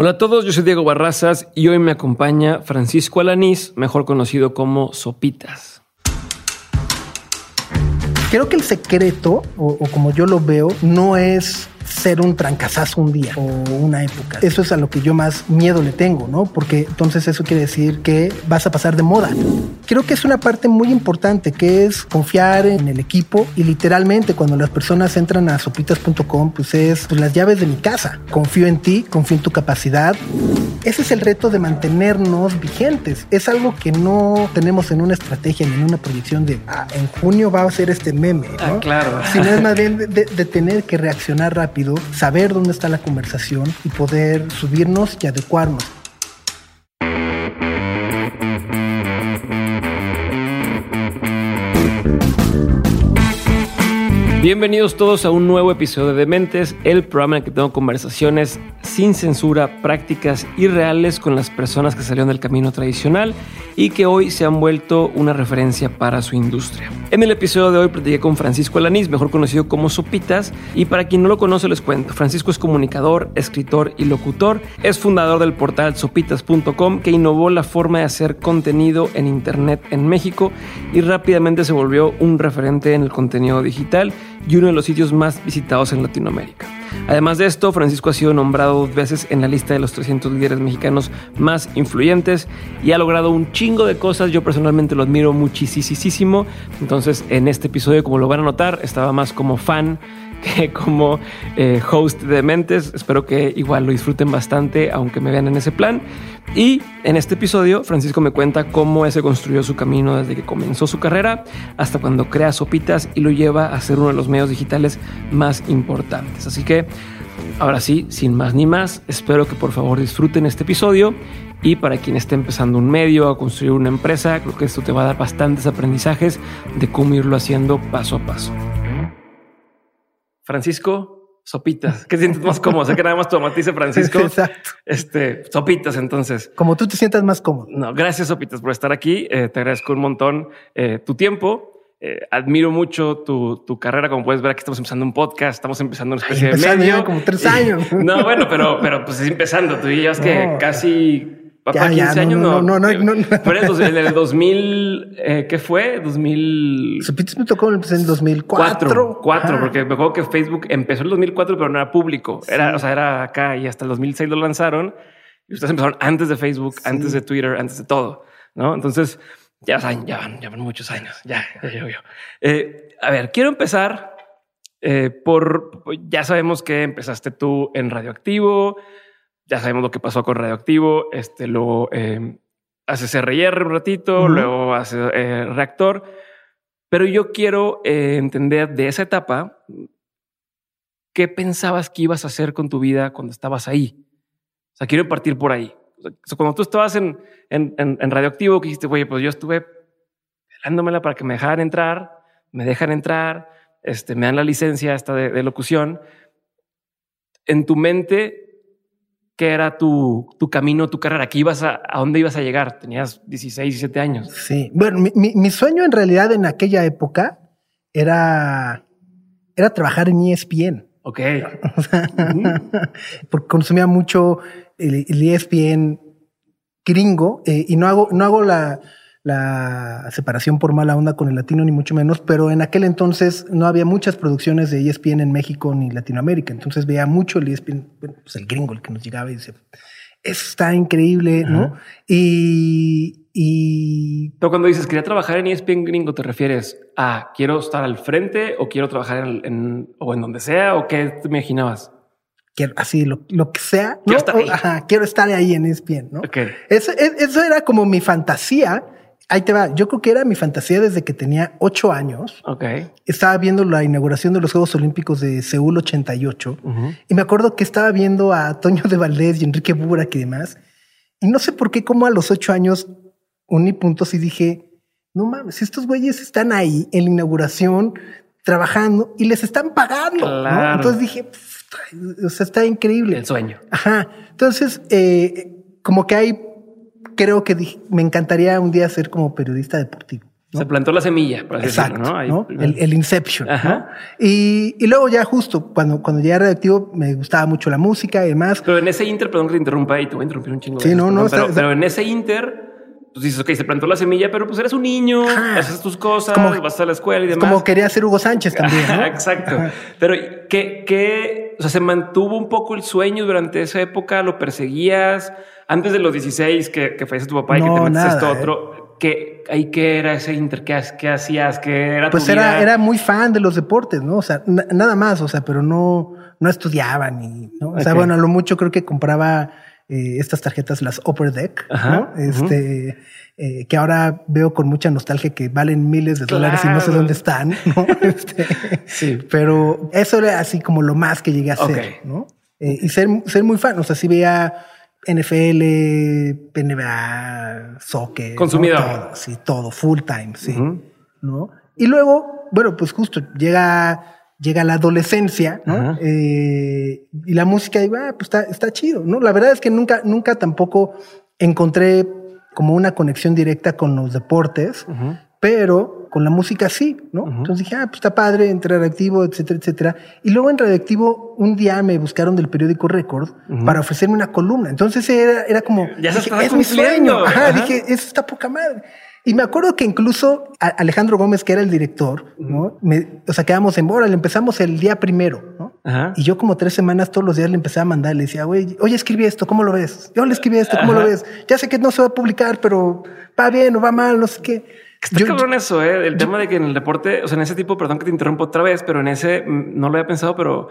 Hola a todos, yo soy Diego Barrazas y hoy me acompaña Francisco Alanís, mejor conocido como Sopitas. Creo que el secreto, o, o como yo lo veo, no es ser un trancazazo un día o una época. Eso es a lo que yo más miedo le tengo, ¿no? Porque entonces eso quiere decir que vas a pasar de moda. Creo que es una parte muy importante que es confiar en el equipo y literalmente cuando las personas entran a sopitas.com, pues es pues, las llaves de mi casa. Confío en ti, confío en tu capacidad. Ese es el reto de mantenernos vigentes. Es algo que no tenemos en una estrategia ni en una proyección de ah, en junio va a ser este meme, ¿no? Ah, claro. Sino es más bien de, de, de tener que reaccionar rápido, saber dónde está la conversación y poder subirnos y adecuarnos. Bienvenidos todos a un nuevo episodio de Dementes, el programa en el que tengo conversaciones sin censura, prácticas y reales con las personas que salieron del camino tradicional y que hoy se han vuelto una referencia para su industria. En el episodio de hoy platiqué con Francisco Alanís, mejor conocido como Sopitas, y para quien no lo conoce les cuento, Francisco es comunicador, escritor y locutor, es fundador del portal sopitas.com que innovó la forma de hacer contenido en Internet en México y rápidamente se volvió un referente en el contenido digital y uno de los sitios más visitados en Latinoamérica. Además de esto, Francisco ha sido nombrado dos veces en la lista de los 300 líderes mexicanos más influyentes y ha logrado un chingo de cosas. Yo personalmente lo admiro muchísimo. Entonces, en este episodio, como lo van a notar, estaba más como fan que como eh, host de Mentes. Espero que igual lo disfruten bastante, aunque me vean en ese plan. Y en este episodio, Francisco me cuenta cómo se construyó su camino desde que comenzó su carrera hasta cuando crea Sopitas y lo lleva a ser uno de los medios digitales más importantes. Así que, ahora sí, sin más ni más, espero que por favor disfruten este episodio. Y para quien esté empezando un medio a construir una empresa, creo que esto te va a dar bastantes aprendizajes de cómo irlo haciendo paso a paso. Francisco, sopitas. ¿Qué sientes más cómodo? Sé que nada más tu mamá te dice Francisco. Exacto. Este, sopitas, entonces. Como tú te sientas más cómodo. No, gracias, sopitas, por estar aquí. Eh, te agradezco un montón eh, tu tiempo. Eh, admiro mucho tu, tu, carrera. Como puedes ver, aquí estamos empezando un podcast, estamos empezando una especie Ay, de medio. como tres años. Y, no, bueno, pero, pero pues es empezando. Tú ya es que casi Papá, Ya, 15 ya, años no, no. no, no, no, no. Fue en el, dos- en el 2000, eh, ¿qué fue? 2000. Sopitas me tocó en el 2004. Cuatro, cuatro, Ajá. porque me acuerdo que Facebook empezó en el 2004, pero no era público. Era, o sea, era acá y hasta el 2006 lo lanzaron. Y ustedes empezaron antes de Facebook, antes de Twitter, antes de todo, ¿no? Entonces, ya ya van, ya van muchos años. Ya, ya yo. Eh, a ver, quiero empezar eh, por, ya sabemos que empezaste tú en Radioactivo, ya sabemos lo que pasó con Radioactivo, este, luego eh, haces RR un ratito, luego haces eh, Reactor, pero yo quiero eh, entender de esa etapa, ¿qué pensabas que ibas a hacer con tu vida cuando estabas ahí? O sea, quiero partir por ahí. O sea, o sea, cuando tú estabas en, en, en, en Radioactivo, que dijiste, oye, pues yo estuve pelándomela para que me dejaran entrar, me dejan entrar, este, me dan la licencia esta de, de locución. En tu mente, ¿qué era tu, tu camino, tu carrera? ¿Qué ibas a, ¿A dónde ibas a llegar? Tenías 16, 17 años. Sí. Bueno, mi, mi- mi sueño en realidad en aquella época era, era trabajar en ESPN. Ok. porque consumía mucho el, el ESPN gringo eh, y no hago, no hago la, la separación por mala onda con el latino ni mucho menos, pero en aquel entonces no había muchas producciones de E ESPN en México ni Latinoamérica, entonces veía mucho el ESPN, pues el gringo el que nos llegaba y decía, está increíble, ¿no? Y, y Pero cuando dices quería trabajar en E ESPN gringo, ¿te refieres a quiero estar al frente o quiero trabajar en, en- o en donde sea o qué te imaginabas? quiero, así lo, lo que sea, Quiero ¿no? estar ahí. Ajá, quiero estar ahí en E ESPN, ¿no? Eso, es- eso era como mi fantasía. Ahí te va. Yo creo que era mi fantasía desde que tenía ocho años. Ok. Estaba viendo la inauguración de los Juegos Olímpicos de Seúl 88 Ujú. y me acuerdo que estaba viendo a Toño de Valdés y Enrique Burak y demás. Y no sé por qué, como a los ocho años uní puntos y dije, no mames, estos güeyes están ahí en la inauguración trabajando y les están pagando. ¿no? Claro. Entonces dije, "Pff, o sea, está increíble. El sueño. Ajá. Entonces, eh, como que hay, creo que dije, me encantaría un día ser como periodista deportivo. Se plantó la semilla, por Exacto, decirlo, ¿no? Ahí- ¿no? El, el Inception. Y, y luego ya justo cuando, cuando llegué a Radioactivo me gustaba mucho la música y demás. Pero en ese inter, perdón que te interrumpa y te voy a interrumpir un chingo. de Sí, veces, no, no, está- pero, está- pero en ese inter, pues dices, ok, se plantó la semilla, pero pues eres un niño, Ajá. haces tus cosas, Como- vas a la escuela y demás. como quería ser Hugo Sánchez también. ¿no? Exacto. Pero ¿qué, qué, o sea, se mantuvo un poco el sueño durante esa época? ¿Lo perseguías? Antes de los 16 que, que fallece tu papá y que te metes nada, esto ¿eh? otro, ¿qué, ahí qué era ese inter? ¿Qué, qué hacías? ¿Qué era Pues tu era, vida? era muy fan de los deportes, ¿no? O sea, na- nada más, o sea, pero no, no estudiaba ni, ¿no? O sea, bueno, a lo mucho creo que compraba eh, estas tarjetas, las Upper Deck, Ajá, ¿no? Este, eh, que ahora veo con mucha nostalgia que valen miles de dólares y no sé dónde están, ¿no? Este, Sí. Pero eso era así como lo más que llegué a hacer. ¿no? Eh, y ser, ser muy fan, o sea, sí veía NFL, NBA, soccer. ¿no? Consumidor. Todo, sí, todo, full time, sí. ¿no? Y luego, bueno, pues justo llega, llega la adolescencia, ¿no? Eh, y la música, y va, pues está, está chido, ¿no? La verdad es que nunca, nunca tampoco encontré como una conexión directa con los deportes, pero con la música sí, ¿no? Ujú. Entonces dije, ah, pues está padre, entre Radioactivo, etcétera, etcétera. Y luego en Radioactivo, un día me buscaron del periódico Record Ujú. para ofrecerme una columna. Entonces era, era como, Ya se dije, es mi sueño. Ajá, Ajá. dije, eso está poca madre. Y me acuerdo que incluso Alejandro Gómez, que era el director, ¿no? Me- o sea, quedamos en Bora, le empezamos el día primero, ¿no? Ajá. Y yo como tres semanas todos los días le empecé a mandar, le decía, güey, oye, escribí esto, ¿cómo lo ves? Yo le escribí esto, ¿cómo lo Ajá. ves? Ya sé que no se va a publicar, pero va bien o va mal, no sé qué. Está Yo- cabrón eso, ¿eh? El tema de que en el deporte, o sea, en ese tipo, perdón que te interrumpo otra vez, pero en ese mm, no lo había pensado, pero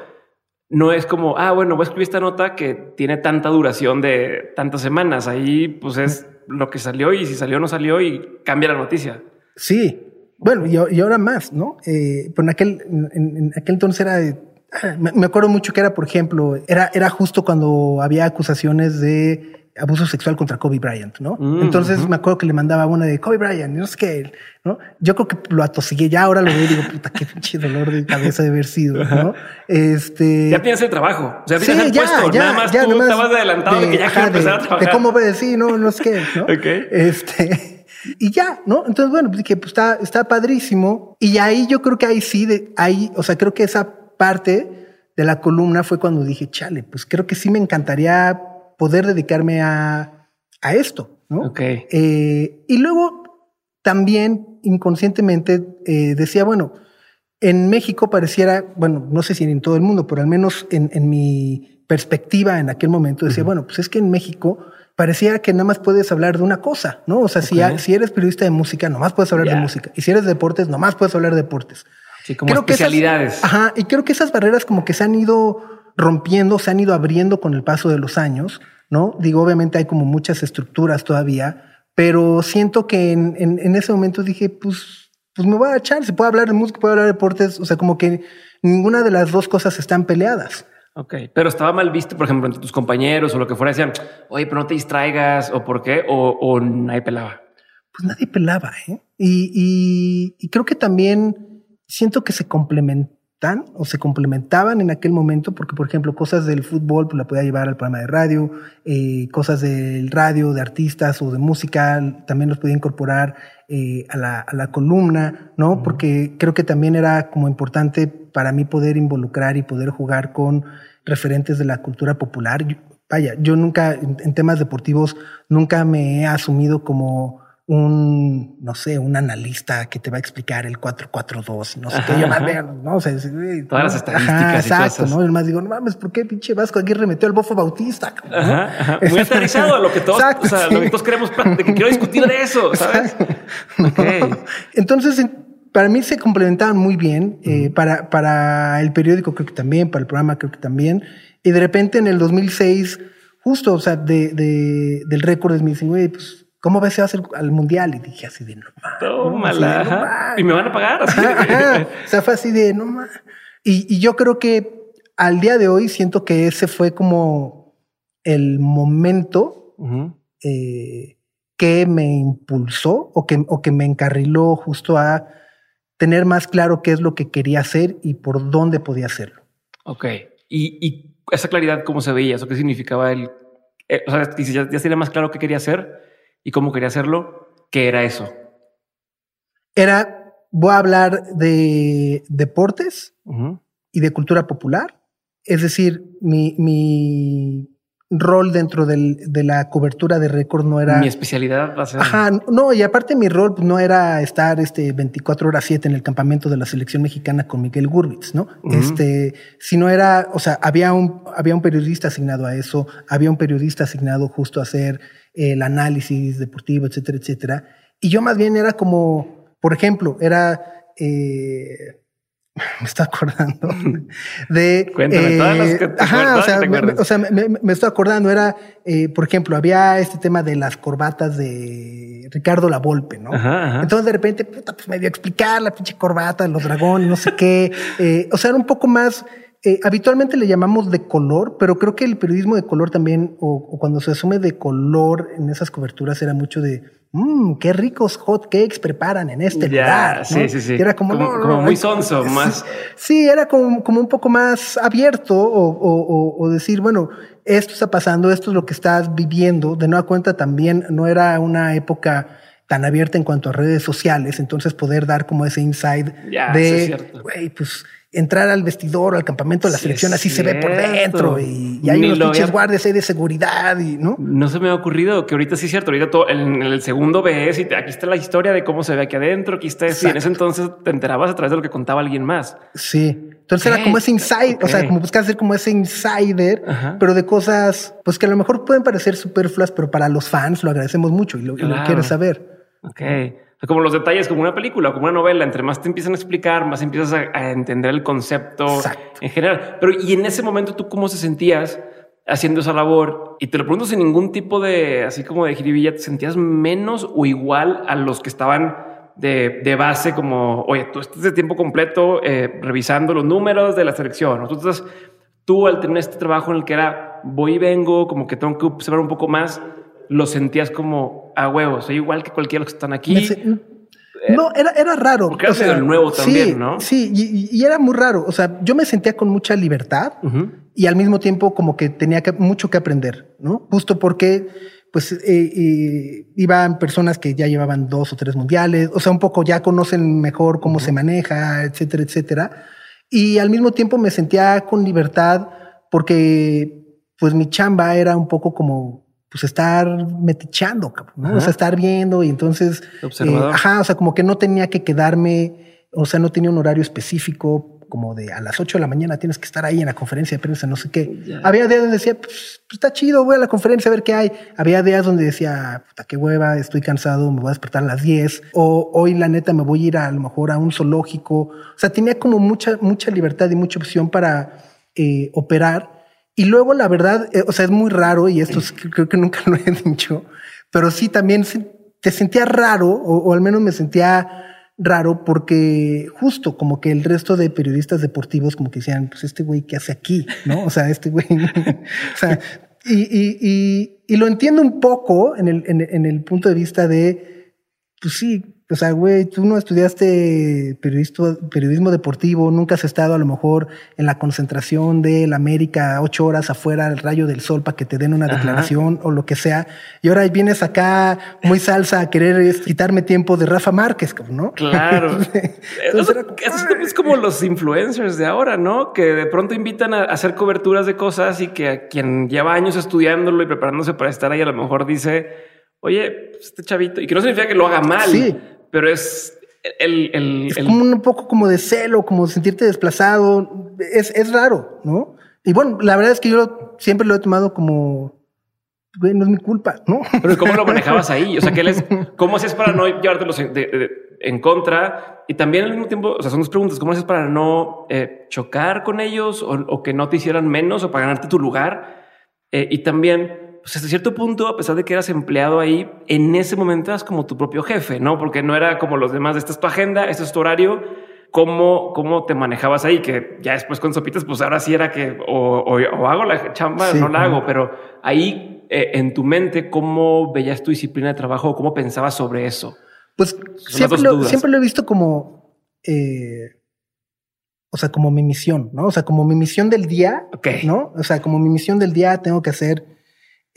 no es como, ah, bueno, voy a escribir esta nota que tiene tanta duración de tantas semanas. Ahí, pues es lo que salió y si salió o no salió y cambia la noticia. Sí, bueno, y, ahora más, ¿no? Eh, pero en aquel, en, en aquel entonces era, de- ah, me, me acuerdo mucho que era, por ejemplo, era, era justo cuando había acusaciones de abuso sexual contra Kobe Bryant, ¿no? Mm, entonces ujú. me acuerdo que le mandaba una de Kobe Bryant, no sé qué, ¿no? Yo creo que lo atosigué, ya ahora lo veo y digo, puta, qué pinche dolor de cabeza de haber sido, ¿no? Este... Ya tienes el trabajo. O sea, Sí, ya, puesto. ya, nada más ya, tú nomás estabas adelantado de, que ya ajá, empezar de- a trabajar. De cómo sí, no, no sé qué, ¿no? Ok. Este, y ya, ¿no? Entonces, bueno, pues dije, pues está, está padrísimo. Y ahí yo creo que ahí sí, de, ahí, o sea, creo que esa parte de la columna fue cuando dije, chale, pues creo que sí me encantaría poder dedicarme a, a esto, ¿no? Ok. Eh, y luego también inconscientemente eh, decía, bueno, en México pareciera, bueno, no sé si en todo el mundo, pero al menos en, en mi perspectiva en aquel momento decía, bueno, pues es que en México pareciera que nada más puedes hablar de una cosa, ¿no? O sea, si, Ok. si eres periodista de música, nomás puedes hablar de música. Y si eres de deportes, nomás puedes hablar de deportes. Sí, como Creo que esas- especialidades. ajá, y creo que esas barreras como que se han ido rompiendo, se han ido abriendo con el paso de los años, ¿no? Digo, obviamente hay como muchas estructuras todavía, pero siento que en, en- en ese momento dije, pues, pues me voy a echar, se puede hablar de música, puede hablar de deportes, o sea, como que ninguna de las dos cosas están peleadas. Ok, pero estaba mal visto, por ejemplo, entre tus compañeros o lo que fuera, decían, oye, pero no te distraigas o por qué, o, o nadie pelaba. pues nadie pelaba, ¿eh? Y, y- y creo que también siento que se o se complementaban en aquel momento, porque por ejemplo, cosas del fútbol pues la podía llevar al programa de radio, eh, cosas del radio, de artistas o de música, también los podía incorporar eh, a, la, a la columna, ¿no? Porque creo que también era como importante para mí poder involucrar y poder jugar con referentes de la cultura popular. Yo- vaya, yo nunca, en, en temas deportivos, nunca me he asumido como un, no sé, un analista que te va a explicar el 442 y no sé Ajá, qué. Yo más veo, no o sea, güey, Todas las ¿no? estadísticas Ajá, y exacto, cosas. ¿no? Y más digo, no mames, ¿por qué pinche Vasco Aguirre metió al bofo Bautista? cabrón? Ajá, ajá. Muy aterrizado a lo que todos, Exacto, o sea, sí. lo que todos queremos, de que quiero discutir de eso, ¿sabes? Ok. Entonces, en- para mí se complementaban muy bien. eh, para, para el periódico creo que también, para el programa creo que también. Y de repente en el 2006, justo, o sea, de, de- del récord, dicen, güey, pues, ¿cómo ves si vas al, al mundial? Y dije así de, no mames, ¿no? Tómala. Y me van a pagar. Así Ajá, ajá. de- O sea, fue así de, no mames. Y, y yo creo que al día de hoy siento que ese fue como el momento eh, que me impulsó o que, o que me encarriló justo a tener más claro qué es lo que quería hacer y por dónde podía hacerlo. Ok. Y, y esa claridad, ¿cómo se veía? ¿Eso qué significaba el... eh, o sea, ya, ya tenía más claro qué quería hacer y cómo quería hacerlo, ¿qué era eso? era, voy a hablar de deportes y de cultura popular. Es decir, mi, mi rol dentro del, de la cobertura de récord no era... Mi especialidad va a ser... Ajá, no, y aparte mi rol no era estar este 24 horas 7 en el campamento de la selección mexicana con Miguel Gurbitz, ¿no? Este, sino era, o sea, había un, había un periodista asignado a eso, había un periodista asignado justo a hacer el análisis deportivo, etcétera, etcétera. Y yo más bien era como, por ejemplo, era... Eh, me estoy acordando de. Cuéntame todas las que te ajá, o sea, me, o sea me, me, estoy acordando. Era, eh, por ejemplo, había este tema de las corbatas de Ricardo La Volpe, ¿no? Ajá, ajá. Entonces de repente, puta, pues me dio a explicar la pinche corbata, los dragones, no sé qué. Eh, o sea, era un poco más. Eh, habitualmente le llamamos de color, pero creo que el periodismo de color también, o, o cuando se asume de color en esas coberturas, era mucho de mmm, qué ricos hot cakes preparan en este ya, lugar. ¿no? Sí, sí, sí. Era como, como, no, como no, muy sonso, más. Sí, era como, como un poco más abierto o, o- o- decir, bueno, esto está pasando, esto es lo que estás viviendo. De nueva cuenta también no era una época tan abierta en cuanto a redes sociales, entonces poder dar como ese inside Ya, de, güey, pues entrar al vestidor, al campamento de la Sí selección, así se ve por dentro y, y hay Ni unos pinches guardias ahí de seguridad y, ¿no? No se me ha ocurrido que ahorita sí es cierto. Ahorita todo, en, en el segundo ves y te- aquí está la historia de cómo se ve aquí adentro. Aquí está. Y en ese entonces te enterabas a través de lo que contaba alguien más. Sí. Entonces era como ese inside, o sea, como buscar ser como ese insider, Ajá. pero de cosas, pues que a lo mejor pueden parecer superfluas, pero para los fans lo agradecemos mucho y lo, y lo Claro. quieres saber. Ok. Como los detalles, como una película, como una novela. Entre más te empiezan a explicar, más empiezas a, a entender el concepto Exacto. en general. Pero y en ese momento tú cómo se sentías haciendo esa labor? Y te lo pregunto sin ningún tipo de, así como de jiribilla, ¿te sentías menos o igual a los que estaban de, de base como, oye, tú estás de tiempo completo eh, revisando los números de la selección. ¿no? Tú estás, tú al tener este trabajo en el que era voy y vengo, como que tengo que observar un poco más, lo sentías como a huevo, soy igual que cualquiera de los que están aquí. Me se- no, era, era raro. porque era medio nuevo también, sí, ¿no? Sí, y, y era muy raro. O sea, yo me sentía con mucha libertad y al mismo tiempo como que tenía que, mucho que aprender, ¿no? Justo porque pues eh, eh, iban personas que ya llevaban dos o tres mundiales, o sea, un poco ya conocen mejor cómo se maneja, etcétera, etcétera. Y al mismo tiempo me sentía con libertad porque pues mi chamba era un poco como pues estar metichando, ¿no? Ajá. O sea, estar viendo y entonces, Observador. eh, ajá, o sea, como que no tenía que quedarme, o sea, no tenía un horario específico como de a las 8 de la mañana tienes que estar ahí en la conferencia de prensa, no sé qué. Ya. Había días donde decía, pues, pues, está chido, voy a la conferencia a ver qué hay. Había días donde decía, puta, qué hueva, estoy cansado, me voy a despertar a las 10. O hoy, la neta, me voy a ir a, a lo mejor a un zoológico. O sea, tenía como mucha, mucha libertad y mucha opción para eh, operar. Y luego, la verdad, eh, o sea, es muy raro y esto es- creo que nunca lo he dicho, pero sí también te sentía raro, o, o al menos me sentía raro porque justo como que el resto de periodistas deportivos como que decían, pues este güey, ¿qué hace aquí? ¿No? O sea, este güey, o sea, y, y, y, y lo entiendo un poco en el, en, en el punto de vista de, pues sí, o sea, güey, tú no estudiaste periodismo, periodismo deportivo, nunca has estado a lo mejor en la concentración de la América ocho horas afuera del rayo del sol para que te den una Ajá. declaración o lo que sea. Y ahora vienes acá muy salsa a querer quitarme tiempo de Rafa Márquez, ¿no? Claro. Entonces era como, eso es como los influencers de ahora, ¿no? Que de pronto invitan a hacer coberturas de cosas y que a quien lleva años estudiándolo y preparándose para estar ahí a lo mejor dice, oye, pues, este chavito, y que no significa que lo haga mal, Sí. Pero es el, el, Es el- como un poco como de celo, como sentirte desplazado. Es, es raro, ¿no? Y bueno, la verdad es que yo siempre lo he tomado como, güey, no es mi culpa, ¿no? Pero ¿cómo lo manejabas ahí? O sea, ¿qué les, ¿cómo hacías para no llevártelos en, de- de- en contra? Y también al mismo tiempo, o sea, son dos preguntas. ¿Cómo haces para no eh, chocar con ellos o, o que no te hicieran menos o para ganarte tu lugar? Eh, y también, pues hasta cierto punto, a pesar de que eras empleado ahí, en ese momento eras como tu propio jefe, ¿no? Porque no era como los demás, esta es tu agenda, este es tu horario. ¿Cómo, ¿Cómo te manejabas ahí? Que ya después con sopitas, pues ahora sí era que o, o- o hago la chamba, Sí, no la hago, pero ahí eh, en tu mente, ¿cómo veías tu disciplina de trabajo cómo pensabas sobre eso? Pues siempre lo, siempre lo he visto como, eh, o sea, como mi misión, ¿no? O sea, como mi misión del día. ¿no? O sea, como mi misión del día tengo que hacer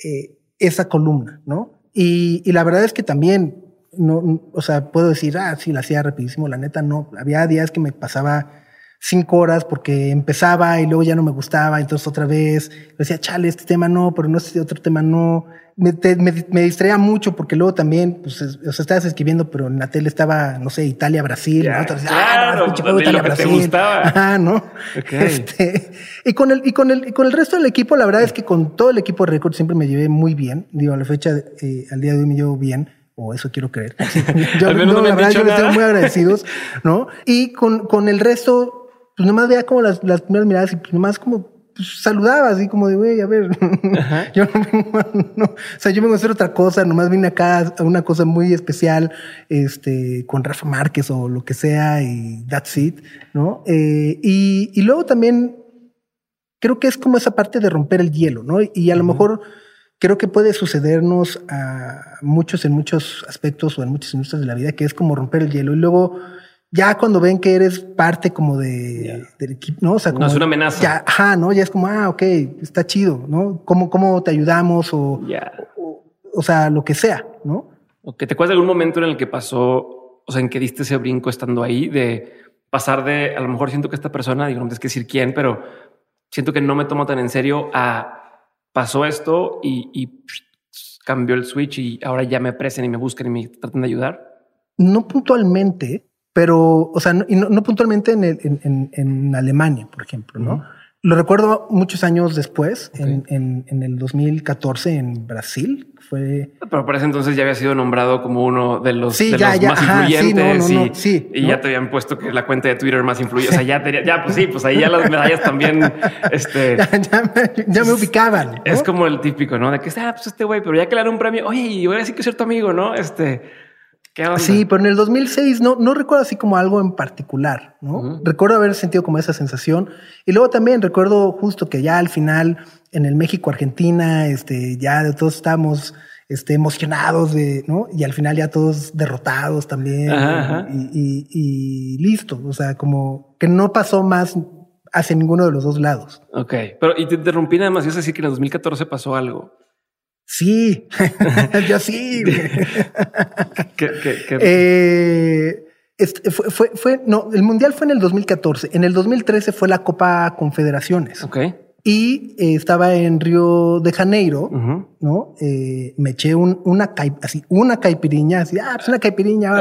eh, esa columna, ¿no? Y, y la verdad es que también, no, o sea, puedo decir, ah, sí, la hacía rapidísimo. La neta, no. Había días que me pasaba cinco horas porque empezaba y luego ya no me gustaba, entonces otra vez decía, chale, este tema no, pero no este otro tema no. Me, me, distraía mucho porque luego también, pues, o sea, estabas escribiendo, pero en la tele estaba, no sé, Italia, Brasil, ya, ¿no? claro, ah, no, Italia, Brasil. Te gustaba. Ajá, ¿no? Este, y con el, y con el, y con el resto del equipo, la verdad es que con todo el equipo de récord siempre me llevé muy bien. Digo, a la fecha, eh, al día de hoy me llevo bien o eso quiero creer. yo, no, la verdad, yo les estoy muy agradecidos, ¿no? Y con, con el resto, pues nomás veía como las, las primeras miradas y pues nomás como pues, saludaba así como de, güey, a ver, yo no vengo, no, o sea, yo vengo a hacer otra cosa, nomás vine acá a una cosa muy especial, este, con Rafa Márquez o lo que sea y that's it, ¿no? Eh, y, y luego también creo que es como esa parte de romper el hielo, ¿no? Y a lo mejor creo que puede sucedernos a muchos en muchos aspectos o en muchas industrias de la vida, que es como romper el hielo y luego ya cuando ven que eres parte como de, del equipo, ¿no? O sea, como, no es una amenaza. Ya, ajá, ¿no? Ya es como, ah, ok, está chido, ¿no? ¿Cómo, cómo te ayudamos o, o, sea, lo que sea, ¿no? O que te acuerdas de algún momento en el que pasó, o sea, en que diste ese brinco estando ahí de pasar de, a lo mejor siento que esta persona, digo, no tienes que decir quién, pero siento que no me tomo tan en serio a pasó esto y, y cambió el switch y ahora ya me aprecian y me buscan y me tratan de ayudar. No puntualmente, pero, o sea, no, y no, puntualmente en, en, en, Alemania, por ejemplo, ¿no? Lo recuerdo muchos años después, en, en, el 2014 en Brasil. Fue. Pero por ese entonces ya había sido nombrado como uno de los, de los más influyentes sí, y, sí, y ya te habían puesto que la cuenta de Twitter más influyente. O sea, ya, tenía, ya, pues sí, pues ahí ya las medallas también. Este, ya, me, ubicaban. Es como el típico, ¿no? De que, ah, pues este güey, pero ya que le dan un premio, oye, voy a decir que es tu amigo, ¿no? Este Sí, pero en el 2006 no, no recuerdo así como algo en particular, ¿no? Recuerdo haber sentido como esa sensación. Y luego también recuerdo justo que ya al final en el México-Argentina, este, ya todos estamos este, emocionados de, ¿no? Y al final ya todos derrotados también Y, y, listo. O sea, como que no pasó más hacia ninguno de los dos lados. Ok, pero y te interrumpí nada más. Es decir, que en el 2014 pasó algo. Sí, yo sí. ¿Qué, eh, este, fue, fue, no, el mundial fue en el 2014. En el 2013 fue la Copa Confederaciones. Ok. Y eh, estaba en Río de Janeiro, ¿no? Eh, me eché un, una, así, una caipiriña, así, ah, pues una caipiriña.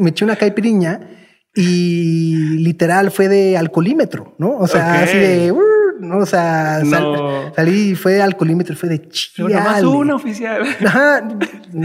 me eché una caipiriña y literal fue de alcoholímetro, ¿no? O sea, así de... ¿no? O sea, salí y fue alcoholímetro, fue de chile. más una oficial. Ajá,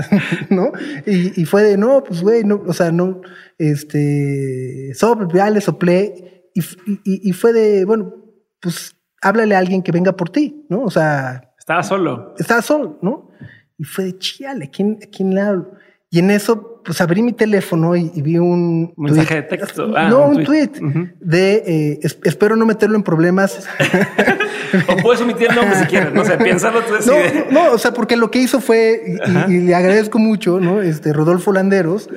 ¿no? Y, y, fue de, no, pues güey, no, o sea, no, este, sople, ya le soplé y, y, y, fue de, bueno, pues háblale a alguien que venga por ti, ¿no? O sea. Estaba solo. Estaba solo, ¿no? Y fue de chile, ¿a quién, a quién le hablo? Y en eso pues abrí mi teléfono y, vi un mensaje de texto. Ah, no, un, tweet, de eh, espero no meterlo en problemas. o puedes omitir el nombre si quieres. No sé, piénsalo tú. No, no, o sea, porque lo que hizo fue, y, le agradezco mucho, ¿no? Este Rodolfo Landeros,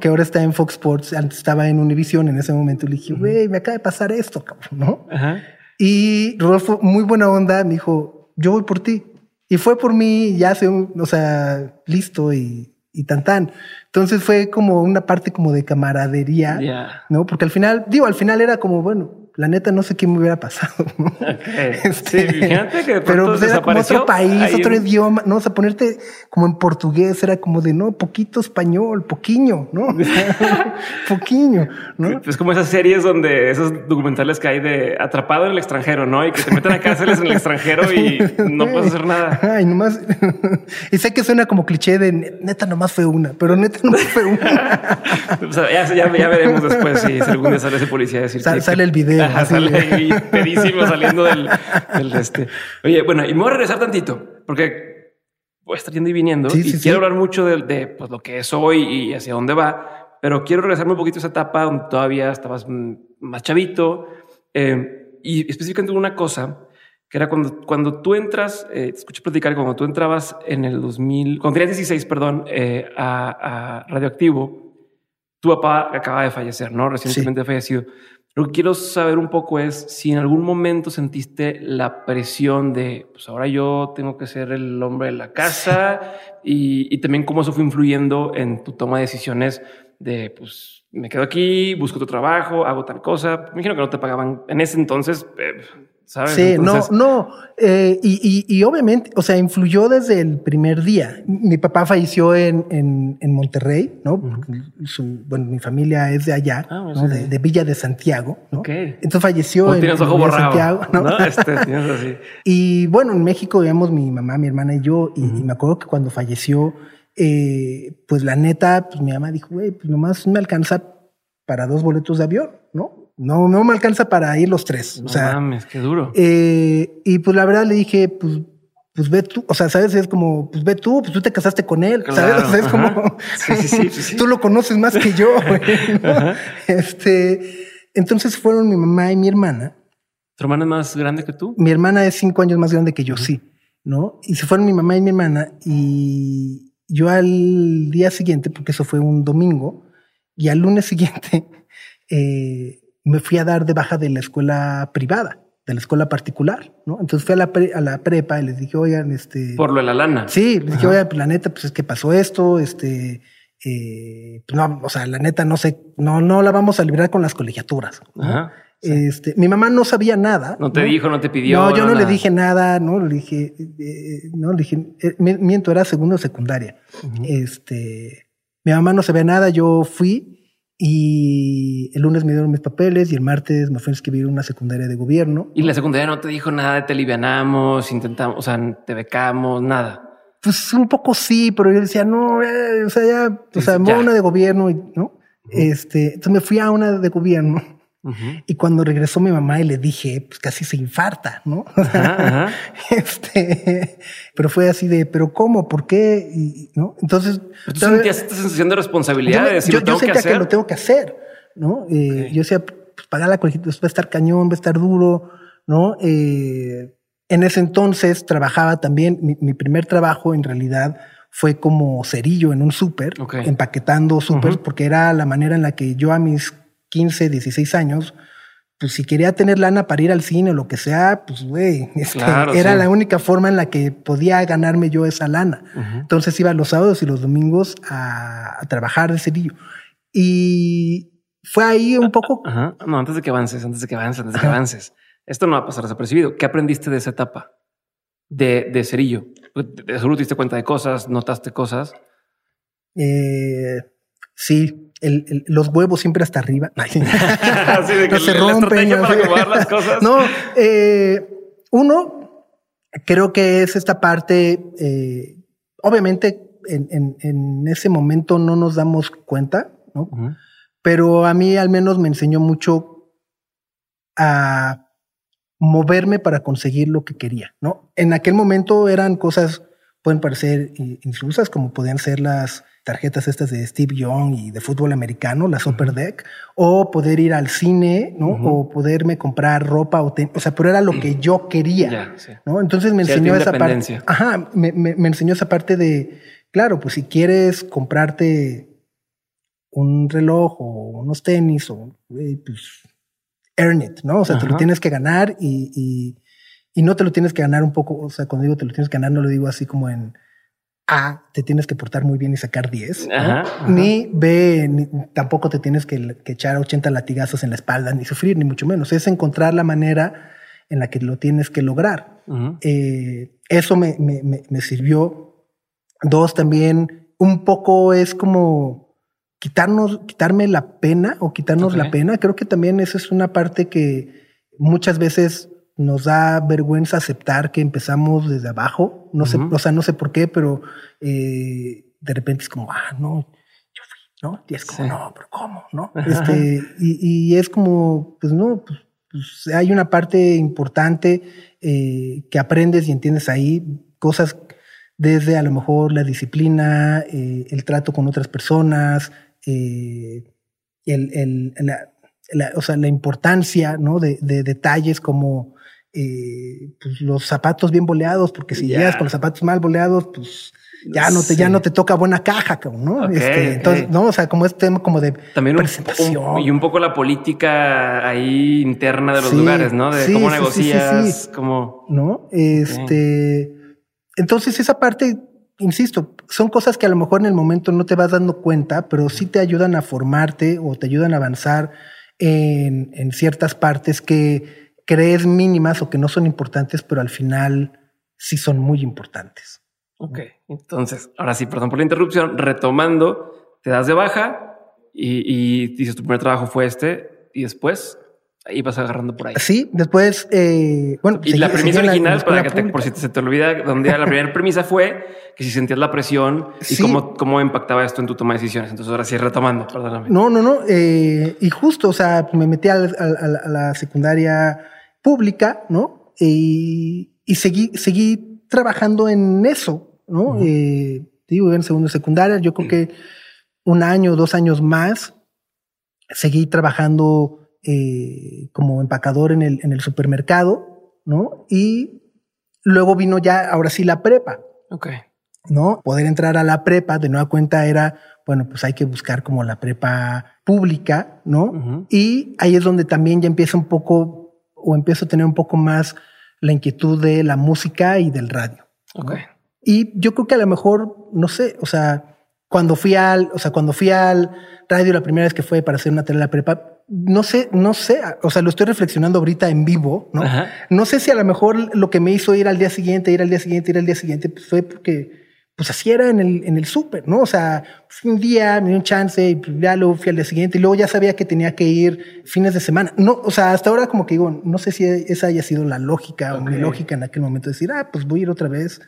que ahora está en Fox Sports, antes estaba en Univision en ese momento. Le dije, güey, me acaba de pasar esto, cabrón, ¿no? Y Rodolfo, muy buena onda, me dijo, yo voy por ti. Y fue por mí, ya hace un, o sea, listo y, y tan tan. Entonces fue como una parte como de camaradería, ¿no? Porque al final, digo, al final era como, bueno, la neta no sé qué me hubiera pasado. Este, sí, fíjate que pero pues, era como otro país, otro idioma, no, o sea, ponerte como en portugués era como de no, poquito español, poquiño, ¿no? poquiño, ¿no? Es como esas series donde esos documentales que hay de atrapado en el extranjero, ¿no? Y que te meten a cárceles en el extranjero y no puedes hacer nada. Ay, nomás. y sé que suena como cliché de neta nomás fue una, pero neta nomás fue una. o sea, ya, ya, veremos después si, algún día sale ese policía a decir. sale el video sale ahí pedísimo saliendo del, este. Oye, bueno, y me voy a regresar tantito porque voy a estar yendo y viniendo y quiero hablar mucho de, pues, lo que es hoy y hacia dónde va, pero quiero regresarme un poquito a esa etapa donde todavía estabas más chavito eh, y específicamente una cosa que era cuando, cuando tú entras, eh, te escuché platicar, cuando tú entrabas en el 2000, cuando tenías 16, perdón, eh, a, Radioactivo, tu papá acaba de fallecer, ¿no? Recientemente ha fallecido. Lo que quiero saber un poco es si en algún momento sentiste la presión de, pues ahora yo tengo que ser el hombre de la casa y, y también cómo eso fue influyendo en tu toma de decisiones de, pues me quedo aquí, busco otro trabajo, hago tal cosa. Me imagino que no te pagaban en ese entonces. Eh, ¿sabes? Sí, Entonces, no, no. eh, y, y, y obviamente, o sea, influyó desde el primer día. Mi papá falleció en, en, en Monterrey, ¿no? Porque su- bueno, mi familia es de allá, Ah, ¿no? sí. de, de Villa de Santiago, ¿no? Ok. Entonces falleció O en, tienes en ojo Villa de. Santiago, ¿no? ¿no? Este, tienes así. Y bueno, en México vivíamos mi mamá, mi hermana y yo, y, y me acuerdo que cuando falleció, eh, pues la neta, pues mi mamá dijo, güey, pues nomás me alcanza para dos boletos de avión, ¿no? No, no me alcanza para ir los tres. No o sea, mames, qué duro. eh, y pues la verdad le dije, pues, pues ve tú, o sea, sabes, es como, pues ve tú, pues tú te casaste con él, ¿sabes? Claro, O sea, es como, Sí, sí, sí, tú lo conoces más que yo. Este, entonces fueron mi mamá y mi hermana. ¿Tu hermana es más grande que tú? Mi hermana es cinco años más grande que yo, sí, ¿no? Y se fueron mi mamá y mi hermana y yo al día siguiente, porque eso fue un domingo, y al lunes siguiente eh, me fui a dar de baja de la escuela privada, de la escuela particular, ¿no? Entonces fui a la, pre- a la prepa y les dije, oigan, este... Por lo de la lana. Sí, les dije, oigan, pues la neta, pues es que pasó esto, este... eh, pues no, o sea, la neta, no sé, no, no la vamos a librar con las colegiaturas. ¿no? Ajá. Este, mi mamá no sabía nada. No te dijo, no te pidió. No, yo no, le dije nada, no le dije, eh, no le dije, eh, mi- miento, era segundo secundaria. Este, mi mamá no sabía nada, yo fui y el lunes me dieron mis papeles y el martes me fui a inscribir a una secundaria de gobierno. Y la secundaria no te dijo nada, de te alivianamos, intentamos, o sea, te becamos, nada. Pues un poco sí, pero yo decía, no, eh, o sea, ya, o sea, me ya. una de gobierno y, ¿no? Este, entonces me fui a una de gobierno Y cuando regresó mi mamá y le dije, pues casi se infarta, ¿no? Ajá, ajá. Este, pero fue así de, pero ¿cómo? ¿Por qué? Y, ¿no? Entonces, Pero tú sentías esta sensación de responsabilidad yo, de decir, yo- lo yo tengo que sentía que lo tengo que hacer, ¿no? Eh. Yo decía, pues pagar la colegiatura va a estar cañón, va a estar duro, ¿no? Eh, en ese entonces trabajaba también, mi, mi primer trabajo en realidad fue como cerillo en un súper, empaquetando súper, porque era la manera en la que yo a mis 15, 16 años, pues si quería tener lana para ir al cine o lo que sea, pues güey, este, Claro, era sí. la única forma en la que podía ganarme yo esa lana. Entonces iba los sábados y los domingos a, a trabajar de cerillo. Y fue ahí un poco. Ajá. No, antes de que avances, antes de que avances, antes de que avances. Esto no va a pasar desapercibido. ¿Qué aprendiste de esa etapa de, de cerillo? De seguro te diste cuenta de cosas, notaste cosas. eh, sí, el- el- los huevos siempre hasta arriba. Ay. Así de que no se rompen. para acomodar las cosas. No, eh, uno, creo que es esta parte, eh, obviamente en, en- en ese momento no nos damos cuenta, ¿no? Pero a mí al menos me enseñó mucho a moverme para conseguir lo que quería, ¿no? En aquel momento eran cosas, pueden parecer i- insulsas, como podían ser las tarjetas estas de Steve Young y de fútbol americano, la Super Deck, o poder ir al cine, ¿no? O poderme comprar ropa, o, ten- o sea, pero era lo que yo quería. Ya, sí. ¿no? Entonces me enseñó esa parte. Ajá, me, me- me enseñó esa parte de, claro, pues si quieres comprarte un reloj o unos tenis o pues earn it, ¿no? O sea, te lo tienes que ganar y, y, y no te lo tienes que ganar un poco, o sea, cuando digo te lo tienes que ganar, no lo digo así como en A, te tienes que portar muy bien y sacar 10, ¿no? Ajá, ajá. ni B, ni- tampoco te tienes que, que echar 80 latigazos en la espalda, ni sufrir, ni mucho menos. Es encontrar la manera en la que lo tienes que lograr. Eh, eso me, me- me- me sirvió. Dos, también un poco es como quitarnos, quitarme la pena o quitarnos la pena. Creo que también esa es una parte que muchas veces nos da vergüenza aceptar que empezamos desde abajo. No sé, o sea, no sé por qué, pero eh, de repente es como, ah, no, yo fui, ¿no? Y es como, Sí. no, pero ¿cómo? ¿No? Este, y, y es como, pues no, pues, pues, hay una parte importante eh, que aprendes y entiendes ahí, cosas desde a lo mejor la disciplina, eh, el trato con otras personas, eh, el, el- la, la- o sea, la importancia ¿no? de, de detalles como eh, pues los zapatos bien boleados, porque si Ya. llegas con los zapatos mal boleados, pues ya no te, ya no te toca buena caja, ¿no? Este, entonces, no, o sea, como este tema como de También un, presentación. un- y un poco la política ahí interna de los Sí, lugares, ¿no? De sí, cómo sí, sí, sí, negocias, sí. cómo... ¿no? Este, entonces esa parte, insisto, son cosas que a lo mejor en el momento no te vas dando cuenta, pero sí te ayudan a formarte o te ayudan a avanzar en, en ciertas partes que crees mínimas o que no son importantes, pero al final sí son muy importantes. Ok, entonces, ahora sí, perdón por la interrupción, retomando, te das de baja y, y dices tu primer trabajo fue este y después ahí vas agarrando por ahí. Sí, después, eh, bueno, Y seguí- la premisa en la- original, para que te, por si te- se te olvida, donde la primera premisa fue que si sentías la presión y Sí. cómo, cómo impactaba esto en tu toma de decisiones. Entonces, ahora sí, retomando, perdóname. No, no, no. eh, y justo, o sea, me metí al- a, la- a la secundaria pública, ¿no? Y, y seguí, seguí trabajando en eso, ¿no? Eh, digo, iba en segundo de secundaria, yo creo que un año, dos años más, seguí trabajando eh, como empacador en el, en el supermercado, ¿no? Y luego vino ya, ahora sí, la prepa. Ok. ¿no? Poder entrar a la prepa de nueva cuenta era, bueno, pues hay que buscar como la prepa pública, ¿no? Y ahí es donde también ya empieza un poco, o empiezo a tener un poco más la inquietud de la música y del radio. Ok. Y yo creo que a lo mejor, no sé, o sea, cuando fui al, o sea, cuando fui al radio la primera vez que fue para hacer una tarea de la prepa, no sé, no sé, o sea, lo estoy reflexionando ahorita en vivo, ¿no? Ajá. No sé si a lo mejor lo que me hizo ir al día siguiente, ir al día siguiente, ir al día siguiente, pues fue porque, pues así era en el, en el súper, ¿no? O sea, fui un día, me dio un chance y ya luego fui al día siguiente y luego ya sabía que tenía que ir fines de semana. No, o sea, hasta ahora como que digo, no sé si esa haya sido la lógica o mi lógica en aquel momento, decir, ah, pues voy a ir otra vez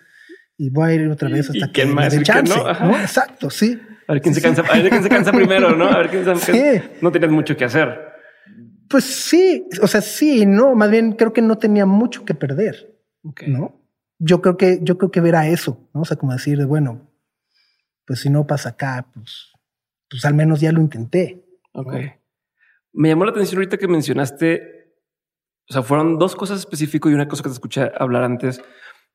y voy a ir otra vez ¿Y- y hasta que me dé chance, no? Ajá. ¿no? Exacto, sí. A ver quién se cansa, a ver quién se cansa primero, ¿no? A ver quién se Sí. No tienes mucho que hacer. Pues sí, o sea, sí, no, más bien creo que no tenía mucho que perder. Ok. ¿no? Yo creo que, yo creo que ver a eso, ¿no? O sea, como decir, de, bueno, pues si no pasa acá, pues, pues al menos ya lo intenté. Ok. Me llamó la atención ahorita que mencionaste, o sea, fueron dos cosas específicas y una cosa que te escuché hablar antes.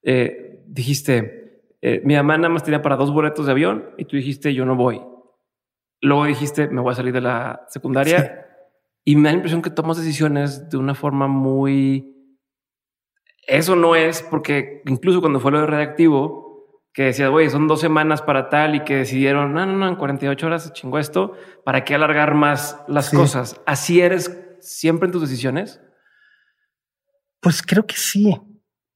Eh, dijiste, eh, mi mamá nada más tenía para dos boletos de avión y tú dijiste, yo no voy. Luego dijiste, me voy a salir de la secundaria y me da la impresión que tomas decisiones de una forma muy... Eso no es porque incluso cuando fue lo de redactivo, que decías, güey, son dos semanas para tal y que decidieron, no, no, no, en 48 horas se chingó esto, ¿para qué alargar más las Sí. cosas? ¿Así eres siempre en tus decisiones? Pues creo que sí.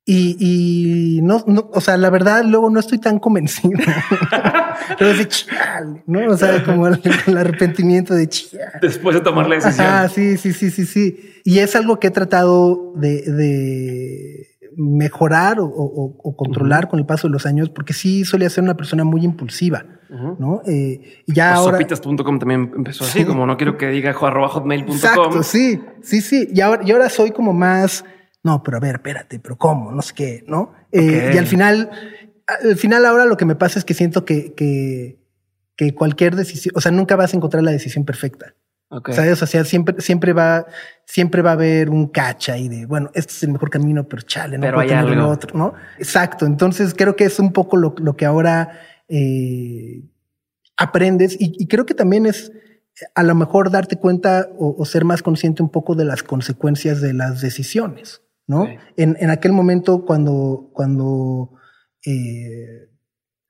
Y, y no, no, o sea, la verdad, luego no estoy tan convencido. Luego de chale, ¿no? O sea, como el, el arrepentimiento de chale. Después de tomar la decisión. Ajá, sí, sí, sí, sí, sí. Y es algo que he tratado de, de mejorar o, o- o controlar con el paso de los años, porque sí solía ser una persona muy impulsiva. ¿no? Eh, y ya Pues ahora. Sopitas.com también empezó así, Sí. como no quiero que diga arroba hotmail.com. Exacto, sí, sí, sí. Y ahora, y ahora soy como más, no, pero a ver, espérate, pero cómo, no sé qué, ¿no? Eh, y al final, al final ahora lo que me pasa es que siento que, que, que cualquier decisión, o sea, nunca vas a encontrar la decisión perfecta. Ok. ¿Sabes? O sea, siempre, siempre va, siempre va a haber un cacha ahí de, bueno, este es el mejor camino, pero chale, no Pero puedo hay tener algo. otro, ¿no? Exacto. Entonces creo que es un poco lo, lo que ahora eh, aprendes y, y creo que también es a lo mejor darte cuenta o, o ser más consciente un poco de las consecuencias de las decisiones, ¿no? En, en aquel momento cuando, cuando eh,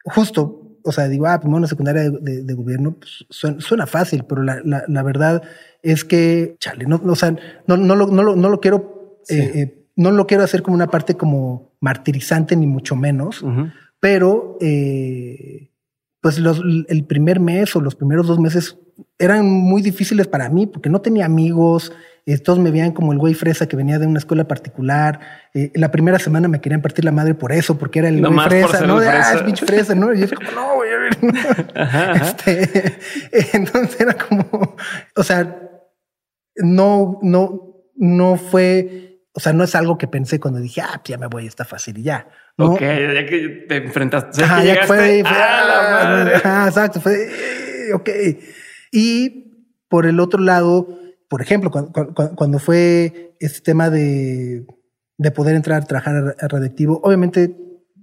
justo, o sea, digo, ah, primero una secundaria de, de- de gobierno, pues, suena, suena fácil, pero la, la- la verdad es que, chale, no, o sea, no, no, lo, no, lo, no lo quiero, Sí. eh, eh, no lo quiero hacer como una parte como martirizante, ni mucho menos, pero pues los, el primer mes o los primeros dos meses eran muy difíciles para mí porque no tenía amigos, eh, todos me veían como el güey fresa que venía de una escuela particular. Eh, la primera semana me querían partir la madre por eso, porque era el güey por fresa, ¿no? De, ah, fresa. es pinche fresa, ¿no? Y yo como, no, güey. Ajá, ajá. Este, entonces era como, o sea, no, no, no fue, o sea, no es algo que pensé cuando dije, ah, pues ya me voy, está fácil y ya. ¿no? Ok, ya que te enfrentaste. Ajá, que ya que fue, fue, ¡ah, la madre! Ajá, exacto, fue, eh, ok. Y por el otro lado, por ejemplo, cuando, cuando, cuando fue este tema de, de poder entrar a trabajar a Radioactivo. Obviamente,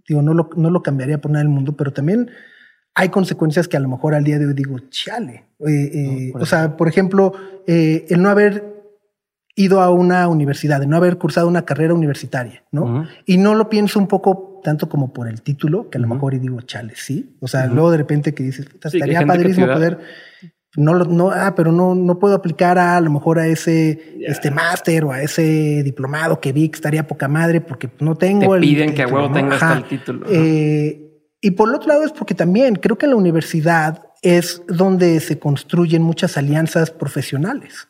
digo, no lo, no lo cambiaría por nada del mundo, pero también hay consecuencias que a lo mejor al día de hoy digo, chale. Eh, eh, o sea, por ejemplo, eh, el no haber ido a una universidad, de no haber cursado una carrera universitaria, ¿no? Y no lo pienso un poco tanto como por el título, que a lo mejor y digo, chale, sí. O sea, luego de repente que dices, estaría padrísimo poder no, no, ah, pero no, no puedo aplicar a, a lo mejor a ese este máster o a ese diplomado que vi que estaría poca madre porque no tengo Te piden que a huevo tengas el título. Eh, y por el otro lado es porque también creo que en la universidad es donde se construyen muchas alianzas profesionales.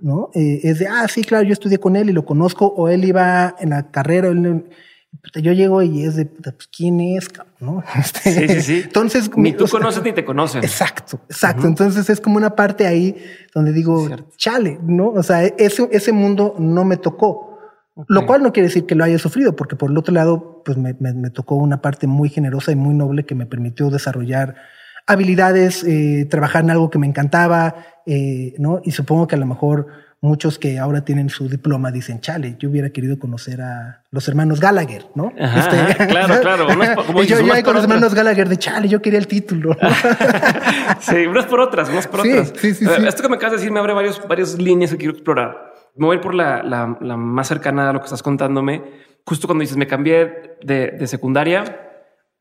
¿no? Eh, es de, ah, sí, claro, yo estudié con él y lo conozco, o él iba en la carrera, él, yo llego y es de, pues, ¿quién es? ¿no? Este, sí, sí, sí. Entonces, ni tú conoces ni te conocen. Exacto, exacto. Entonces es como una parte ahí donde digo, chale, ¿no? O sea, ese, ese mundo no me tocó. Lo cual no quiere decir que lo haya sufrido, porque por el otro lado, pues me, me, tocó una parte muy generosa y muy noble que me permitió desarrollar habilidades, eh, trabajar en algo que me encantaba, eh, ¿no? Y supongo que a lo mejor muchos que ahora tienen su diploma dicen, chale, yo hubiera querido conocer a los hermanos Gallagher, ¿no? este, claro, claro. yo ya con los hermanos Gallagher de chale, yo quería el título. sí, unas por otras, unas por otras. Sí, sí, sí, Esto que me acabas de decir me abre varios, varias líneas que quiero explorar. Me voy por la, la, la, más cercana a lo que estás contándome. Justo cuando dices, me cambié de, de secundaria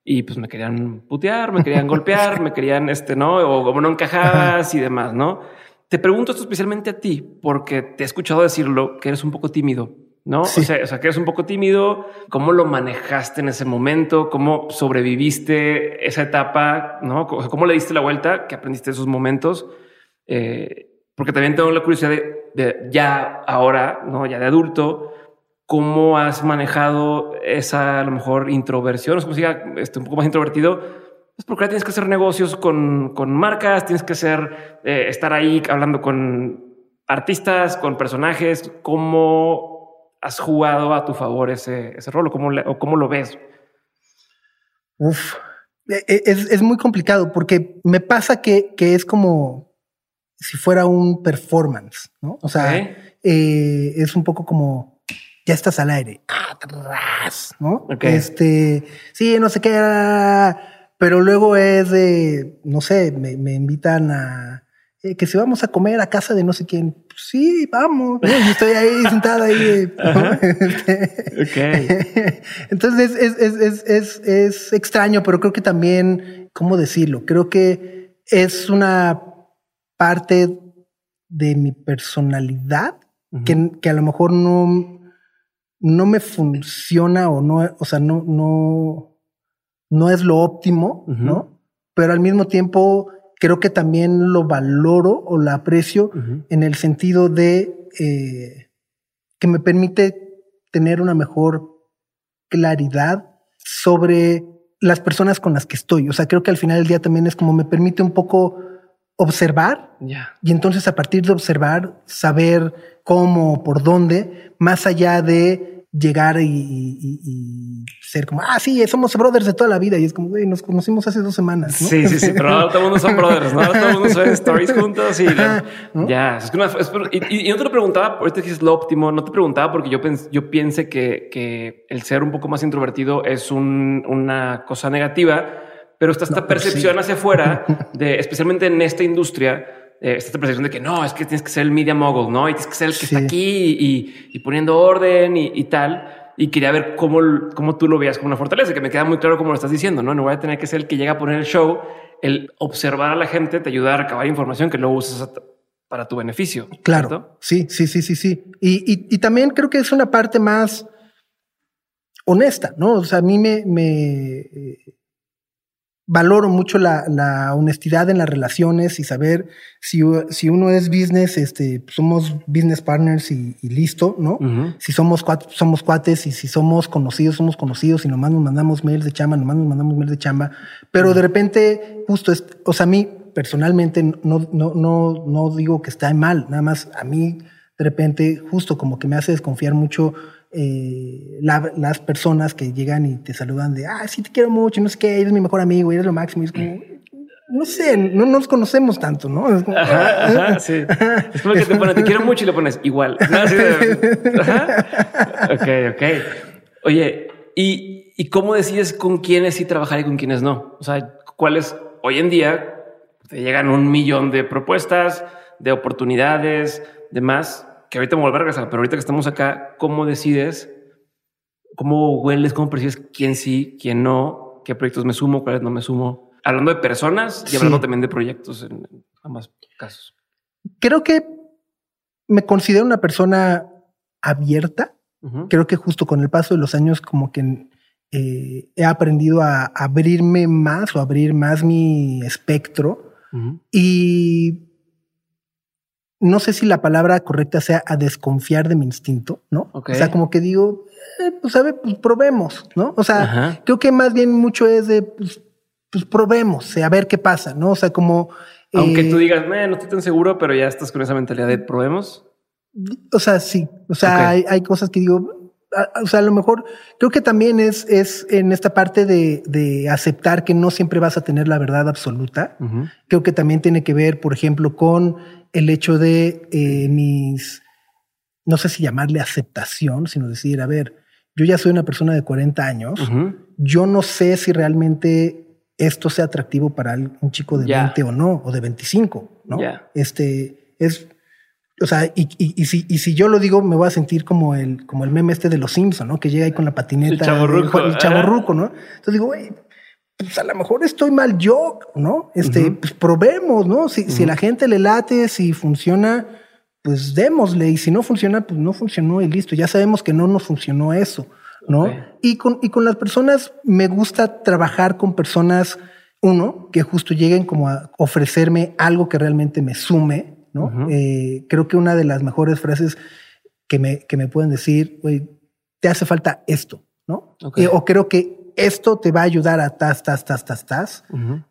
y pues me querían putear, me querían golpear, me querían, este, ¿no? O como no encajabas y demás, ¿no? Te pregunto esto especialmente a ti, porque te he escuchado decirlo, que eres un poco tímido, ¿no? O, sea, o, sea, que eres un poco tímido. ¿Cómo lo manejaste en ese momento? ¿Cómo sobreviviste esa etapa? ¿No? ¿Cómo le diste la vuelta? ¿Qué aprendiste de esos momentos? Eh, porque también tengo la curiosidad de, ya ahora, ¿no? Ya de adulto, ¿cómo has manejado esa, a lo mejor, introversión? O sea, como si este, un poco más introvertido es porque tienes que hacer negocios con, con marcas, tienes que hacer, eh, estar ahí hablando con artistas, con personajes. ¿Cómo has jugado a tu favor ese, ese rol o cómo, o cómo lo ves? Uf, e, e, es, es, muy complicado porque me pasa que, que, es como si fuera un performance, ¿no? O sea, eh, es un poco como ya estás al aire, atrás, ¿no? Este, sí, no sé qué pero luego es de, no sé, me, me invitan a eh, que si vamos a comer a casa de no sé quién, pues sí, vamos. estoy ahí sentada ahí. Este, Entonces es, es, es, es, es extraño, pero creo que también, ¿cómo decirlo? Creo que es una parte de mi personalidad que, que, a lo mejor no, no me funciona o no, o sea, no, no, no es lo óptimo, ¿no? Pero al mismo tiempo creo que también lo valoro o lo aprecio en el sentido de eh, que me permite tener una mejor claridad sobre las personas con las que estoy. O sea, creo que al final del día también es como me permite un poco observar y entonces a partir de observar saber cómo, por dónde, más allá de llegar y, ser como, ah, sí, somos brothers de toda la vida. Y es como, güey, nos conocimos hace dos semanas. Sí, sí, sí, pero ahora todo el mundo son brothers, ¿no? todo el mundo son stories juntos y ya. Es que y, no te lo preguntaba, ahorita dices lo óptimo, no te preguntaba porque yo, yo piense que, que el ser un poco más introvertido es un, una cosa negativa, pero está esta percepción hacia afuera de, especialmente en esta industria, eh, esta percepción de que no, es que tienes que ser el media mogul, ¿no? Y tienes que ser el que está aquí y, y, poniendo orden y, y, tal. Y quería ver cómo, cómo tú lo veías como una fortaleza, que me queda muy claro cómo lo estás diciendo, ¿no? No voy a tener que ser el que llega a poner el show, el observar a la gente te ayuda a recabar información que luego usas para tu beneficio. Claro. Sí, sí, sí, sí, sí. Y, y, también creo que es una parte más honesta, ¿no? O sea, a mí me, me eh, valoro mucho la, la, honestidad en las relaciones y saber si, si uno es business, este, somos business partners y, listo, ¿no? Si somos cuates, somos cuates y si somos conocidos, somos conocidos y nomás nos mandamos mails de chamba, nomás nos mandamos mails de chamba. Pero de repente, justo, es, o sea, a mí personalmente no, no, no, no digo que está mal, nada más a mí de repente justo como que me hace desconfiar mucho eh, las personas que llegan y te saludan de, ah, sí, te quiero mucho, no sé qué, eres mi mejor amigo, eres lo máximo. Y es como, no sé, no nos conocemos tanto, ¿no? Es como, Ajá, ajá, sí. Es como que te pones, te quiero mucho y le pones igual. ¿no? Así de- ajá. Ok, ok. Oye, ¿y, ¿y cómo decides con quiénes sí trabajar y con quiénes no? O sea, ¿cuáles hoy en día te llegan un millón de propuestas, de oportunidades, de más? Que ahorita me volver a regresar, pero ahorita que estamos acá, ¿cómo decides? ¿Cómo hueles? ¿Cómo percibes quién sí, quién no? ¿Qué proyectos me sumo? ¿Cuáles no me sumo? Hablando de personas y Sí. hablando también de proyectos en ambos casos. Creo que me considero una persona abierta. Creo que justo con el paso de los años como que eh, he aprendido a abrirme más o abrir más mi espectro y no sé si la palabra correcta sea a desconfiar de mi instinto, ¿no? O sea, como que digo, eh, pues a ver, pues probemos, ¿no? O sea, Ajá. creo que más bien mucho es de, pues, pues probemos, eh, a ver qué pasa, ¿no? O sea, como... Aunque eh, tú digas, "Eh, no estoy tan seguro, pero ya estás con esa mentalidad de probemos. O sea, sí. O sea, hay, hay cosas que digo, a- o sea, a lo mejor creo que también es, es en esta parte de, de aceptar que no siempre vas a tener la verdad absoluta. Creo que también tiene que ver, por ejemplo, con el hecho de eh, mis, no sé si llamarle aceptación, sino decir, a ver, yo ya soy una persona de 40 años, yo no sé si realmente esto sea atractivo para un chico de Ya. 20 o no, o de 25, ¿no? Este es, o sea, y, y- y si, y si yo lo digo, me voy a sentir como el, como el meme este de los Simpson, ¿no? Que llega ahí con la patineta. El chavorruco, El, el chavorruco, ¿no? Entonces digo, güey, pues a lo mejor estoy mal yo, ¿no? Este, pues probemos, ¿no? Si, si la gente le late, si funciona, pues démosle. Y si no funciona, pues no funcionó y listo. Ya sabemos que no nos funcionó eso, ¿no? Y con, y con las personas me gusta trabajar con personas, uno, que justo lleguen como a ofrecerme algo que realmente me sume, ¿no? Eh, creo que una de las mejores frases que me, que me pueden decir, güey, te hace falta esto, ¿no? Eh, o creo que esto te va a ayudar a tas, tas, tas, tas, tas.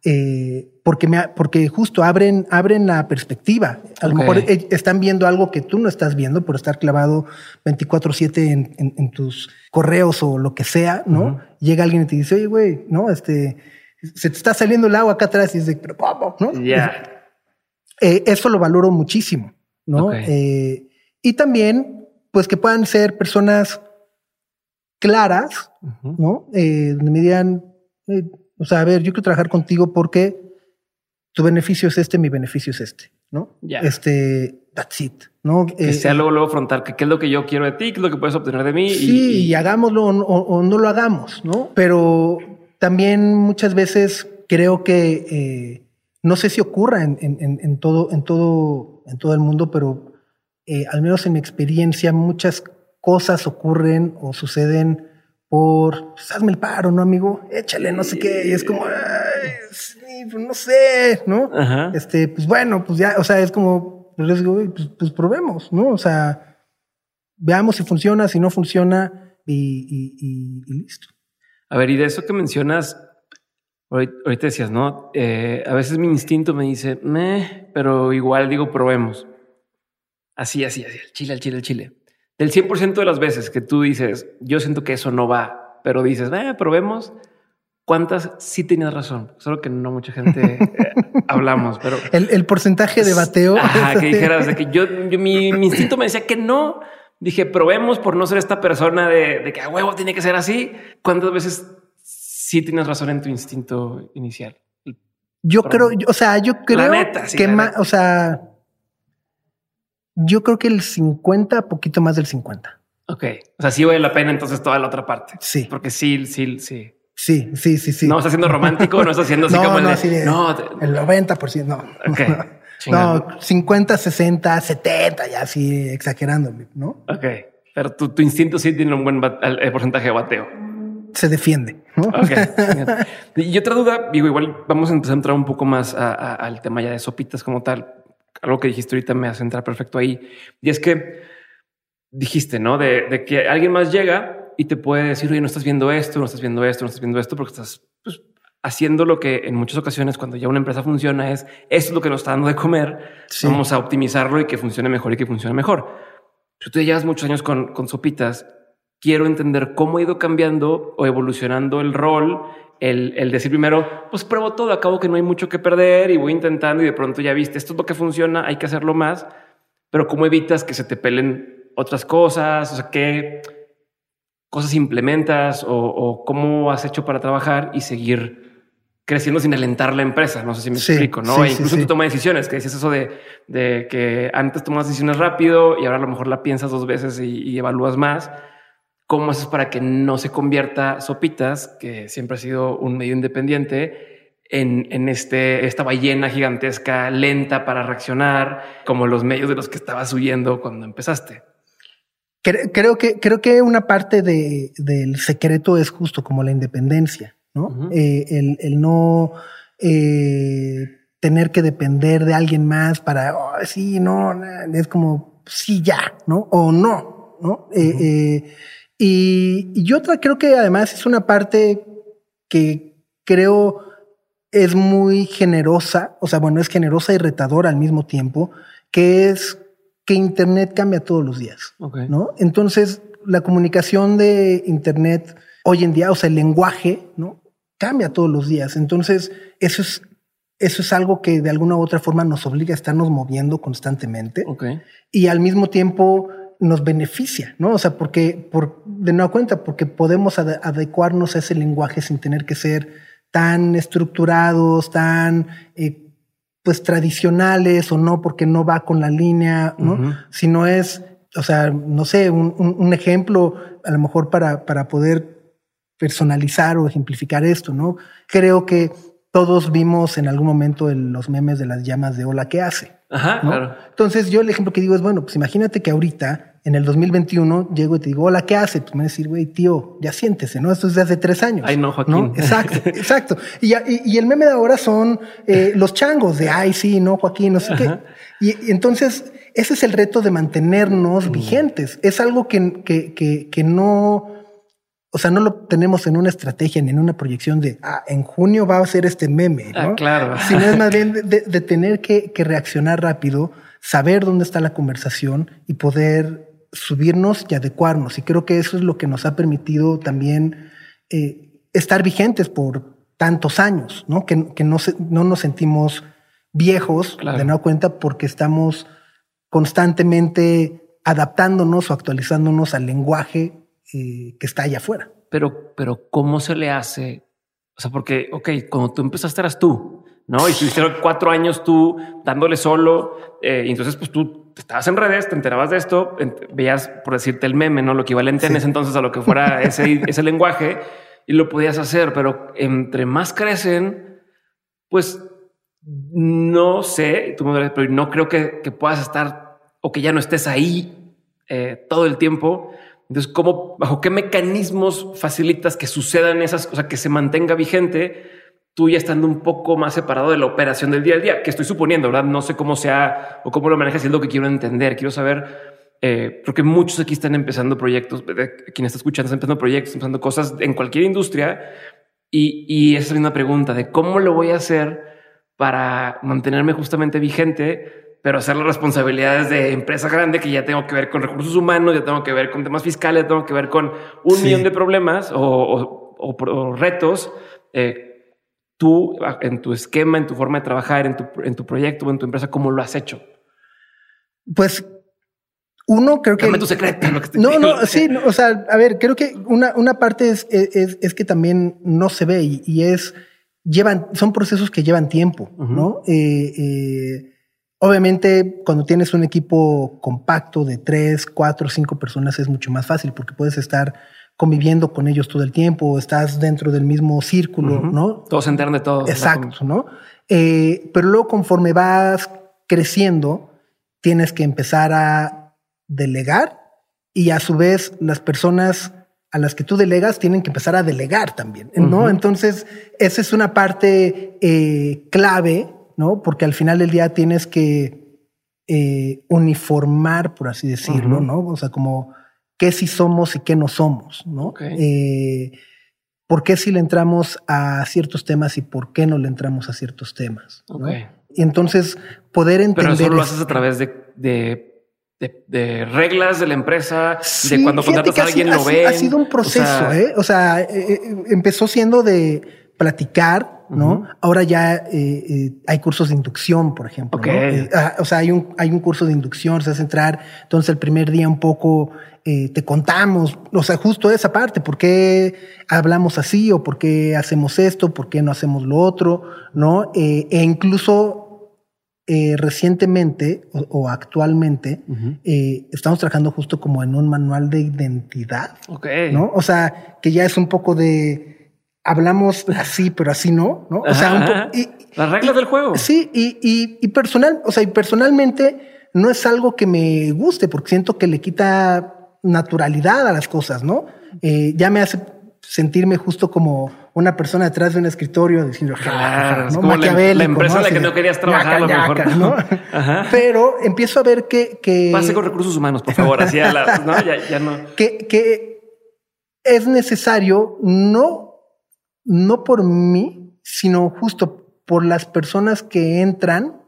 Eh, porque me, porque justo abren, abren la perspectiva. A lo mejor eh, están viendo algo que tú no estás viendo por estar clavado 24/7 en, en- en tus correos o lo que sea, ¿no? Llega alguien y te dice, oye, güey, no, este, se te está saliendo el agua acá atrás y es de, pero ¿cómo? ¿no? Ya. Eh, eso lo valoro muchísimo, ¿no? Eh, y también, pues que puedan ser personas claras. ¿no? Eh, donde me digan, eh, o sea, a ver, yo quiero trabajar contigo porque tu beneficio es este, mi beneficio es este, ¿no? Ya. Este, that's it, ¿no? Que Eh, sea luego, luego frontal, que qué es lo que yo quiero de ti, qué es lo que puedes obtener de mí. Sí, y- y hagámoslo o, no- o no lo hagamos, ¿no? Pero también muchas veces creo que eh, no sé si ocurra en, en- en- en todo, en todo, en todo el mundo, pero eh, al menos en mi experiencia, muchas cosas ocurren o suceden por pues, hazme el paro, ¿no, amigo? Échale, no sé qué. Y es como, "Ay, sí, pues, no sé, ¿no? Ajá. Este, pues bueno, pues ya, o sea, es como, pues les digo, "Güey, pues, pues probemos, ¿no? O sea, veamos si funciona, si no funciona y, y- y- y listo. A ver, y de eso que mencionas, ahorita, ahorita decías, ¿no? Eh, a veces mi instinto me dice, meh, pero igual digo, probemos. Así, así, así, el chile, el chile, el chile. Del 100% de las veces que tú dices, yo siento que eso no va, pero dices, eh, probemos, ¿cuántas sí tenías razón? Solo que no mucha gente eh, hablamos, pero... El, el porcentaje de bateo. Ajá, que dijeras de que yo, yo- mi, mi instinto me decía que no. Dije, probemos por no ser esta persona de, de que a huevo tiene que ser así. ¿Cuántas veces sí tienes razón en tu instinto inicial? Yo creo, o sea, yo creo neta, sí, que más, o sea, yo creo que el 50, poquito más del 50. Ok. O sea, sí vale la pena entonces toda la otra parte. Sí. Porque sí, sí, sí. Sí, sí, sí, sí. No está siendo romántico, no está siendo así no, como el no, así de, no, te- el 90%, no. Ok. no, Chingado. 50, 60, 70, ya así exagerándome, ¿no? Ok. Pero tu, tu instinto sí tiene un buen el- el porcentaje de bateo. Se defiende, ¿no? Ok. fíjate. y otra duda, digo, igual vamos a empezar a entrar un poco más a- a- al tema ya de sopitas como tal. Algo que dijiste ahorita me hace entrar perfecto ahí. Y es que dijiste, ¿no? De, de que alguien más llega y te puede decir, oye, no estás viendo esto, no estás viendo esto, no estás viendo esto, porque estás pues, haciendo lo que en muchas ocasiones cuando ya una empresa funciona es, esto es lo que nos está dando de comer, Sí. vamos a optimizarlo y que funcione mejor y que funcione mejor. Si tú llevas muchos años con, con sopitas, quiero entender cómo ha ido cambiando o evolucionando el rol el, el, decir primero, pues pruebo todo, acabo que no hay mucho que perder y voy intentando y de pronto ya viste, esto es lo que funciona, hay que hacerlo más, pero ¿cómo evitas que se te pelen otras cosas? O sea, ¿qué cosas implementas o, cómo has hecho para trabajar y seguir creciendo sin alentar la empresa? No sé si me explico, ¿no? e incluso tú tomas decisiones, que dices eso de, de, que antes tomas decisiones rápido y ahora a lo mejor la piensas dos veces y, y evalúas más. ¿Cómo haces para que no se convierta Sopitas, que siempre ha sido un medio independiente, en, en este, esta ballena gigantesca, lenta para reaccionar, como los medios de los que estabas huyendo cuando empezaste? Creo que, creo que una parte de, del secreto es justo como la independencia, ¿no? Eh, el, el, no eh, tener que depender de alguien más para, oh, sí, no, es como, sí, ya, ¿no? O no, ¿no? eh, y, otra creo que además es una parte que creo es muy generosa, o sea, bueno, es generosa y retadora al mismo tiempo, que es que Internet cambia todos los días, ¿no? Entonces, la comunicación de Internet hoy en día, o sea, el lenguaje, ¿no? Cambia todos los días. Entonces, eso es, eso es algo que de alguna u otra forma nos obliga a estarnos moviendo constantemente. Y al mismo tiempo, nos beneficia, ¿no? O sea, porque, por, de nueva cuenta, porque podemos adecuarnos a ese lenguaje sin tener que ser tan estructurados, tan, eh, pues, tradicionales o no, porque no va con la línea, ¿no? Si no es, o sea, no sé, un, un, ejemplo, a lo mejor para, para poder personalizar o ejemplificar esto, ¿no? Creo que todos vimos en algún momento los memes de las llamas de hola, ¿qué hace? Ajá, claro. Entonces yo el ejemplo que digo es, bueno, pues imagínate que ahorita, en el 2021, llego y te digo, hola, ¿qué hace? Tú me vas a decir, güey, tío, ya siéntese, ¿no? Esto es de hace tres años. Ay, no, Joaquín. Exacto, exacto. Y, y, el meme de ahora son eh, los changos de, ay, sí, no, Joaquín, no sé qué. Y, entonces, ese es el reto de mantenernos mm. vigentes. Es algo que, que, que, que no o sea, no lo tenemos en una estrategia ni en una proyección de ah, en junio va a ser este meme, ¿no? Ah, claro. Sino es más bien de, tener que, reaccionar rápido, saber dónde está la conversación y poder subirnos y adecuarnos. Y creo que eso es lo que nos ha permitido también eh, estar vigentes por tantos años, ¿no? Que, no, no nos sentimos viejos de no cuenta porque estamos constantemente adaptándonos o actualizándonos al lenguaje eh, que está allá afuera. Pero, pero ¿cómo se le hace? O sea, porque, ok, cuando tú empezaste eras tú, ¿no? Y estuviste cuatro años tú dándole solo, eh, y entonces pues tú estabas en redes, te enterabas de esto, veías, por decirte, el meme, ¿no? Lo equivalente en ese entonces a lo que fuera ese, ese lenguaje, y lo podías hacer, pero entre más crecen, pues no sé, tú me pero no creo que, que, puedas estar o que ya no estés ahí eh, todo el tiempo. Entonces, ¿cómo, bajo qué mecanismos facilitas que sucedan esas cosas, que se mantenga vigente, tú ya estando un poco más separado de la operación del día a día? Que estoy suponiendo, ¿verdad? No sé cómo sea o cómo lo manejas, es lo que quiero entender. Quiero saber, eh, porque muchos aquí están empezando proyectos, quien está escuchando está empezando proyectos, empezando cosas en cualquier industria. Y, y esa es una pregunta de cómo lo voy a hacer para mantenerme justamente vigente pero hacer las responsabilidades de empresa grande que ya tengo que ver con recursos humanos, ya tengo que ver con temas fiscales, ya tengo que ver con un millón de problemas o, retos. Eh, tú, en tu esquema, en tu forma de trabajar, en tu, en tu proyecto o en tu empresa, ¿cómo lo has hecho? Pues uno creo que... tu secreto. no, no, sí, o sea, a ver, creo que una, una parte es, es, es que también no se ve y, es, llevan, son procesos que llevan tiempo, ¿no? Eh, eh, Obviamente, cuando tienes un equipo compacto de tres, cuatro, cinco personas es mucho más fácil porque puedes estar conviviendo con ellos todo el tiempo, estás dentro del mismo círculo, ¿no? Todos se enteran de todo. Exacto, ¿no? Eh, pero luego conforme vas creciendo, tienes que empezar a delegar y a su vez las personas a las que tú delegas tienen que empezar a delegar también, ¿no? Entonces, esa es una parte eh, clave ¿no? Porque al final del día tienes que eh, uniformar, por así decirlo, ¿no? O sea, como qué sí somos y qué no somos, ¿no? Eh, ¿Por qué si le entramos a ciertos temas y por qué no le entramos a ciertos temas? Y entonces poder entender. Pero eso lo haces a través de, de, reglas de la empresa, de cuando contratas a alguien lo ve. Ha sido un proceso, ¿eh? O sea, empezó siendo de platicar, ¿no? Ahora ya eh, eh, hay cursos de inducción, por ejemplo. ¿no? Eh, ah, o sea, hay un, hay un curso de inducción, se hace entrar, entonces el primer día un poco eh, te contamos, o sea, justo esa parte, por qué hablamos así o por qué hacemos esto, por qué no hacemos lo otro, ¿no? Eh, e incluso eh, recientemente o, o actualmente eh, estamos trabajando justo como en un manual de identidad, Ok. ¿no? O sea, que ya es un poco de hablamos así, pero así no, ¿no? O sea, un Ajá. poco, y, Las reglas del juego. Sí, y, y, y personal, o sea, y personalmente no es algo que me guste porque siento que le quita naturalidad a las cosas, ¿no? Eh, ya me hace sentirme justo como una persona detrás de un escritorio diciendo, Claro, ¿no? la- Maquiavélico, la empresa en la que no querías trabajar, a lo yaca, mejor. yaca, ¿no? Ajá. Pero empiezo a ver que, que, Pase con recursos humanos, por favor. Así a la, no, ya, ya no. que, que es necesario no, no por mí, sino justo por las personas que entran,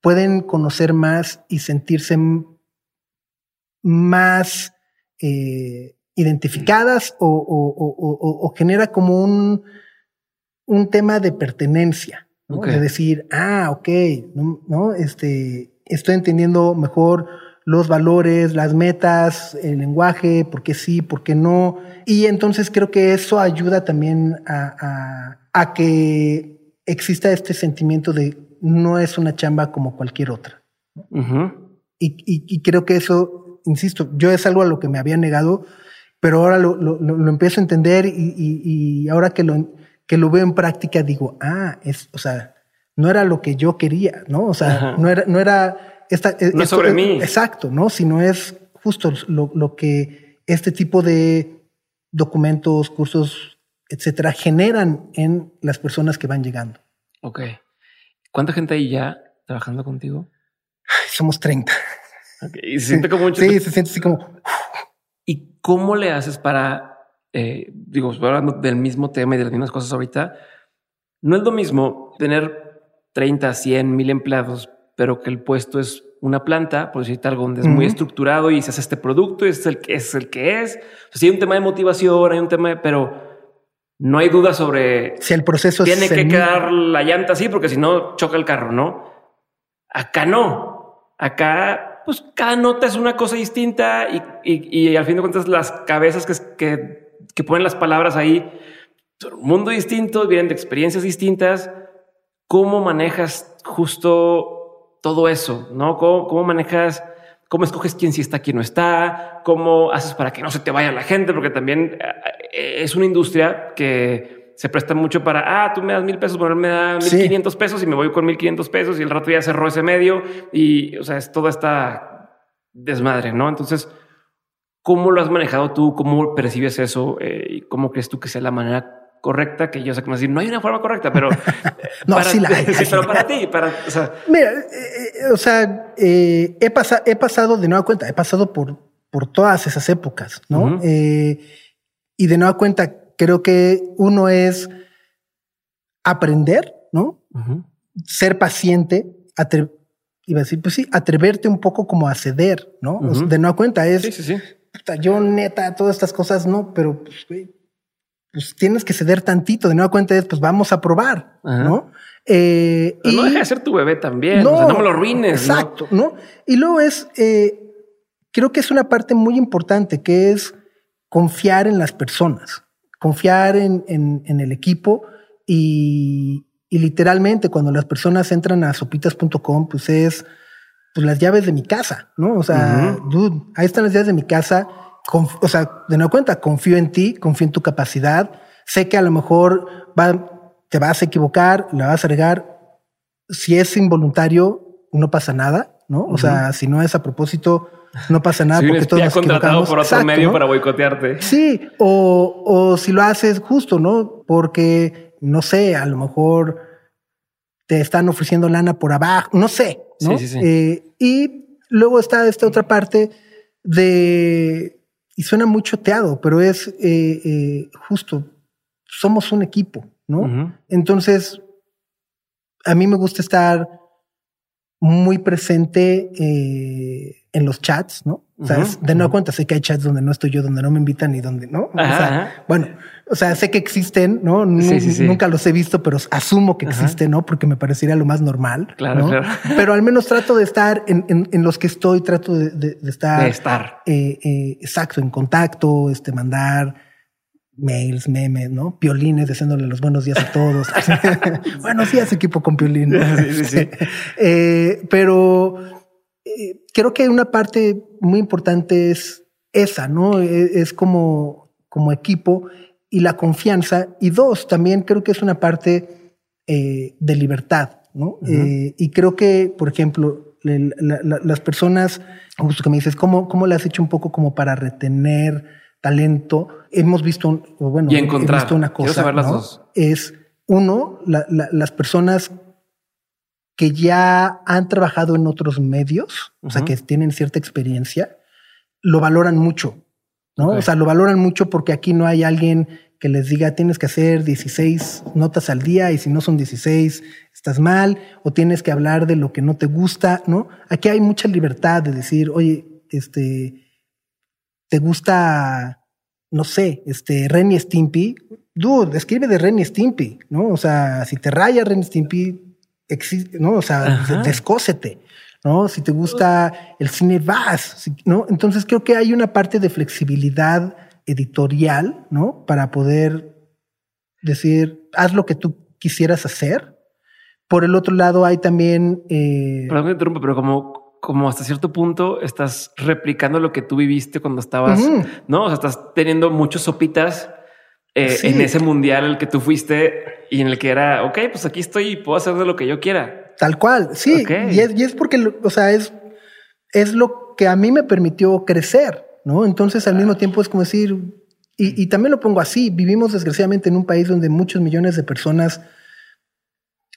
pueden conocer más y sentirse más eh, identificadas o, o- o- o- o genera como un, un tema de pertenencia, ¿no? De decir, ah, ok, no, no, este, estoy entendiendo mejor los valores, las metas, el lenguaje, por qué sí, por qué no. Y entonces creo que eso ayuda también a, a- a que exista este sentimiento de no es una chamba como cualquier otra. Ujú. Y, y- y creo que eso, insisto, yo es algo a lo que me había negado, pero ahora lo, lo- lo- empiezo a entender y, y- ahora que lo, que lo veo en práctica digo, ah, es, o sea, no era lo que yo quería, ¿no? O sea, Ajá. no era, no era esta, No es sobre mí. Exacto, ¿no? Sino es justo lo, lo que este tipo de documentos, cursos, etcétera, generan en las personas que van llegando. Ok. ¿Cuánta gente hay ya trabajando contigo? Ay, Somos 30. Ok, Y se siente como mucho. Sí, se siente así como, ¿Y cómo le haces para, eh, digo, hablando del mismo tema y de las mismas cosas ahorita? No es lo mismo tener 30, 100, mil empleados, pero que el puesto es una planta, por decirte algo, donde es muy Ujú. estructurado y se hace este producto y es el que es. El que es. O sea, sí hay un tema de motivación, hay un tema de, pero no hay duda sobre si el proceso tiene que quedar la llanta así porque si no choca el carro, ¿no? Acá no. Acá, pues cada nota es una cosa distinta y, y- y al fin de cuentas las cabezas que, que, que ponen las palabras ahí son un mundo distinto, vienen de experiencias distintas. ¿Cómo manejas justo todo eso? ¿No? ¿Cómo, cómo manejas? ¿Cómo escoges quién sí está, quién no está? ¿Cómo haces para que no se te vaya la gente? Porque también eh, es una industria que se presta mucho para, ah, tú me das mil pesos, pero él me da mil Sí. quinientos pesos y me voy con mil quinientos pesos y el rato ya cerró ese medio y, o sea, es toda esta desmadre, ¿no? Entonces, ¿cómo lo has manejado tú? ¿Cómo percibes eso? Eh, ¿Y cómo crees tú que sea la manera correcta? Que yo sé decir, no hay una forma correcta, pero... eh, No, para, sí la hay. sí, pero para ti, para... O sea, Mira, eh, eh, o sea, eh, he, pasa- he pasado de nueva cuenta, he pasado por, por todas esas épocas, ¿no? Eh, y de nueva cuenta, creo que uno es aprender, ¿no? Ser paciente, iba a decir, pues sí, atreverte un poco como a ceder, ¿no? O sea, Ujú. de nueva cuenta es, sí, sí, sí. puta, yo neta, todas estas cosas no, pero pues, güey, pues tienes que ceder tantito. De nueva cuenta es, pues vamos a probar, Ajá. ¿no? Eh, Pero no deja de ser tu bebé también. o sea, no me lo arruines. ¿no? Exacto, ¿no? Y luego es, eh, creo que es una parte muy importante que es confiar en las personas, confiar en, en- en el equipo y, y literalmente cuando las personas entran a sopitas.com, pues es pues las llaves de mi casa, ¿no? O sea, dude, ahí están las llaves de mi casa. O sea, de nueva cuenta, confío en ti, confío en tu capacidad. Sé que a lo mejor va- te vas a equivocar, la vas a regar. Si es involuntario, no pasa nada, ¿no? O sea, si no es a propósito, no pasa nada un porque todos nos contratado por otro Exacto, medio ¿no? para boicotearte. Sí, o, o si lo haces justo, ¿no? Porque, no sé, a lo mejor te están ofreciendo lana por abajo, no sé, ¿no? Sí, sí, sí. Eh, y luego está esta otra parte de, y suena muy choteado, pero es eh, eh, justo, somos un equipo, ¿no? Entonces, a mí me gusta estar muy presente eh, en los chats, ¿no? O sea, Ujú, es- de nueva cuenta, sé que hay chats donde no estoy yo, donde no me invitan y donde no. O sea. Bueno, o sea, sé que existen, ¿no? Nunca los he visto, pero asumo que existen, ¿no? Porque me parecería lo más normal. Claro, claro. Pero al menos trato de estar en, los que estoy, trato de, estar. De estar. Eh, eh, exacto, en contacto, este, mandar mails, memes, ¿no? Piolines deseándole los buenos días a todos. buenos días, equipo con Piolín. Sí, sí, eh, pero creo que una parte muy importante es esa, ¿no? E, es, como, como equipo y la confianza. Y dos, también creo que es una parte eh, de libertad, ¿no? Eh, y creo que, por ejemplo, las personas, justo que me dices, ¿cómo, ¿cómo le has hecho un poco como para retener talento? Hemos visto, bueno, y encontrar. visto una cosa, Es uno, las personas que ya han trabajado en otros medios, o sea, que tienen cierta experiencia, lo valoran mucho, ¿no? O sea, lo valoran mucho porque aquí no hay alguien que les diga tienes que hacer 16 notas al día y si no son 16 estás mal o tienes que hablar de lo que no te gusta, ¿no? Aquí hay mucha libertad de decir, oye, este, te gusta, no sé, este, Ren y Stimpy, dude, escribe de Ren y Stimpy, ¿no? O sea, si te raya Ren y Stimpy, existe, ¿no? O sea, descósete. ¿No? Si te gusta el cine, vas, ¿no? Entonces creo que hay una parte de flexibilidad editorial, ¿no? Para poder decir, haz lo que tú quisieras hacer. Por el otro lado, hay también. Eh, Perdón, me interrumpo, pero como, como hasta cierto punto estás replicando lo que tú viviste cuando estabas, ¿no? O sea, estás teniendo muchos sopitas eh, en ese mundial el que tú fuiste y en el que era, ok, pues aquí estoy y puedo hacer de lo que yo quiera. Tal cual, sí. Y, es, y, es, porque, o sea, es, es lo que a mí me permitió crecer, ¿no? Entonces, al mismo tiempo es como decir, y, y, también lo pongo así, vivimos desgraciadamente en un país donde muchos millones de personas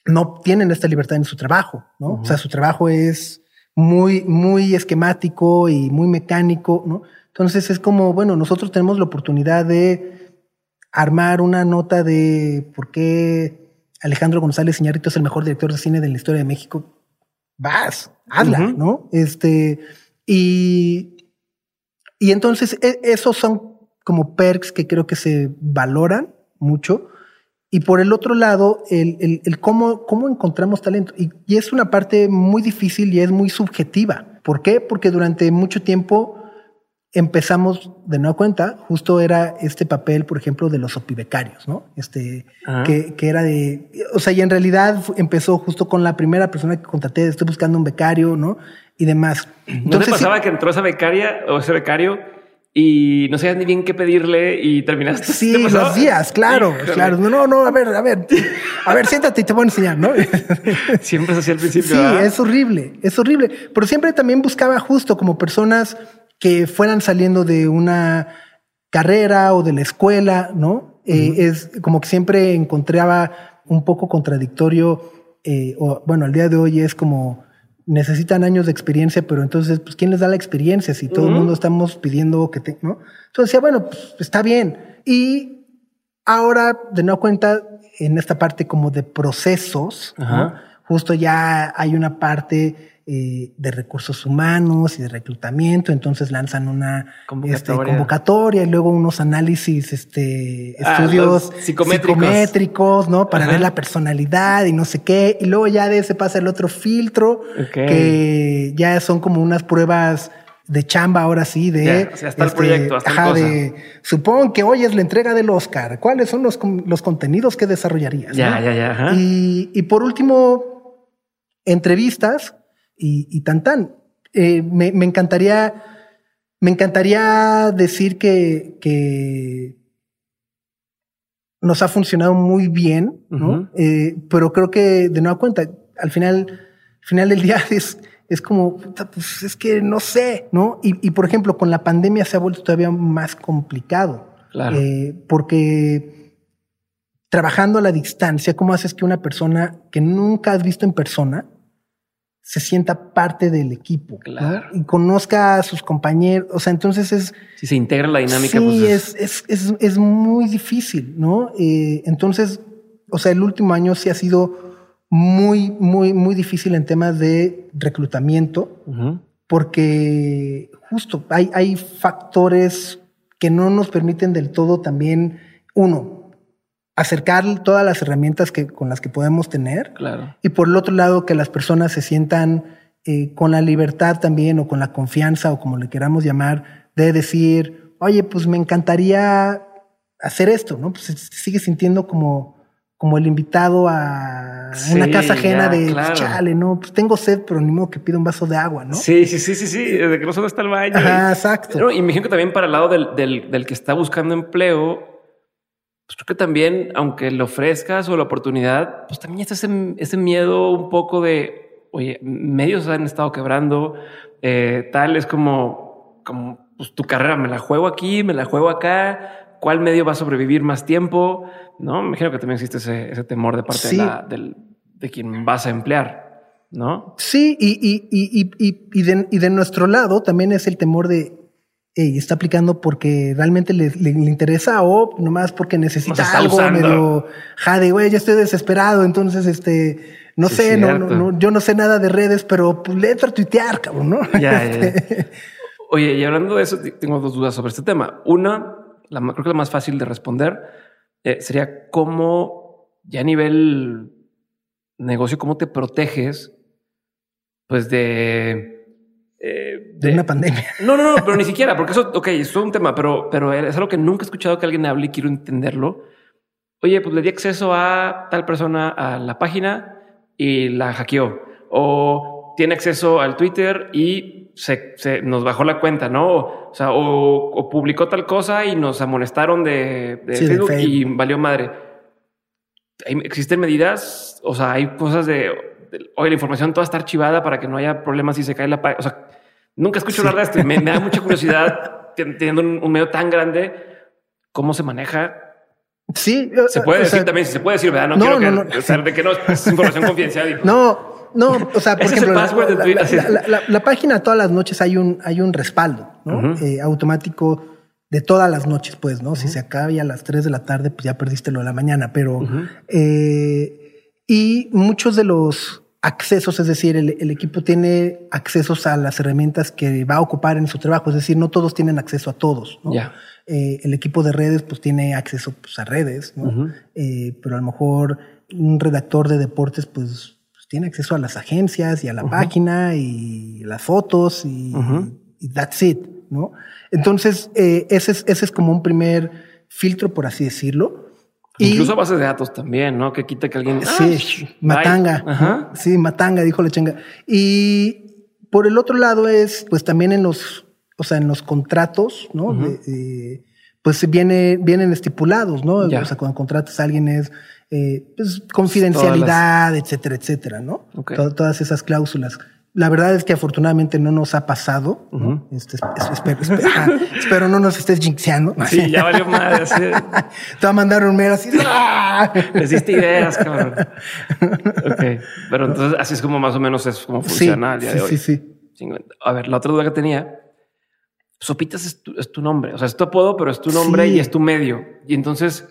no tienen esta libertad en su trabajo, ¿no? O sea, su trabajo es muy, muy esquemático y muy mecánico, ¿no? Entonces es como, bueno, nosotros tenemos la oportunidad de armar una nota de por qué Alejandro González Iñárritu es el mejor director de cine de la historia de México, vas, hazla, ¿no? Este, y, y entonces e, esos son como perks que creo que se valoran mucho. Y por el otro lado, el, el, cómo, cómo encontramos talento. Y, y, es una parte muy difícil y es muy subjetiva. ¿Por qué? Porque durante mucho tiempo empezamos de nueva cuenta, justo era este papel, por ejemplo, de los opibecarios, ¿no? Este, que, que, era de, o sea, y en realidad empezó justo con la primera persona que contraté, estoy buscando un becario, ¿no? Y demás. Entonces, ¿No te pasaba que entró esa becaria o ese becario y no sabías ni bien qué pedirle y terminaste. Sí, los días, claro, claro. No, no, a ver, a ver, a ver, siéntate y te voy a enseñar, ¿no? siempre es así al principio. Sí, es horrible, es horrible. Pero siempre también buscaba justo como personas que fueran saliendo de una carrera o de la escuela, ¿no? Eh, es como que siempre encontraba un poco contradictorio, eh, o bueno, al día de hoy es como necesitan años de experiencia, pero entonces, pues, ¿quién les da la experiencia si todo el mundo estamos pidiendo que te, ¿no? Entonces decía, bueno, pues está bien. Y ahora, de no cuenta, en esta parte como de procesos, justo ya hay una parte eh, de recursos humanos y de reclutamiento, entonces lanzan una este, convocatoria, y luego unos análisis, este, ah, estudios psicométricos. ¿no? Para ver la personalidad y no sé qué, y luego ya de ese pasa el otro filtro, que ya son como unas pruebas de chamba ahora sí, de... hasta el este, proyecto, hasta de, supongo que hoy es la entrega del Oscar. ¿Cuáles son los, los contenidos que desarrollarías? Ya, ya, ya. Y, y por último, entrevistas y, y tan tan. Eh, me, me, encantaría, me encantaría decir que, que nos ha funcionado muy bien, ¿no? eh, pero creo que de nueva cuenta, al final, al final del día es, es como, pues es que no sé, ¿no? Y, y, por ejemplo, con la pandemia se ha vuelto todavía más complicado. Claro. Eh, porque trabajando a la distancia, ¿cómo haces que una persona que nunca has visto en persona se sienta parte del equipo claro. y conozca a sus compañeros. O sea, entonces es. Si se integra la dinámica, sí, pues es, es, es, es, muy difícil, ¿no? Eh, entonces, o sea, el último año sí ha sido muy, muy, muy difícil en temas de reclutamiento, porque justo hay, hay factores que no nos permiten del todo también uno, acercar todas las herramientas que, con las que podemos tener. Claro. Y por el otro lado, que las personas se sientan eh, con la libertad también o con la confianza o como le queramos llamar, de decir, oye, pues me encantaría hacer esto, ¿no? Pues se sigue sintiendo como, como el invitado a una casa ajena ya, de, pues, claro. chale, ¿no? Pues tengo sed, pero ni modo que pido un vaso de agua, ¿no? Sí, sí, sí, sí, sí. Desde que no solo está el baño. Ajá, exacto. No, y me imagino que también para el lado del, del, del que está buscando empleo, pues creo que también, aunque le ofrezcas o la oportunidad, pues también está ese, ese miedo un poco de, oye, medios han estado quebrando, eh, tal es como, como pues, tu carrera, me la juego aquí, me la juego acá, ¿cuál medio va a sobrevivir más tiempo? No, me imagino que también existe ese, ese temor de parte Sí. de, la, del, de quien vas a emplear, ¿no? Sí, y, y, y, y, y, y de, y de nuestro lado también es el temor de, hey, está aplicando porque realmente le, le- le interesa o nomás porque necesita algo usando. medio jade, güey, ya estoy desesperado, entonces este, no Sí, sé, no, no, no, yo no sé nada de redes, pero pues le entro a tuitear, cabrón, ¿no? Ya, ya. Este, Oye, y hablando de eso, tengo dos dudas sobre este tema. Una, la, creo que la más fácil de responder eh, sería cómo, ya a nivel negocio, cómo te proteges, pues de... eh, de una pandemia. no, no, no, pero ni siquiera, porque eso, ok, es un tema, pero, pero es algo que nunca he escuchado que alguien hable y quiero entenderlo. Oye, pues le di acceso a tal persona a la página y la hackeó. O tiene acceso al Twitter y se, se nos bajó la cuenta, ¿no? O, o sea, o, o publicó tal cosa y nos amonestaron de, de Sí, de Facebook, y valió madre. ¿Existen medidas? O sea, hay cosas de, oye, la información toda está archivada para que no haya problemas si se cae la página. O sea, nunca escucho Sí. hablar de esto y me, me da mucha curiosidad ten- teniendo un, un medio tan grande, cómo se maneja. Sí, Se puede decir sea, también, si se puede decir, ¿verdad? No, No, quiero que, no, no. o sea, de que no es información confidencial. y- No, no, o sea, por ejemplo, la- la, la- página todas las noches hay un, hay un respaldo, ¿no? Ujú. Eh, automático de todas las noches, pues, ¿no? Si se acaba ya a las 3 de la tarde, pues ya perdiste lo de la mañana, pero... eh, y muchos de los accesos, es decir, el, el equipo tiene accesos a las herramientas que va a ocupar en su trabajo, es decir, no todos tienen acceso a todos, ¿no? Eh, el equipo de redes pues tiene acceso pues, a redes, ¿no? Eh, pero a lo mejor un redactor de deportes pues, pues, tiene acceso a las agencias y a la página y las fotos y, y that's it, ¿no? Entonces, eh, ese, es, ese es como un primer filtro, por así decirlo. Y- Incluso a base de datos también, ¿no? Que quita que alguien. Sí, Ah, bye. matanga. Ajá. Sí, matanga, dijo la chenga. Y por el otro lado es, pues también en los, o sea, en los contratos, ¿no? De- eh, pues viene, vienen estipulados, ¿no? Ya. O sea, cuando contratas a alguien es, eh, pues, confidencialidad, etcétera, etcétera, ¿no? Ok. To- todas esas cláusulas. La verdad es que afortunadamente no nos ha pasado. ¿no? Ujú. Este, es- es- espero, espero- espero no nos estés jinxeando. Sí, ya valió madre. sí. Te va a mandar un mail así. ¡ah! Les diste ideas, cabrón. Ok. Pero entonces así es como más o menos es como funciona el día sí, de hoy. sí, sí. A ver, la otra duda que tenía. Sopitas es tu, es tu nombre. O sea, es tu apodo, pero es tu nombre Sí. y es tu medio. Y entonces,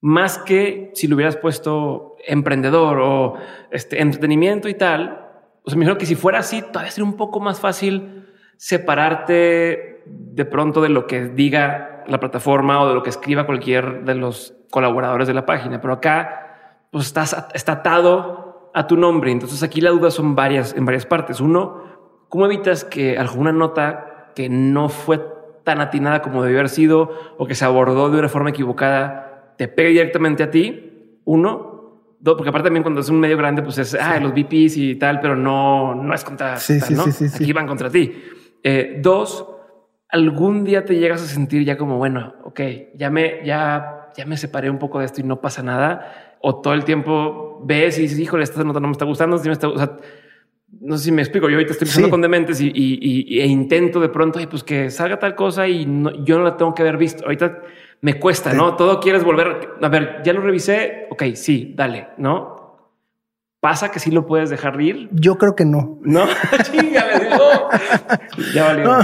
más que si le hubieras puesto emprendedor o este entretenimiento y tal, o sea, me imagino que si fuera así, todavía sería un poco más fácil separarte de pronto de lo que diga la plataforma o de lo que escriba cualquier de los colaboradores de la página. Pero acá, pues estás está atado a tu nombre. Entonces aquí la duda son varias en varias partes. Uno, ¿cómo evitas que alguna nota que no fue tan atinada como debió haber sido o que se abordó de una forma equivocada te pegue directamente a ti? Uno. Porque aparte también cuando es un medio grande, pues es ah, los VPs y tal, pero no, no es contra Sí, tal, sí, ¿no? sí, sí, sí. Aquí van contra ti. Eh, dos, algún día te llegas a sentir ya como, bueno, ok, ya me, ya, ya me separé un poco de esto y no pasa nada. O todo el tiempo ves y dices, híjole, esta nota no me está gustando, sí me está, o sea, no sé si me explico. Yo ahorita estoy Sí. con dementes y, y- y- e intento de pronto, "Ay, pues que salga tal cosa y no- yo no la tengo que haber visto. Ahorita me cuesta, Sí. ¿no? Todo quieres volver. A ver, ya lo revisé. Ok, sí, dale, ¿no? Pasa que sí lo puedes dejar ir. Yo creo que no. No, chinga, le digo. Ya valió.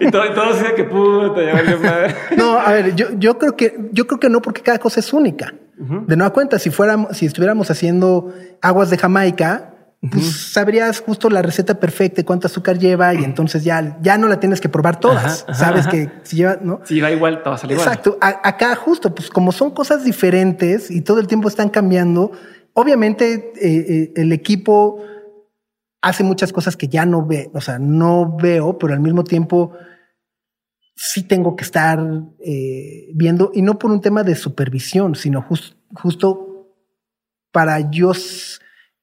y todo, y todo así de que puta, ya valió madre. No, a ver, yo, yo creo que yo creo que no porque cada cosa es única. De nueva cuenta, si fuéramos, si estuviéramos haciendo aguas de Jamaica, pues sabrías justo la receta perfecta, cuánto azúcar lleva y entonces ya, ya no la tienes que probar todas. Sabes que si lleva, ¿no? Si va igual, salir Exacto. igual. Exacto. Acá justo, pues como son cosas diferentes y todo el tiempo están cambiando, obviamente eh, eh, el equipo hace muchas cosas que ya no ve, o sea, no veo, pero al mismo tiempo sí tengo que estar eh, viendo y no por un tema de supervisión, sino justo para yo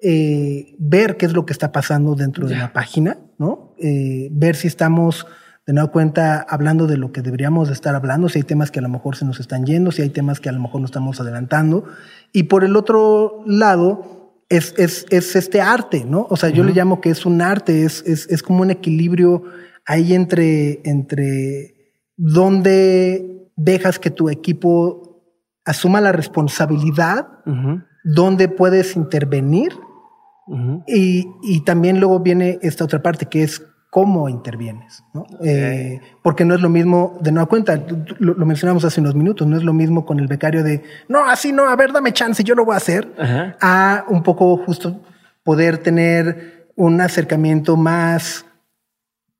eh, ver qué es lo que está pasando dentro de la página, ¿no? Eh, ver si estamos de nueva cuenta hablando de lo que deberíamos de estar hablando, si hay temas que a lo mejor se nos están yendo, si hay temas que a lo mejor nos estamos adelantando. Y por el otro lado, es, es, es este arte, ¿no? O sea, yo uh -huh. le llamo que es un arte, es, es, es como un equilibrio ahí entre, entre dónde dejas que tu equipo asuma la responsabilidad, uh -huh. dónde puedes intervenir uh -huh. y, y, también luego viene esta otra parte que es cómo intervienes, ¿no? Okay. Eh, porque no es lo mismo, de nueva cuenta, lo, lo, mencionamos hace unos minutos, no es lo mismo con el becario de, no, así no, a ver, dame chance, yo lo voy a hacer, uh -huh. a un poco justo poder tener un acercamiento más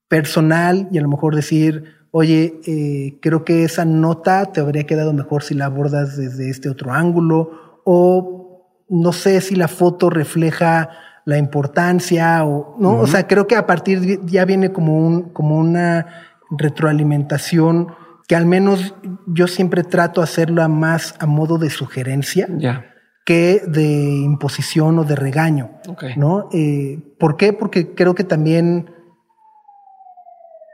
personal y a lo mejor decir, oye, eh, creo que esa nota te habría quedado mejor si la abordas desde este otro ángulo o no sé si la foto refleja la importancia o no, uh -huh. o sea, creo que a partir de, ya viene como un como una retroalimentación que al menos yo siempre trato hacerla más a modo de sugerencia yeah. que de imposición o de regaño, okay. ¿no? Eh, ¿Por qué? Porque creo que también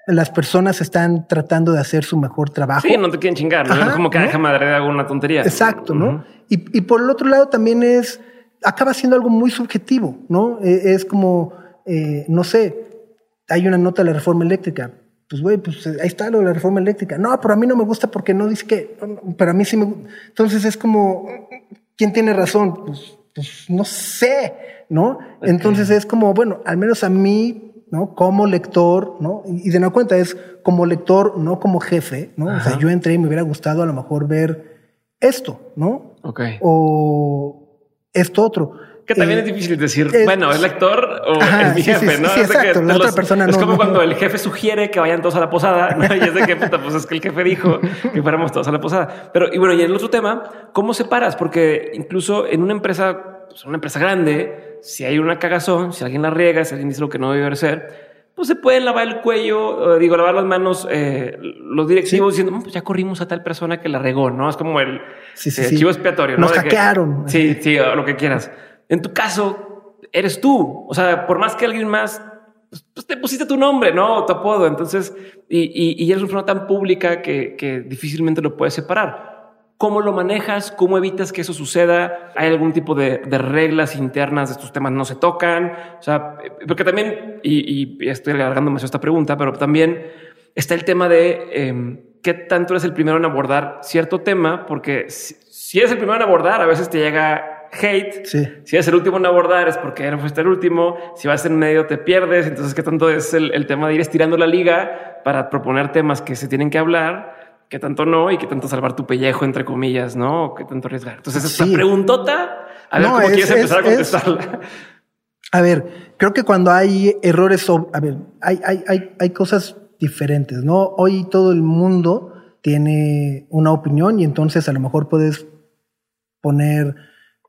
las personas están tratando de hacer su mejor trabajo. Sí, no te quieren chingar, ¿no? Ajá, como que ¿no? deja madre de alguna tontería. Exacto, ¿no? Uh -huh. y, y, por el otro lado también es, acaba siendo algo muy subjetivo, ¿no? Eh, es como, eh, no sé, hay una nota de la reforma eléctrica. Pues, güey, pues ahí está lo de la reforma eléctrica. No, pero a mí no me gusta porque no dice que, pero a mí sí me gusta. Entonces es como, ¿quién tiene razón? Pues, pues no sé, ¿no? Okay. Entonces es como, bueno, al menos a mí ¿no? Como lector, ¿no? Y de no cuenta es como lector, no como jefe, ¿no? Ajá. O sea, yo entré y me hubiera gustado a lo mejor ver esto, ¿no? Ok. O esto otro. Que también eh, es difícil decir, bueno, ¿es lector o ajá, es mi jefe? Sí, ¿no? Sí, es exacto, la los, otra persona no. Es como no, cuando no. el jefe sugiere que vayan todos a la posada, ¿no? Y es de que, puta, pues es que el jefe dijo que fuéramos todos a la posada. Pero, y bueno, y el otro tema, ¿cómo separas? Porque incluso en una empresa, pues una empresa grande, si hay una cagazón, si alguien la riega, si alguien dice lo que no debe ser, pues se pueden lavar el cuello, digo, lavar las manos eh, los directivos sí. diciendo, pues ya corrimos a tal persona que la regó, ¿no? Es como el sí, sí, eh, chivo expiatorio, Nos ¿no? hackearon. Que, sí, sí, lo que quieras. En tu caso, eres tú. O sea, por más que alguien más, pues, pues te pusiste tu nombre, ¿no? Tu apodo. Entonces, y, y, y eres una persona tan pública que, que difícilmente lo puedes separar. ¿Cómo lo manejas? ¿Cómo evitas que eso suceda? ¿Hay algún tipo de, de, reglas internas de estos temas no se tocan? O sea, porque también, y, y estoy alargándome a esta pregunta, pero también está el tema de eh, qué tanto eres el primero en abordar cierto tema, porque si, si eres el primero en abordar, a veces te llega hate. Sí. Si eres el último en abordar es porque no fuiste el último. Si vas en medio te pierdes. Entonces, ¿qué tanto es el, el tema de ir estirando la liga para proponer temas que se tienen que hablar? Qué tanto no y qué tanto salvar tu pellejo, entre comillas, ¿no? O qué tanto arriesgar. Entonces, esta sí. preguntota, a ver no, cómo es, quieres empezar es, a contestarla. Es, a ver, creo que cuando hay errores, a ver, hay, hay, hay, hay cosas diferentes, ¿no? Hoy todo el mundo tiene una opinión y entonces a lo mejor puedes poner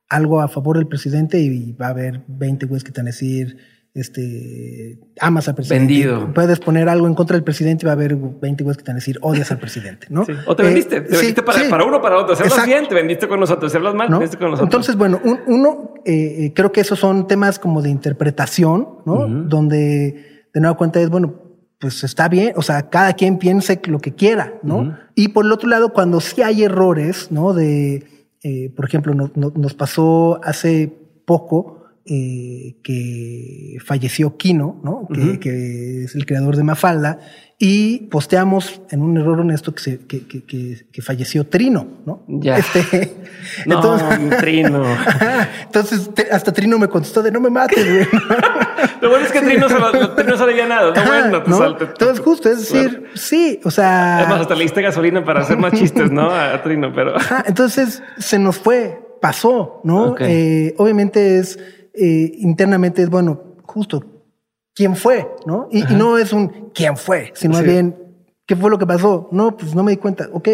algo a favor del presidente y va a haber 20 güeyes que te van a decir, este, amas al presidente. Vendido. Puedes poner algo en contra del presidente y va a haber 20 güeyes que te van a decir, odias al presidente, ¿no? Sí. O te vendiste, eh, te vendiste sí, para, sí. para, uno para otro. Exacto. bien, te vendiste con nosotros. Hablas mal, ¿no? te vendiste con nosotros. Entonces, bueno, un, uno, eh, creo que esos son temas como de interpretación, ¿no? Uh -huh. Donde de nueva cuenta es, bueno, pues está bien, o sea, cada quien piense lo que quiera, ¿no? Uh -huh. Y por el otro lado, cuando sí hay errores, ¿no? De, eh, por ejemplo, no, no, nos pasó hace poco, eh, que falleció Kino, ¿no? Que, uh -huh. que, es el creador de Mafalda, y posteamos en un error honesto que, se, que, que, que falleció Trino, ¿no? Ya. Este, no, entonces, Trino. entonces, hasta Trino me contestó de no me mates, güey. Lo bueno es que Trino se, lo, Trino se alivianado, no bueno, ¿no? Salte, entonces, justo, es decir, claro. sí, o sea. Además, hasta le diste gasolina para hacer más chistes, ¿no? A Trino, pero. Ajá, entonces se nos fue, pasó, ¿no? Okay. Eh, obviamente es eh, internamente es, bueno, justo, ¿quién fue? ¿No? Y, y no es un ¿quién fue? Sino Sí. bien, ¿qué fue lo que pasó? No, pues no me di cuenta. Ok,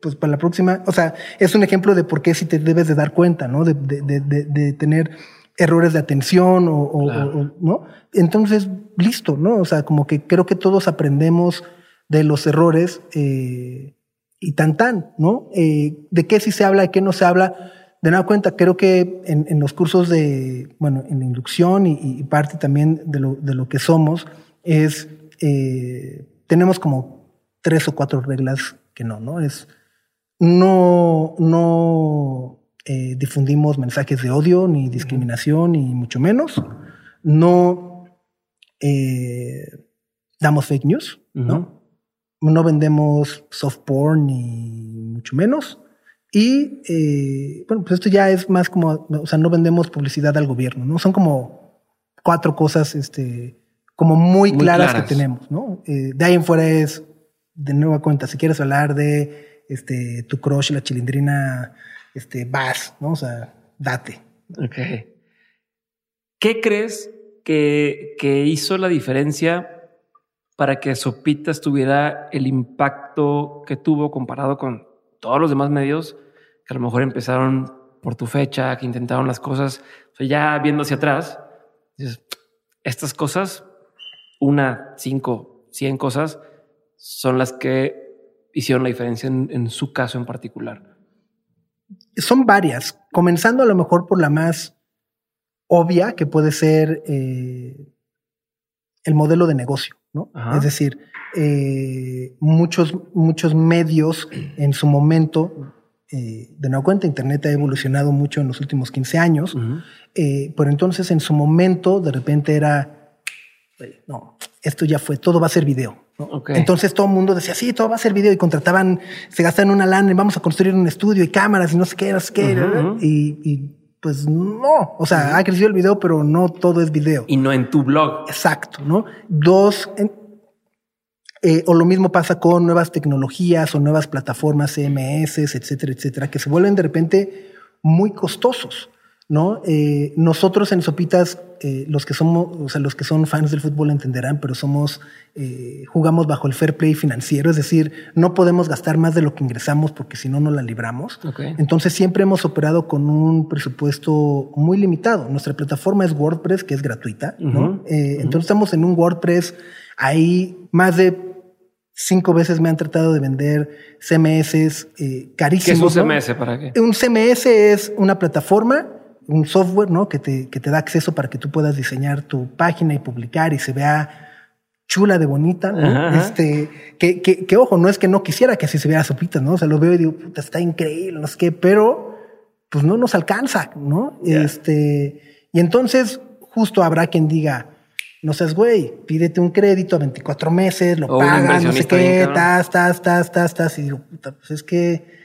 pues para la próxima, o sea, es un ejemplo de por qué si te debes de dar cuenta, ¿no? De, de, de, de- de tener errores de atención o, o- Claro. o- ¿no? Entonces, listo, ¿no? O sea, como que creo que todos aprendemos de los errores eh, y tan tan, ¿no? Eh, de qué sí se habla, de qué no se habla. De nada cuenta, creo que en, en los cursos de, bueno, en la inducción y, y parte también de lo, de lo que somos, es, eh, tenemos como tres o cuatro reglas que no, ¿no? Es, no, no eh, difundimos mensajes de odio, ni discriminación, ni mucho menos. No eh, damos fake news, ¿no? No vendemos soft porn, ni mucho menos. Y eh, bueno, pues esto ya es más como, o sea, no vendemos publicidad al gobierno, ¿no? Son como cuatro cosas, este, como muy, Muy claras, claras. que tenemos, ¿no? Eh, de ahí en fuera es, de nueva cuenta, si quieres hablar de este, tu crush, la chilindrina, este, vas, ¿no? O sea, date. Ok. ¿Qué crees que, que hizo la diferencia para que Sopitas tuviera el impacto que tuvo comparado con todos los demás medios que a lo mejor empezaron por tu fecha, que intentaron las cosas? O sea, ya viendo hacia atrás, dices, estas cosas, una, cinco, cien cosas, son las que hicieron la diferencia en, en su caso en particular. son varias, comenzando a lo mejor por la más obvia, que puede ser eh, el modelo de negocio, ¿no? Ajá. Es decir, eh, muchos, muchos medios en su momento, eh, de nueva cuenta, Internet ha evolucionado mucho en los últimos 15 años, eh, pero entonces en su momento de repente era, "Oye, no, esto ya fue, todo va a ser video. Entonces todo el mundo decía, sí, todo va a ser video y contrataban, se gastan una lana y vamos a construir un estudio y cámaras y no sé qué, no sé qué. Y, y, pues no, o sea, ha crecido el video, pero no todo es video. Y no en tu blog. Exacto, ¿no? Dos, en- eh, o lo mismo pasa con nuevas tecnologías o nuevas plataformas CMS, etcétera, etcétera, que se vuelven de repente muy costosos, ¿no? Eh, nosotros en Sopitas, eh, los que somos, o sea, los que son fans del fútbol entenderán, pero somos, eh, jugamos bajo el fair play financiero, es decir, no podemos gastar más de lo que ingresamos porque si no, no la libramos. Entonces siempre hemos operado con un presupuesto muy limitado. Nuestra plataforma es WordPress, que es gratuita, ¿no? Eh, Entonces estamos en un WordPress, ahí más de cinco veces me han tratado de vender CMS eh, ¿Qué es carísimos. un ¿no? CMS para qué? Un CMS es una plataforma, un software, ¿no? Que te, que te da acceso para que tú puedas diseñar tu página y publicar y se vea chula de bonita, ¿no? Ajá, ajá. Este, que, que, que, ojo, no es que no quisiera que así se viera sopitas, ¿no? O sea, lo veo y digo, puta, está increíble, no sé qué, pero pues no nos alcanza, ¿no? Este, y entonces justo habrá quien diga, no seas güey, pídete un crédito a 24 meses, lo O pagas, no sé qué, tas, tas, tas, tas, tas, y digo, puta, pues es que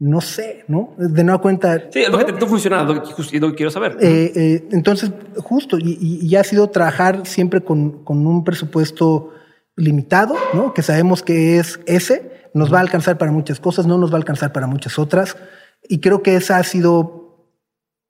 no sé, ¿no? De nueva cuenta. Sí, es lo ¿no? que te funciona, lo que, just- lo que quiero saber. Eh, eh, entonces, justo, y, y- y ha sido trabajar siempre con, con un presupuesto limitado, ¿no? Que sabemos que es ese, nos va a alcanzar para muchas cosas, no nos va a alcanzar para muchas otras. Y creo que esa ha sido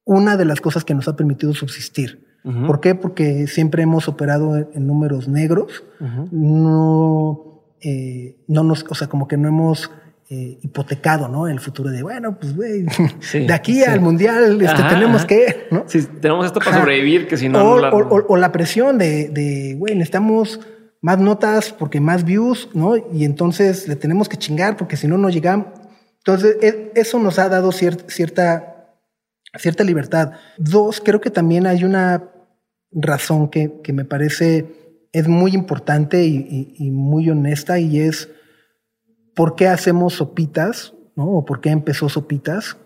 una de las cosas que nos ha permitido subsistir. ¿Por qué? Porque siempre hemos operado en, números negros, no, eh, no nos, o sea, como que no hemos eh, hipotecado, ¿no? El futuro de, bueno, pues, güey, Sí, de aquí sí. al mundial este, Ajá, tenemos ajá. que, ¿no? Sí, tenemos esto para Ajá. sobrevivir, que si no, o, la- o- o- o la presión de, de, güey, necesitamos más notas porque más views, ¿no? Y entonces le tenemos que chingar porque si no, no llegamos. Entonces, e- eso nos ha dado cier- cierta, cierta libertad. Dos, creo que también hay una razón que, que me parece es muy importante y, y- y muy honesta y es por qué hacemos sopitas, ¿no? O por qué empezó sopitas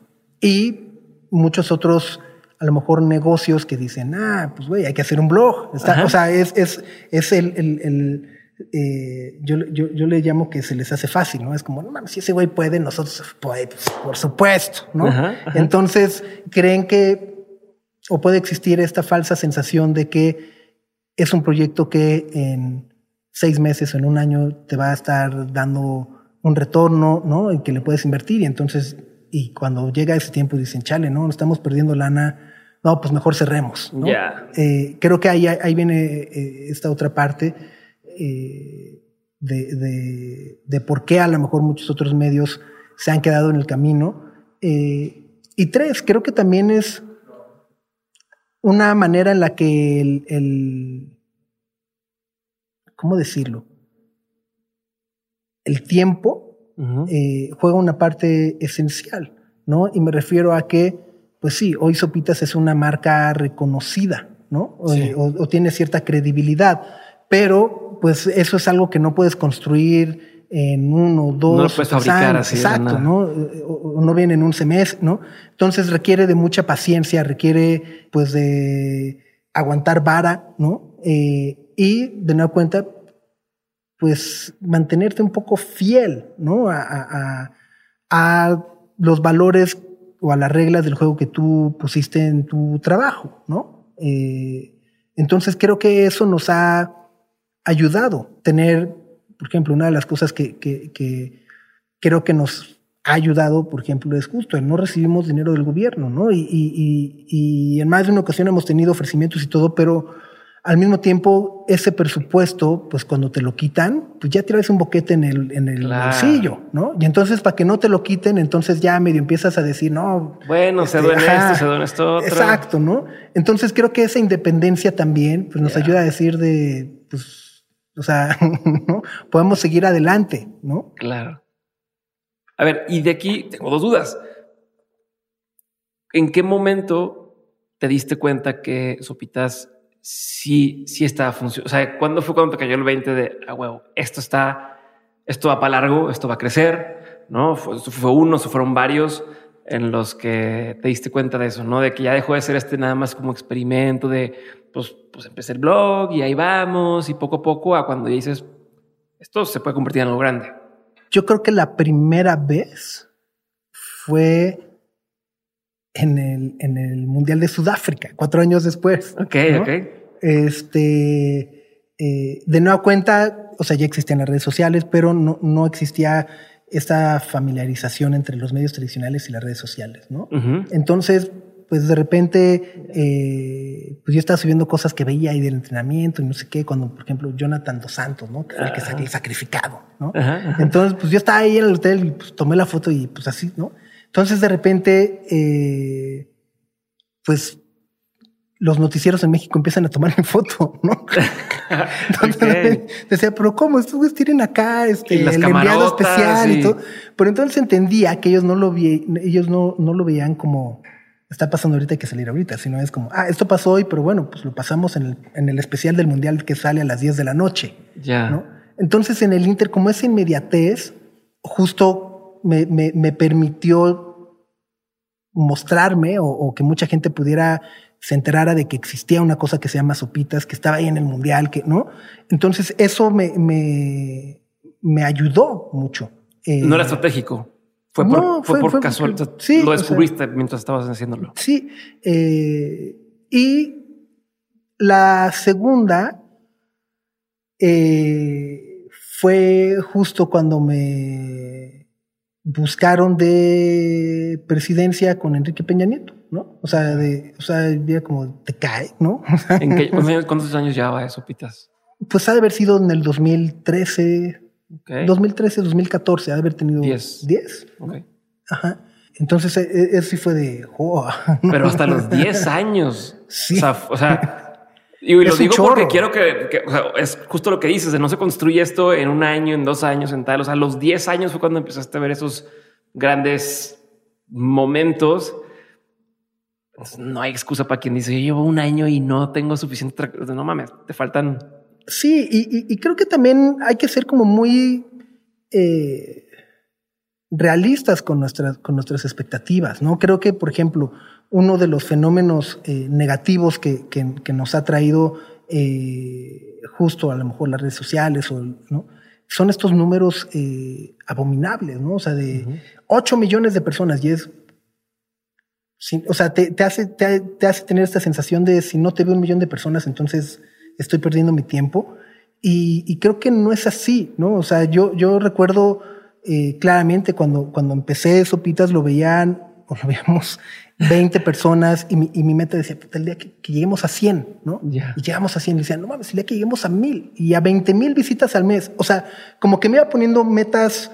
y muchos otros, a lo mejor negocios que dicen, ah, pues güey, hay que hacer un blog. Está- o sea, es, es, es el, el- el, eh, yo, yo, yo le llamo que se les hace fácil, ¿no? Es como, no mames, si ese güey puede, nosotros, pues, por supuesto, ¿no? Ajá, ajá. Entonces, creen que, o puede existir esta falsa sensación de que es un proyecto que en seis meses o en un año te va a estar dando un retorno, ¿no? En que le puedes invertir y entonces, y cuando llega ese tiempo dicen, chale, ¿no? Estamos perdiendo lana no, pues mejor cerremos. ¿no? Eh, creo que ahí, ahí viene eh, esta otra parte eh, de, de, de, por qué a lo mejor muchos otros medios se han quedado en el camino. y tres, creo que también es una manera en la que el, el ¿cómo decirlo? El tiempo juega una parte esencial, ¿no? Y me refiero a que pues sí, hoy Sopitas es una marca reconocida, ¿no? O, tiene cierta credibilidad, pero pues eso es algo que no puedes construir en uno, dos, no lo puedes fabricar así exacto, ¿no? O, no viene en un semestre, ¿no? Entonces requiere de mucha paciencia, requiere pues de aguantar vara, ¿no? Eh, y de nueva cuenta, pues mantenerte un poco fiel, ¿no? A, a, a los valores o a las reglas del juego que tú pusiste en tu trabajo, ¿no? Eh, entonces creo que eso nos ha ayudado tener, por ejemplo, una de las cosas que, que, creo que nos ha ayudado, por ejemplo, es justo, no recibimos dinero del gobierno, ¿no? Y, y, y, en más de una ocasión hemos tenido ofrecimientos y todo, pero al mismo tiempo, ese presupuesto, pues cuando te lo quitan, pues ya tienes un boquete en el, en el bolsillo, ¿no? Y entonces, para que no te lo quiten, entonces ya medio empiezas a decir, no. Bueno, se duele esto, se duele esto otro. Exacto, ¿no? Entonces creo que esa independencia también, pues nos ayuda a decir de, pues, o sea, ¿no? Podemos seguir adelante, ¿no? Claro. A ver, y de aquí tengo dos dudas. ¿En qué momento te diste cuenta que Sopitas sí, sí estaba funcionando. O sea, ¿cuándo fue cuando te cayó el 20 de, ah, huevo, esto está, esto va para largo, esto va a crecer, ¿no? Fue, fue uno, se fueron varios en los que te diste cuenta de eso, ¿no? De que ya dejó de ser este nada más como experimento de, pues, pues empecé el blog y ahí vamos y poco a poco a cuando dices, esto se puede convertir en algo grande. Yo creo que la primera vez fue en el, en el Mundial de Sudáfrica, cuatro años después. Ok, ok. Este, eh, de nueva cuenta, o sea, ya existían las redes sociales, pero no, no existía esta familiarización entre los medios tradicionales y las redes sociales, ¿no? Entonces, pues de repente, eh, pues yo estaba subiendo cosas que veía ahí del entrenamiento y no sé qué, cuando, por ejemplo, Jonathan Dos Santos, ¿no? Que fue el que salió sacrificado, ¿no? Entonces, pues yo estaba ahí en el hotel y pues tomé la foto y pues así, ¿no? Entonces, de repente, eh, pues los noticieros en México empiezan a tomar mi foto, ¿no? Entonces decía, pero ¿cómo? Estos tienen acá este, el enviado especial y... todo. Pero entonces entendía que ellos no lo vi, ellos no, no lo veían como está pasando ahorita hay que salir ahorita, sino es como, ah, esto pasó hoy, pero bueno, pues lo pasamos en el, en el especial del mundial que sale a las 10 de la noche. Ya. ¿no? Entonces en el Inter, como esa inmediatez, justo me, me, me permitió mostrarme o, que mucha gente pudiera se enterara de que existía una cosa que se llama Sopitas, que estaba ahí en el mundial, que no. Entonces eso me, me, me ayudó mucho. Eh, no era estratégico. Fue por, fue, por casual. lo descubriste mientras estabas haciéndolo. Sí. Eh, y la segunda eh, fue justo cuando me buscaron de presidencia con Enrique Peña Nieto, ¿no? O sea, de, o sea, como te cae, ¿no? ¿En qué, ¿Cuántos años llevaba eso, Pitas? Pues ha de haber sido en el 2013, 2013, 2014, ha de haber tenido 10. 10. Ajá. Entonces, e, e, eso sí fue de... Pero hasta los 10 años. Sí. O sea, y lo digo porque quiero que, es justo lo que dices, de no se construye esto en un año, en dos años, en tal. O sea, los 10 años fue cuando empezaste a ver esos grandes momentos. No hay excusa para quien dice, yo llevo un año y no tengo suficiente... No mames, te faltan... Sí, y, creo que también hay que ser como muy eh, realistas con nuestras, con nuestras expectativas, ¿no? Creo que, por ejemplo, uno de los fenómenos eh, negativos que, que, nos ha traído eh, justo a lo mejor las redes sociales o, ¿no? son estos números abominables, ¿no? O sea, de 8 millones de personas y es... o sea, te, te hace, te, hace tener esta sensación de si no te veo un millón de personas, entonces estoy perdiendo mi tiempo. Y, y creo que no es así, ¿no? O sea, yo, yo recuerdo claramente cuando, cuando empecé Sopitas lo veían o lo veíamos 20 personas y mi, y mi meta decía, el día que, que, lleguemos a 100, ¿no? Yeah. Y llegamos a 100 y decía, no mames, el día que lleguemos a 1000 y a 20 mil visitas al mes. O sea, como que me iba poniendo metas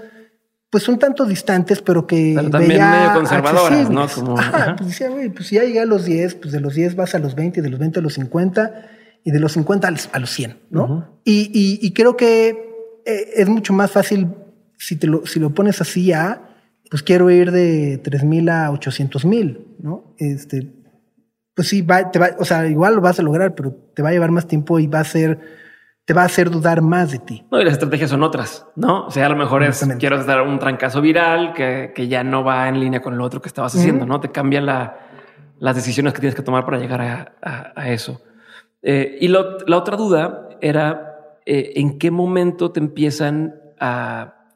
pues un tanto distantes, pero que pero también veía medio conservadoras, ¿no? Como, ajá, ajá. Pues decía, güey, pues si ya llegué a los 10, pues de los 10 vas a los 20, de los 20 a los 50 y de los 50 a los 100, ¿no? Uh -huh. y, y, y, creo que eh, es mucho más fácil si, te lo, si lo pones así a, pues quiero ir de 3 mil a 800 mil, ¿no? Este, pues sí, va, te va, o sea, igual lo vas a lograr, pero te va a llevar más tiempo y va a ser te va a hacer dudar más de ti. No, y las estrategias son otras, ¿no? O sea, a lo mejor es quiero dar un trancazo viral que, que, ya no va en línea con lo otro que estabas haciendo. ¿no? Te cambia la, las decisiones que tienes que tomar para llegar a, a, a eso. Eh, y lo, la otra duda era eh, en qué momento te empiezan a,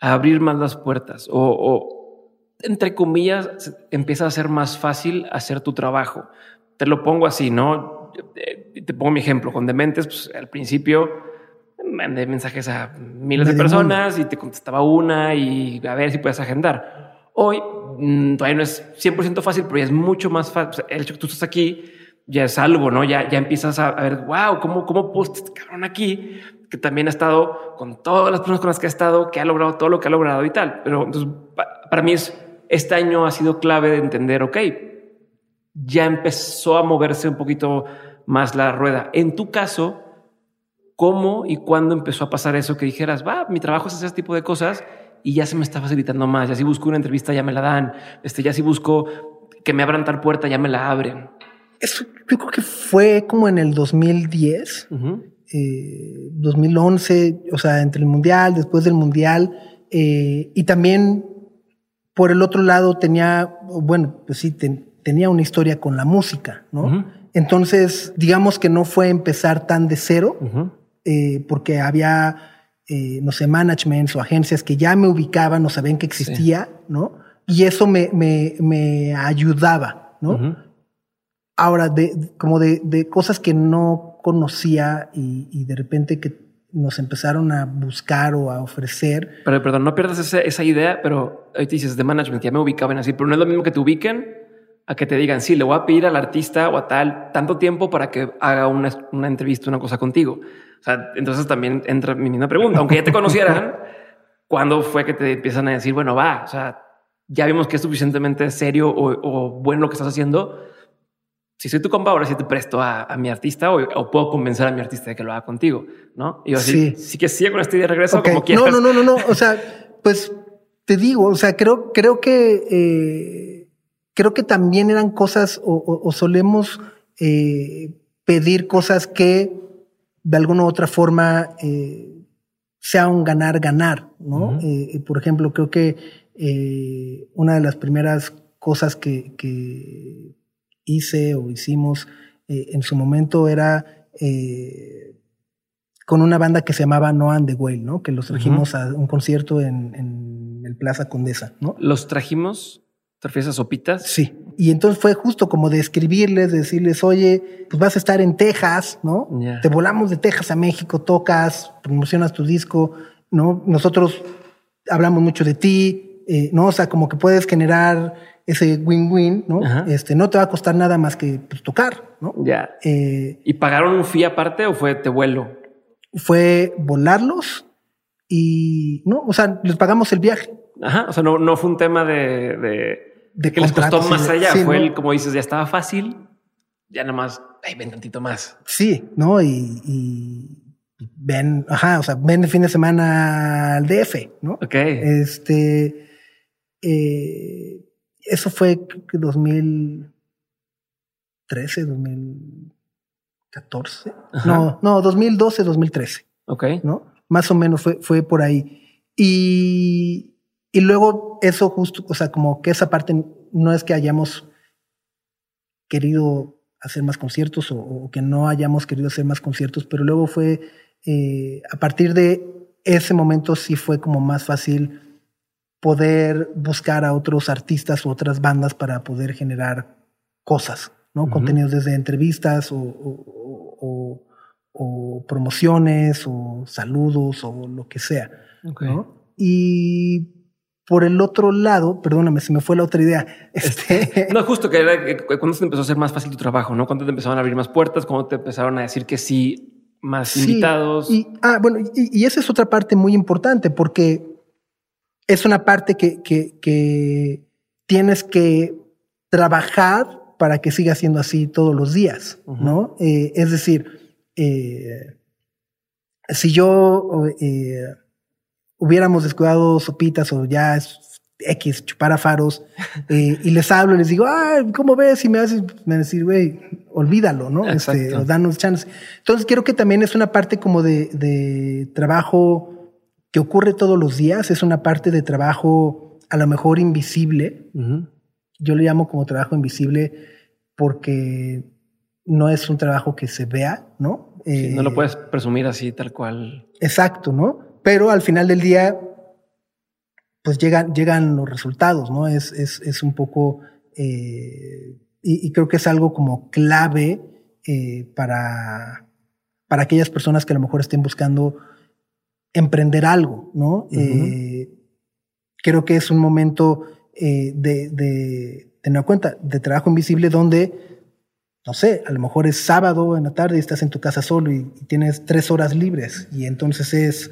a abrir más las puertas o, o, entre comillas, empieza a ser más fácil hacer tu trabajo. Te lo pongo así, ¿no? Te pongo mi ejemplo. Con Dementes, pues, al principio mandé mensajes a miles de, de personas y te contestaba una y a ver si puedes agendar. Hoy mmm, todavía no es 100% fácil, pero ya es mucho más fácil. El hecho que tú estás aquí ya es algo, ¿no? Ya, ya empiezas a, ver, wow, ¿cómo, cómo puedo este cabrón aquí? Que también ha estado con todas las personas con las que ha estado, que ha logrado todo lo que ha logrado y tal. Pero entonces, para mí es, este año ha sido clave de entender, ok, ya empezó a moverse un poquito más la rueda. En tu caso, ¿cómo y cuándo empezó a pasar eso que dijeras, va, mi trabajo es hacer este tipo de cosas y ya se me está facilitando más? Ya si busco una entrevista, ya me la dan. Este, ya si busco que me abran tal puerta, ya me la abren. Eso yo creo que fue como en el 2010, uh -huh. eh, 2011, o sea, entre el mundial, después del mundial, eh, y también por el otro lado tenía, bueno, pues sí, ten, tenía una historia con la música, ¿no? Uh -huh. Entonces, digamos que no fue empezar tan de cero, uh -huh. eh, porque había, eh, no sé, managements o agencias que ya me ubicaban o sabían que existía, sí. ¿no? Y eso me, me, me ayudaba, ¿no? Uh -huh. Ahora, de, como de, de, cosas que no conocía y, y, de repente que nos empezaron a buscar o a ofrecer. Pero, perdón, no pierdas esa, esa idea, pero ahí te dices de management, ya me ubicaban así, pero no es lo mismo que te ubiquen a que te digan, sí, le voy a pedir al artista o a tal tanto tiempo para que haga una, una entrevista, una cosa contigo. O sea, entonces también entra mi misma pregunta. Aunque ya te conocieran, ¿cuándo fue que te empiezan a decir, bueno, va, o sea, ya vimos que es suficientemente serio o, o bueno lo que estás haciendo? Si soy tu compa, ahora sí te presto a, a mi artista o, o, puedo convencer a mi artista de que lo haga contigo, ¿no? Y yo así, sí, sí que sigo con este día de regreso okay. como quieras. No, no, no, no, no. O sea, pues te digo, o sea, creo, creo que... Eh creo que también eran cosas o, o, o solemos eh, pedir cosas que de alguna u otra forma eh, sea un ganar-ganar, ¿no? Uh -huh. eh, por ejemplo, creo que eh, una de las primeras cosas que, que hice o hicimos en su momento era con una banda que se llamaba No and the Whale, ¿no? Que los trajimos uh -huh. a un concierto en, en el Plaza Condesa, ¿no? ¿Los trajimos? ¿Te refieres a sopitas? Sí. Y entonces fue justo como de escribirles, de decirles, oye, pues vas a estar en Texas, ¿no? Yeah. Te volamos de Texas a México, tocas, promocionas tu disco, ¿no? Nosotros hablamos mucho de ti, eh, ¿no? O sea, como que puedes generar ese win-win, ¿no? Ajá. Este, no te va a costar nada más que pues, tocar, ¿no? Ya. Eh, ¿Y pagaron un fee aparte o fue te vuelo? Fue volarlos y, ¿no? O sea, les pagamos el viaje. Ajá. O sea, no, no fue un tema de, de de que les costó más allá. Sí, Fue ¿no? el, como dices, ya estaba fácil, ya nada más, ay, ven tantito más. Sí, ¿no? Y, y, ven, ajá, o sea, ven el fin de semana al DF, ¿no? Ok. Este, eh, eso fue 2013, 2014. Ajá. No, no, 2012, 2013. Ok. ¿No? Más o menos fue, fue por ahí. Y, y luego eso justo, o sea, como que esa parte no es que hayamos querido hacer más conciertos o, o que no hayamos querido hacer más conciertos, pero luego fue, eh, a partir de ese momento sí fue como más fácil poder buscar a otros artistas o otras bandas para poder generar cosas, ¿no? Uh -huh. Contenidos desde entrevistas o, o, o, promociones o saludos o lo que sea, okay. ¿no? Y por el otro lado, perdóname, se me fue la otra idea. Este... No, justo que era cuando te empezó a ser más fácil tu trabajo, ¿no? Cuando te empezaron a abrir más puertas, cuando te empezaron a decir que sí, más invitados. Y, ah, bueno, y, y, esa es otra parte muy importante porque es una parte que, que, que tienes que trabajar para que siga siendo así todos los días, ¿no? Eh, es decir, eh, si yo eh, hubiéramos descuidado sopitas o ya X, chupar a faros, y les hablo, les digo, ah, ¿cómo ves? Y me haces, me decir, güey, olvídalo, ¿no? Este, o danos chance. Entonces, creo que también es una parte como de, de trabajo que ocurre todos los días, es una parte de trabajo a lo mejor invisible. Yo le llamo como trabajo invisible porque no es un trabajo que se vea, ¿no? no lo eh, puedes presumir así, tal cual. Exacto, ¿no? Pero al final del día, pues llegan, llegan los resultados, ¿no? Es, es, es un poco, eh, y, creo que es algo como clave eh, para, para aquellas personas que a lo mejor estén buscando emprender algo, ¿no? creo que es un momento de tener cuenta de trabajo invisible donde, no sé, a lo mejor es sábado en la tarde y estás en tu casa solo y, tienes tres horas libres y entonces es,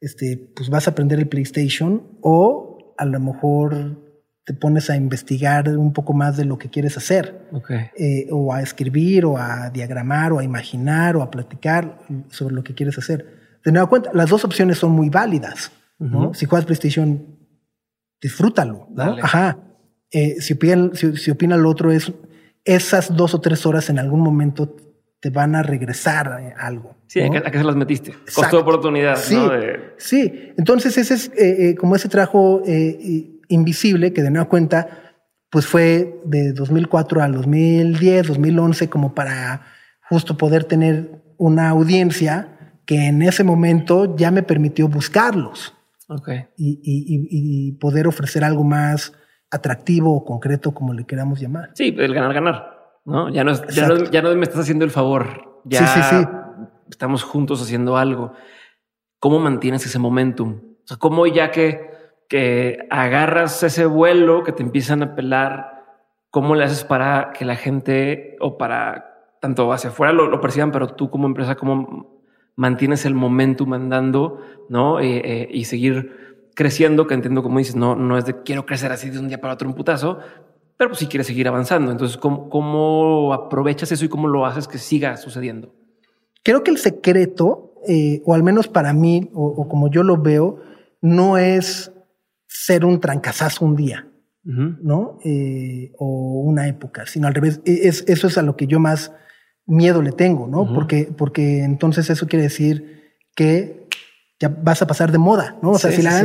este, pues vas a aprender el PlayStation o a lo mejor te pones a investigar un poco más de lo que quieres hacer, eh, o a escribir, o a diagramar, o a imaginar, o a platicar sobre lo que quieres hacer. De nueva cuenta, las dos opciones son muy válidas. ¿no? Si juegas PlayStation, disfrútalo. ¿no? Ajá. Eh, si, opina, si, opina lo otro, es esas dos o tres horas en algún momento te van a regresar algo. Sí, ¿a, qué, se las metiste? Costó oportunidad. Sí, ¿no? sí. Entonces ese es eh, eh, como ese trabajo invisible que de nueva cuenta pues fue de 2004 al 2010, 2011 como para justo poder tener una audiencia que en ese momento ya me permitió buscarlos. Okay. Y, y, y, poder ofrecer algo más atractivo o concreto, como le queramos llamar. Sí, el ganar, ganar, ¿no? Ya no, ya no, ya no me estás haciendo el favor. Ya sí, sí, sí. estamos juntos haciendo algo. ¿Cómo mantienes ese momentum? O sea, ¿cómo ya que, que agarras ese vuelo, que te empiezan a pelar, cómo le haces para que la gente o para tanto hacia afuera lo, perciban, pero tú como empresa, cómo mantienes el momentum andando, ¿no? Eh, eh, y seguir creciendo, que entiendo como dices, no, no es de quiero crecer así de un día para otro un putazo, pero pues si quieres seguir avanzando. Entonces, ¿cómo, ¿cómo, aprovechas eso y cómo lo haces que siga sucediendo? Creo que el secreto, eh, o al menos para mí, o, como yo lo veo, no es ser un trancazazo un día, ¿no? Eh, o una época, sino al revés. E, es, eso es a lo que yo más miedo le tengo, ¿no? porque, porque entonces eso quiere decir que ya vas a pasar de moda, ¿no? O sea, si la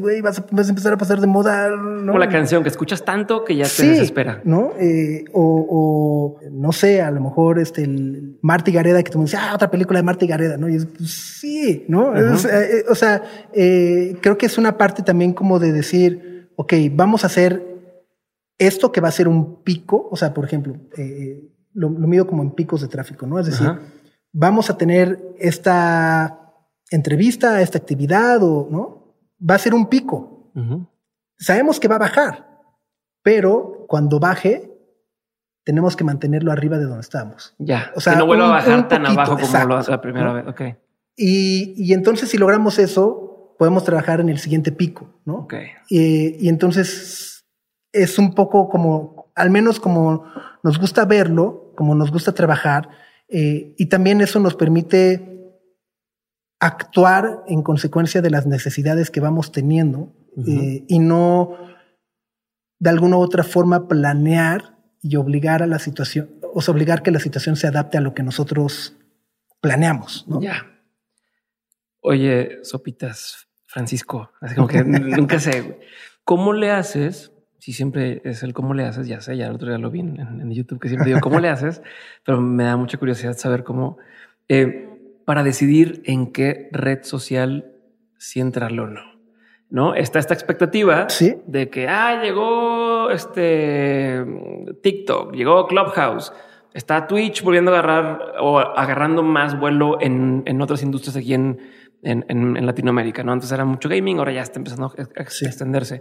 güey, vas, a empezar a pasar de moda, ¿no? Como la canción que escuchas tanto que ya te desespera. ¿no? Eh, o, no sé, a lo mejor este, el Marty Gareda que tú me dices, ah, otra película de Marty Gareda, ¿no? Y es, pues, sí, ¿no? Eh, eh, o sea, creo que es una parte también como de decir, ok, vamos a hacer esto que va a ser un pico, o sea, por ejemplo, lo, mido como en picos de tráfico, ¿no? Es decir, vamos a tener esta entrevista, esta actividad o no, va a ser un pico. Sabemos que va a bajar, pero cuando baje, tenemos que mantenerlo arriba de donde estamos. Ya. O sea, que no vuelva a bajar tan abajo como lo hace la primera vez. Ok. Y, y, entonces, si logramos eso, podemos trabajar en el siguiente pico, ¿no? Ok. Y, y entonces es un poco como, al menos como nos gusta verlo, como nos gusta trabajar, eh, y también eso nos permite actuar en consecuencia de las necesidades que vamos teniendo eh, y no de alguna u otra forma planear y obligar a la situación, o sea, obligar que la situación se adapte a lo que nosotros planeamos. ¿no? Ya. Oye, Sopitas, Francisco, así como que nunca sé, ¿cómo le haces? Si siempre es el cómo le haces, ya sé, ya el otro día lo vi en, YouTube que siempre digo cómo le haces, pero me da mucha curiosidad saber cómo. Eh, para decidir en qué red social si entrarlo o no. ¿No? Está esta expectativa de que, ah, llegó este TikTok, llegó Clubhouse, está Twitch volviendo a agarrar o agarrando más vuelo en, en otras industrias aquí en en, en, Latinoamérica, ¿no? Antes era mucho gaming, ahora ya está empezando a, extenderse.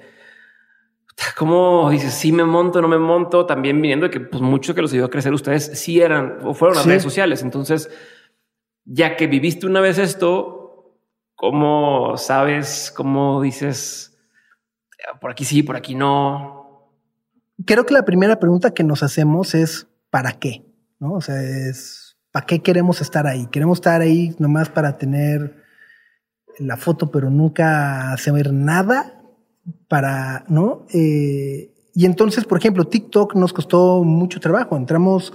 ¿Cómo dices, sí me monto, no me monto? También viniendo de que pues mucho que los ayudó a crecer ustedes sí eran o fueron las redes sociales. Entonces, ya que viviste una vez esto, ¿cómo sabes, cómo dices, por aquí sí, por aquí no? Creo que la primera pregunta que nos hacemos es, ¿para qué? ¿No? O sea, es, ¿para qué queremos estar ahí? ¿Queremos estar ahí nomás para tener la foto, pero nunca hacer nada? para, ¿no? Eh, y entonces, por ejemplo, TikTok nos costó mucho trabajo. Entramos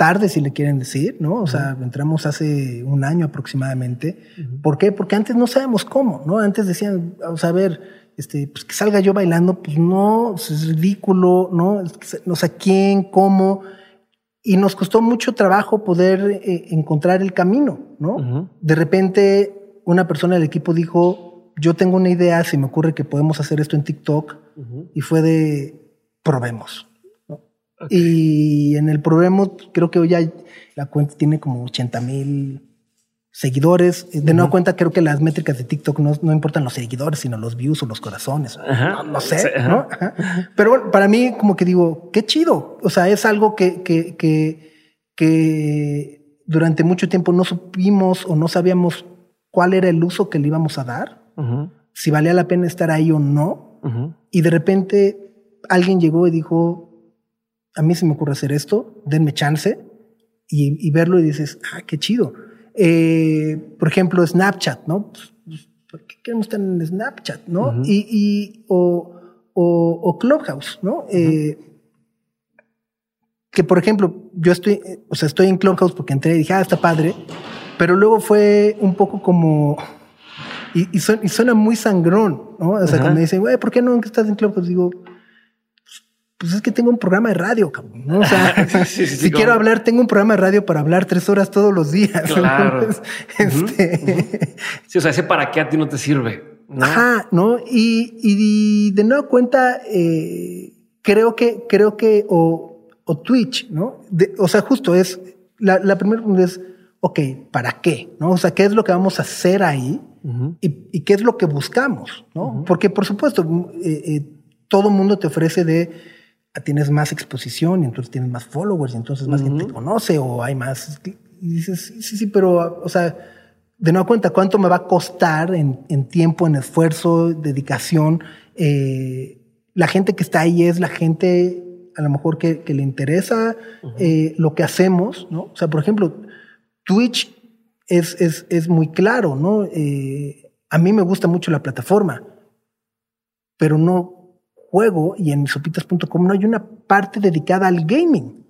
tarde, si le quieren decir, ¿no? O sea, entramos hace un año aproximadamente. ¿Por qué? Porque antes no sabemos cómo, ¿no? Antes decían, vamos a ver, este, pues que salga yo bailando, pues no, es ridículo, ¿no? No sé quién, cómo. Y nos costó mucho trabajo poder eh, encontrar el camino, ¿no? De repente, una persona del equipo dijo, yo tengo una idea, si me ocurre que podemos hacer esto en TikTok, y fue de probemos. Y en el probemos, creo que hoy ya la cuenta tiene como 80 mil seguidores. De nueva cuenta, creo que las métricas de TikTok no, importan los seguidores, sino los views o los corazones. No, sé, ¿no? Pero para mí, como que digo, qué chido. O sea, es algo que, que, que, que durante mucho tiempo no supimos o no sabíamos cuál era el uso que le íbamos a dar si valía la pena estar ahí o no. Y de repente alguien llegó y dijo, a mí se me ocurre hacer esto, denme chance y, verlo y dices, ah, qué chido. Eh, por ejemplo, Snapchat, ¿no? Pues, pues, ¿Por qué queremos estar en Snapchat, no? y, o, o, Clubhouse, ¿no? Eh, que por ejemplo, yo estoy, o sea, estoy en Clubhouse porque entré y dije, ah, está padre, pero luego fue un poco como, y, y, suena, muy sangrón, ¿no? O sea, cuando me dicen, güey, ¿por qué no estás en club? Pues digo, pues es que tengo un programa de radio, cabrón. ¿no? O sea, si quiero hablar, tengo un programa de radio para hablar tres horas todos los días. Claro. este... Sí, o sea, ese para qué a ti no te sirve. ¿no? Ajá, ¿no? Y, y de nueva cuenta, eh, creo que, creo que, o, o Twitch, ¿no? o sea, justo es, la, la primera pregunta es, ok, ¿para qué? ¿No? O sea, ¿qué es lo que vamos a hacer ahí? y, qué es lo que buscamos, ¿no? Porque, por supuesto, eh, eh, todo mundo te ofrece de tienes más exposición y entonces tienes más followers y entonces más gente te conoce o hay más. Y dices, sí, sí, pero, o sea, de nueva cuenta, ¿cuánto me va a costar en, tiempo, en esfuerzo, dedicación? Eh, la gente que está ahí es la gente a lo mejor que, le interesa lo que hacemos, ¿no? O sea, por ejemplo, Twitch es, es, es muy claro, ¿no? Eh, a mí me gusta mucho la plataforma, pero no juego y en sopitas.com no hay una parte dedicada al gaming.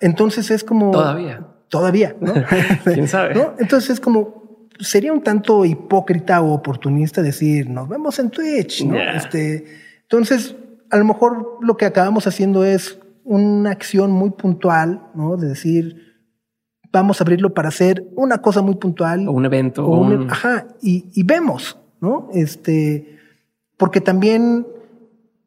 Entonces es como... Todavía. Todavía, ¿no? ¿Quién sabe? Entonces es como, sería un tanto hipócrita o oportunista decir, nos vemos en Twitch, ¿no? Este, entonces, a lo mejor lo que acabamos haciendo es una acción muy puntual, ¿no? De decir, vamos a abrirlo para hacer una cosa muy puntual. O un evento. O un, Ajá, y, vemos, ¿no? Este, porque también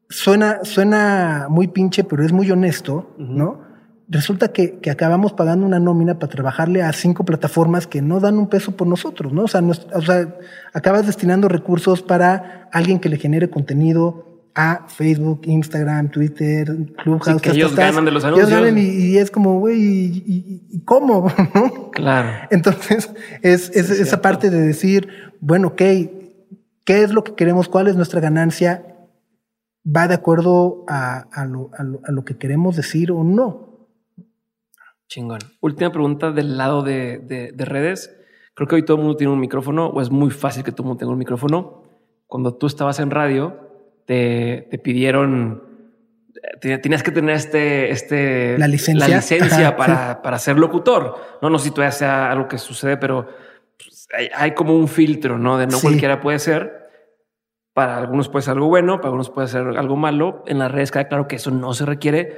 suena, suena muy pinche, pero es muy honesto, ¿no? Resulta que, que, acabamos pagando una nómina para trabajarle a cinco plataformas que no dan un peso por nosotros, ¿no? O sea, o sea, acabas destinando recursos para alguien que le genere contenido, a Facebook, Instagram, Twitter, Clubhouse. que ellos ganan de los anuncios. Ellos ganan y, es como, güey, ¿y, cómo? claro. Entonces, es, esa parte de decir, bueno, ok, ¿qué es lo que queremos? ¿Cuál es nuestra ganancia? ¿Va de acuerdo a, lo, que queremos decir o no? Chingón. Última pregunta del lado de, de redes. Creo que hoy todo el mundo tiene un micrófono o es muy fácil que todo el mundo tenga un micrófono. Cuando tú estabas en radio, te, pidieron, tenías que tener este, este, la licencia, la licencia para, para ser locutor. No, no sé si todavía sea algo que sucede, pero pues, hay, como un filtro, ¿no? De no cualquiera puede ser. Para algunos puede ser algo bueno, para algunos puede ser algo malo. En las redes queda claro que eso no se requiere.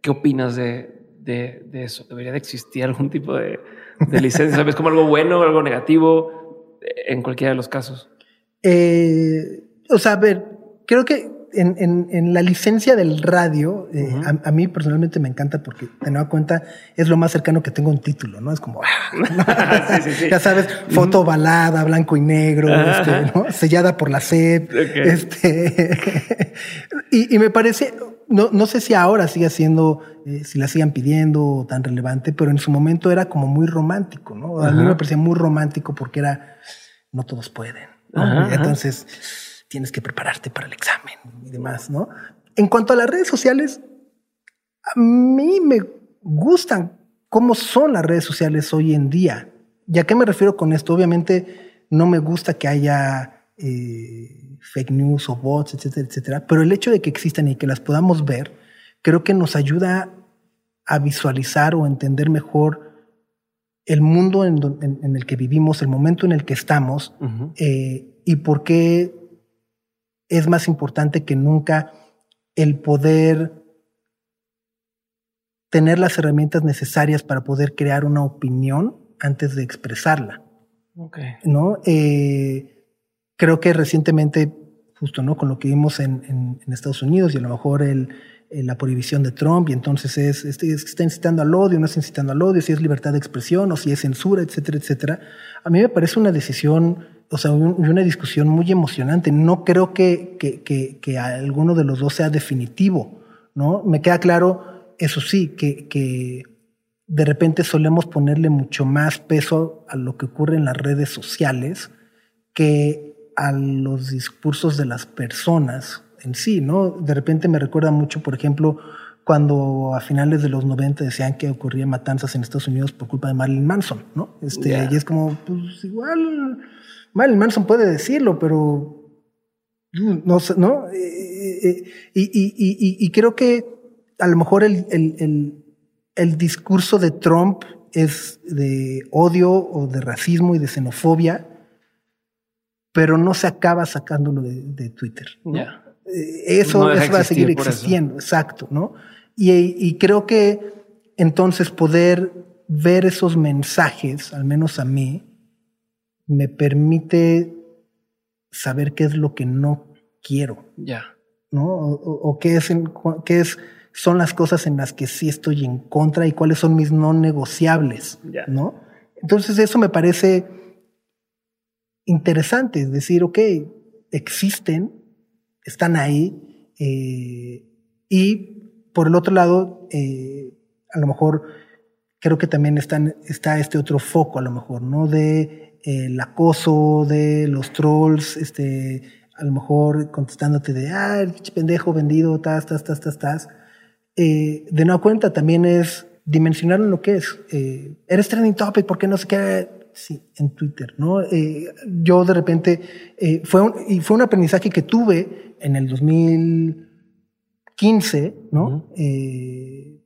¿Qué opinas de, de, eso? ¿Debería de existir algún tipo de, licencia? ¿Sabes? Como algo bueno, o algo negativo en cualquiera de los casos. Eh, o sea, a ver, creo que en, la licencia del radio, eh, a, mí personalmente me encanta porque, te das cuenta, es lo más cercano que tengo a un título, ¿no? Es como, ya sabes, foto balada, blanco y negro, este, sellada por la SEP. Este, y, me parece, no, no sé si ahora sigue siendo, eh, si la sigan pidiendo tan relevante, pero en su momento era como muy romántico, ¿no? A mí me parecía muy romántico porque era, no todos pueden. Entonces, tienes que prepararte para el examen y demás, ¿no? En cuanto a las redes sociales, a mí me gustan cómo son las redes sociales hoy en día. ¿Y a qué me refiero con esto? Obviamente no me gusta que haya eh, fake news o bots, etcétera, etcétera, pero el hecho de que existan y que las podamos ver, creo que nos ayuda a visualizar o entender mejor el mundo en, el que vivimos, el momento en el que estamos eh, y por qué es más importante que nunca el poder tener las herramientas necesarias para poder crear una opinión antes de expresarla. ¿no? Eh, creo que recientemente, justo ¿no? con lo que vimos en, Estados Unidos y a lo mejor el, la prohibición de Trump, y entonces es, está incitando al odio, no está incitando al odio, si es libertad de expresión o si es censura, etcétera, etcétera. A mí me parece una decisión o sea, una discusión muy emocionante. No creo que, que, que, alguno de los dos sea definitivo, ¿no? Me queda claro, eso sí, que, que de repente solemos ponerle mucho más peso a lo que ocurre en las redes sociales que a los discursos de las personas en sí, ¿no? De repente me recuerda mucho, por ejemplo, cuando a finales de los 90 decían que ocurrían matanzas en Estados Unidos por culpa de Marilyn Manson, ¿no? Este, Y es como, pues igual Marilyn Manson puede decirlo, pero no sé, ¿no? Eh, eh, eh, y, creo que a lo mejor el, el, discurso de Trump es de odio o de racismo y de xenofobia, pero no se acaba sacándolo de, Twitter. Eso, va a seguir existiendo, exacto, ¿no? y creo que entonces poder ver esos mensajes, al menos a mí, me permite saber qué es lo que no quiero. Ya. ¿No? O, qué es, qué es, son las cosas en las que sí estoy en contra y cuáles son mis no negociables. ¿No? Entonces eso me parece interesante, es decir, ok, existen, están ahí, eh, y por el otro lado, eh, a lo mejor creo que también están, está este otro foco, a lo mejor, ¿no? De el acoso de los trolls, este, a lo mejor contestándote de, ah, el pendejo vendido, tas, tas, tas, tas, tas. Eh, de no cuenta también es dimensionar lo que es. Eh, eres trending topic porque no sé qué. Sí, en Twitter, ¿no? Eh, yo de repente, fue, un, y fue un aprendizaje que tuve en el 2015, ¿no? y,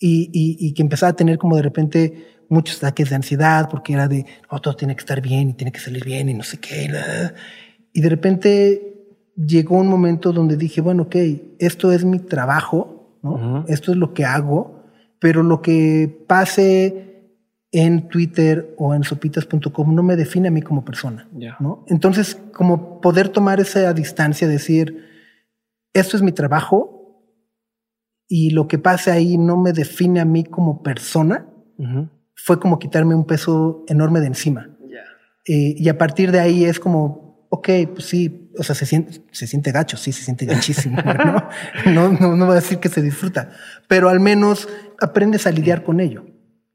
y, y, que empezaba a tener como de repente muchos ataques de ansiedad porque era de, oh, todo tiene que estar bien y tiene que salir bien y no sé qué. Y de repente llegó un momento donde dije, bueno, ok, esto es mi trabajo, ¿no? Esto es lo que hago, pero lo que pase en Twitter o en sopitas.com no me define a mí como persona, ¿no? Entonces, como poder tomar esa distancia, decir, esto es mi trabajo y lo que pase ahí no me define a mí como persona, fue como quitarme un peso enorme de encima. Eh, y a partir de ahí es como, ok, pues sí, o sea, se siente, se siente gacho, sí, se siente gachísimo, ¿no? No, no, no voy a decir que se disfruta, pero al menos aprendes a lidiar con ello.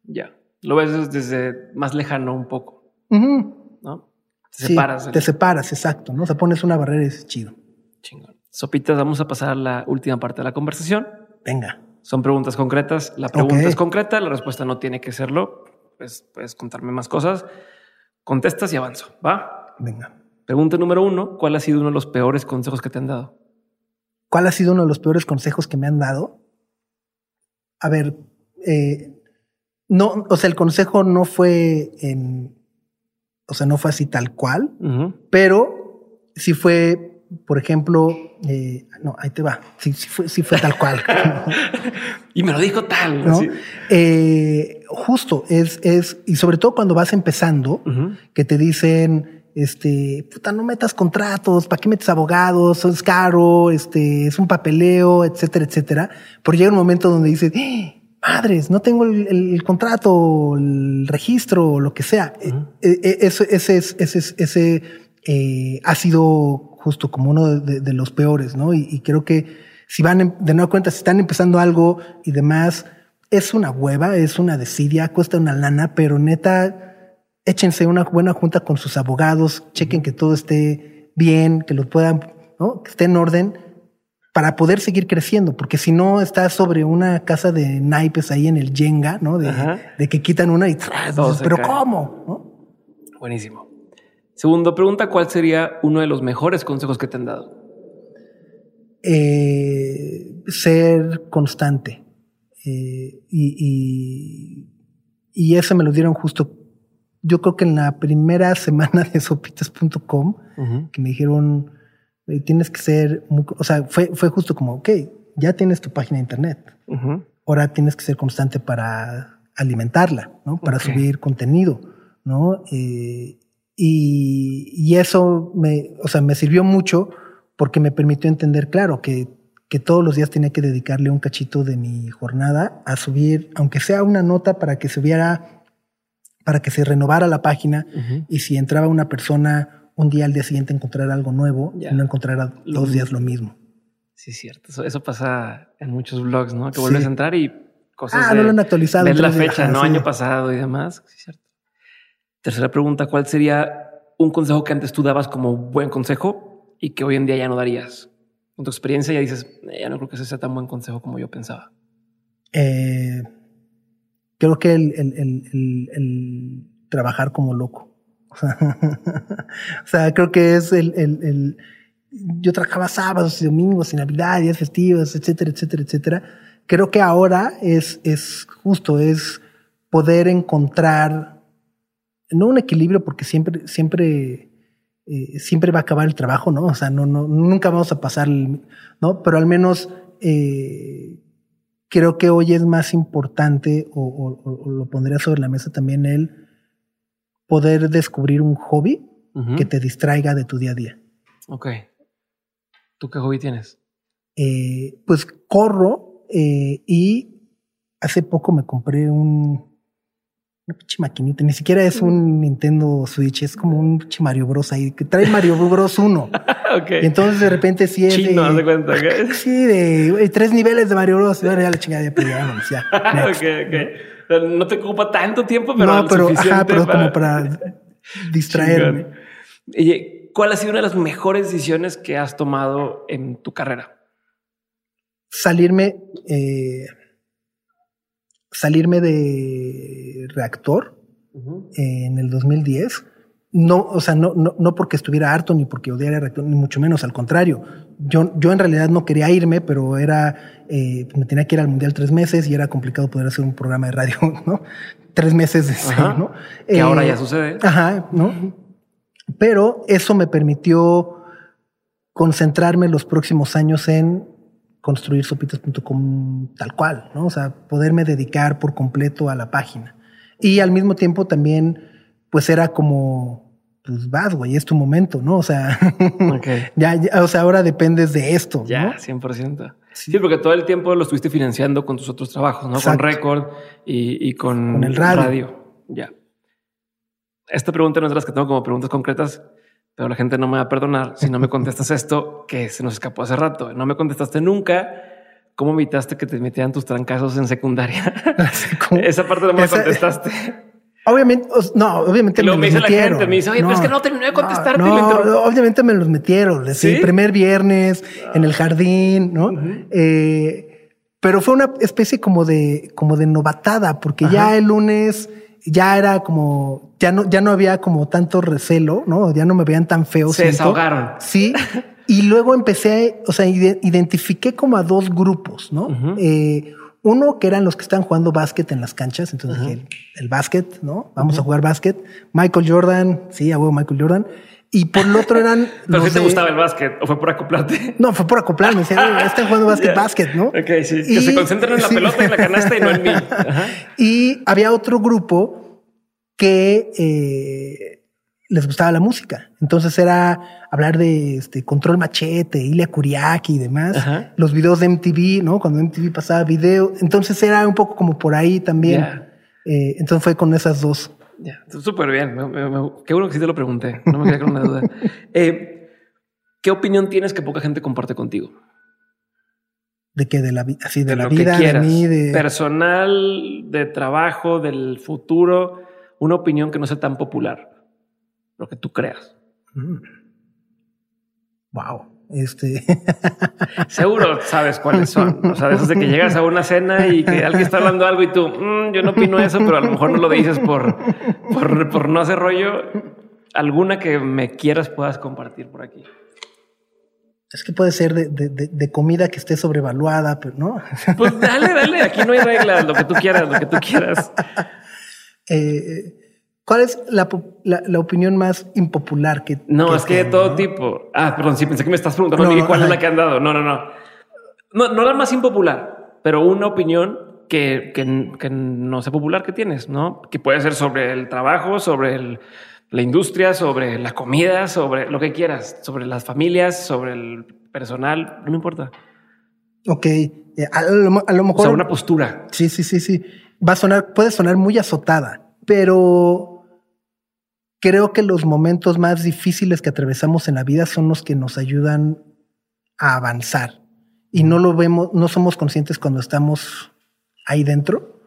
Ya, lo ves desde más lejano un poco, ¿no? Te separas. Te separas, exacto, ¿no? O sea, pones una barrera y es chido. Chingón. Sopitas, vamos a pasar a la última parte de la conversación. Venga. Son preguntas concretas. La pregunta es concreta, la respuesta no tiene que serlo. Pues puedes contarme más cosas. Contestas y avanzo. ¿Va? Venga. Pregunta número uno. ¿Cuál ha sido uno de los peores consejos que te han dado? ¿Cuál ha sido uno de los peores consejos que me han dado? A ver, eh, no, o sea, el consejo no fue en, o sea, no fue así tal cual, pero sí fue por ejemplo, eh, no, ahí te va. Sí, fue, fue tal cual. y me lo dijo tal. Eh, justo es, es, y sobre todo cuando vas empezando, que te dicen, este, puta, no metas contratos, ¿para qué metes abogados? Es caro, este, es un papeleo, etcétera, etcétera. Pero llega un momento donde dices, ¡Ah! madres, no tengo el, contrato, el registro, lo que sea. E, e, ese, ese, ese, ese eh, ha sido justo como uno de, los peores, ¿no? Y, creo que si van de nuevo cuenta, si están empezando algo y demás, es una hueva, es una desidia, cuesta una lana, pero neta, échense una buena junta con sus abogados, chequen que todo esté bien, que lo puedan, ¿no? Que esté en orden para poder seguir creciendo, porque si no estás sobre una casa de naipes ahí en el Jenga, ¿no? De, que quitan una y pero ¿cómo? Buenísimo. Segundo pregunta, ¿cuál sería uno de los mejores consejos que te han dado? Eh, ser constante. Eh, y, y, eso me lo dieron justo, yo creo que en la primera semana de sopitas.com, que me dijeron, tienes que ser, o sea, fue, fue justo como, ok, ya tienes tu página de internet. Ahora tienes que ser constante para alimentarla, ¿no? Para subir contenido, ¿no? Eh, y, y, eso me, o sea, me sirvió mucho porque me permitió entender, claro, que, que todos los días tenía que dedicarle un cachito de mi jornada a subir, aunque sea una nota para que se viera, para que se renovara la página y si entraba una persona un día al día siguiente encontrar algo nuevo y no encontrar dos días lo mismo. Sí, es cierto. Eso, pasa en muchos blogs, ¿no? Que vuelves a entrar y cosas. Ah, no lo han actualizado. Ves la fecha, ¿no? Año pasado y demás. Sí, cierto. Tercera pregunta: ¿Cuál sería un consejo que antes tú dabas como buen consejo y que hoy en día ya no darías? Con tu experiencia ya dices, eh, ya no creo que ese sea tan buen consejo como yo pensaba. Eh, creo que el trabajar como loco. o sea, creo que es el, yo trabajaba sábados y domingos y navidad, días festivos, etcétera, etcétera, etcétera. Creo que ahora es, es justo, es poder encontrar, no un equilibrio porque siempre, siempre, eh, siempre va a acabar el trabajo, ¿no? O sea, no, no, nunca vamos a pasar, ¿no? Pero al menos, eh, creo que hoy es más importante, o, o, o, lo pondría sobre la mesa también él, poder descubrir un hobby que te distraiga de tu día a día. Ok. ¿Tú qué hobby tienes? Eh, pues corro y hace poco me compré un, una pinche maquinita. Ni siquiera es un Nintendo Switch, es como un pinche Mario Bros. ahí, que trae Mario Bros. 1. okay. Y entonces de repente sí es. Chino, de, cuenta, Sí, de tres niveles de Mario Bros. Ya la chingada, ya, ya, ya. ok, ok no te ocupa tanto tiempo, pero no, pero, ajá, pero como para distraerme. Y, ¿Cuál ha sido una de las mejores decisiones que has tomado en tu carrera? Salirme, eh, salirme de reactor en el 2010 no, o sea, no, no, no porque estuviera harto ni porque odiara reactor, ni mucho menos, al contrario. Yo, yo en realidad no quería irme, pero era, eh, me tenía que ir al mundial tres meses y era complicado poder hacer un programa de radio, ¿no? Tres meses de ¿no? Que ahora ya eh, sucede. Ajá, ¿no? Pero eso me permitió concentrarme los próximos años en construir sopitas.com tal cual, ¿no? O sea, poderme dedicar por completo a la página. Y al mismo tiempo también, pues era como pues vas, güey, es tu momento, ¿no? O sea, ya, o sea, ahora dependes de esto. Ya, 100%. Sí. porque todo el tiempo lo estuviste financiando con tus otros trabajos, ¿no? Con Record y, con, el radio. Ya. Esta pregunta no es de las que tengo como preguntas concretas, pero la gente no me va a perdonar si no me contestas esto que se nos escapó hace rato. No me contestaste nunca. ¿Cómo evitaste que te metieran tus trancazos en secundaria? Esa parte no me contestaste. Obviamente, no, obviamente me, los metieron. me dice, oye, pero es que no terminé de contestarte. No, obviamente me los metieron. El primer viernes en el jardín, ¿no? eh, pero fue una especie como de, como de novatada, porque ya el lunes ya era como, ya no, ya no había como tanto recelo, ¿no? Ya no me veían tan feo. Se desahogaron. Sí. y luego empecé, o sea, identifiqué como a dos grupos, ¿no? eh, uno que eran los que están jugando básquet en las canchas, entonces dije, el, básquet, ¿no? Vamos a jugar básquet. Michael Jordan, sí, a huevo Michael Jordan. Y por el otro eran. ¿Pero si te gustaba el básquet o fue por acoplarte? No, fue por acoplarme. Están jugando básquet, básquet, ¿no? Ok, sí. que se concentren en la pelota y en la canasta y no en mí. Y había otro grupo que eh, les gustaba la música. Entonces era hablar de este control machete, Ilya Kuriaki y demás. Ajá. Los videos de MTV, ¿no? Cuando MTV pasaba video. Entonces era un poco como por ahí también. Eh, entonces fue con esas dos. Ya, súper bien. Me- me- me- qué bueno que sí te lo pregunté. No me quedé con una duda. Eh, ¿Qué opinión tienes que poca gente comparte contigo? De que de la vida, así de, la lo vida, que de quieras. mí, de. Personal, de trabajo, del futuro. Una opinión que no sea tan popular. Lo que tú creas. Wow. Este. Seguro sabes cuáles son. O sea, de esos de que llegas a una cena y que alguien está hablando algo y tú, "Mm, yo no opino eso, pero a lo mejor no lo dices por, por, por no hacer rollo. Alguna que me quieras puedas compartir por aquí. es que puede ser de, de- de- de comida que esté sobrevaluada, pero no. Pues dale, dale. Aquí no hay reglas. Lo que tú quieras, lo que tú quieras. Eh, ¿Cuál es la, la- la opinión más impopular que No, es que de todo no? tipo. Ah, perdón, sí pensé que me estás preguntando No, cuál es ajá. la que han dado. No, no, no. No, no la más impopular, pero una opinión que, que, que no sea popular que tienes, ¿no? Que puede ser sobre el trabajo, sobre el- la industria, sobre la comida, sobre lo que quieras, sobre las familias, sobre el personal, no me importa. Ok. eh, a, lo, a lo O mejor. sea, una postura. Sí, sí, sí, sí. Va a sonar, puede sonar muy azotada, pero creo que los momentos más difíciles que atravesamos en la vida son los que nos ayudan a avanzar. Y no lo vemos, no somos conscientes cuando estamos ahí dentro,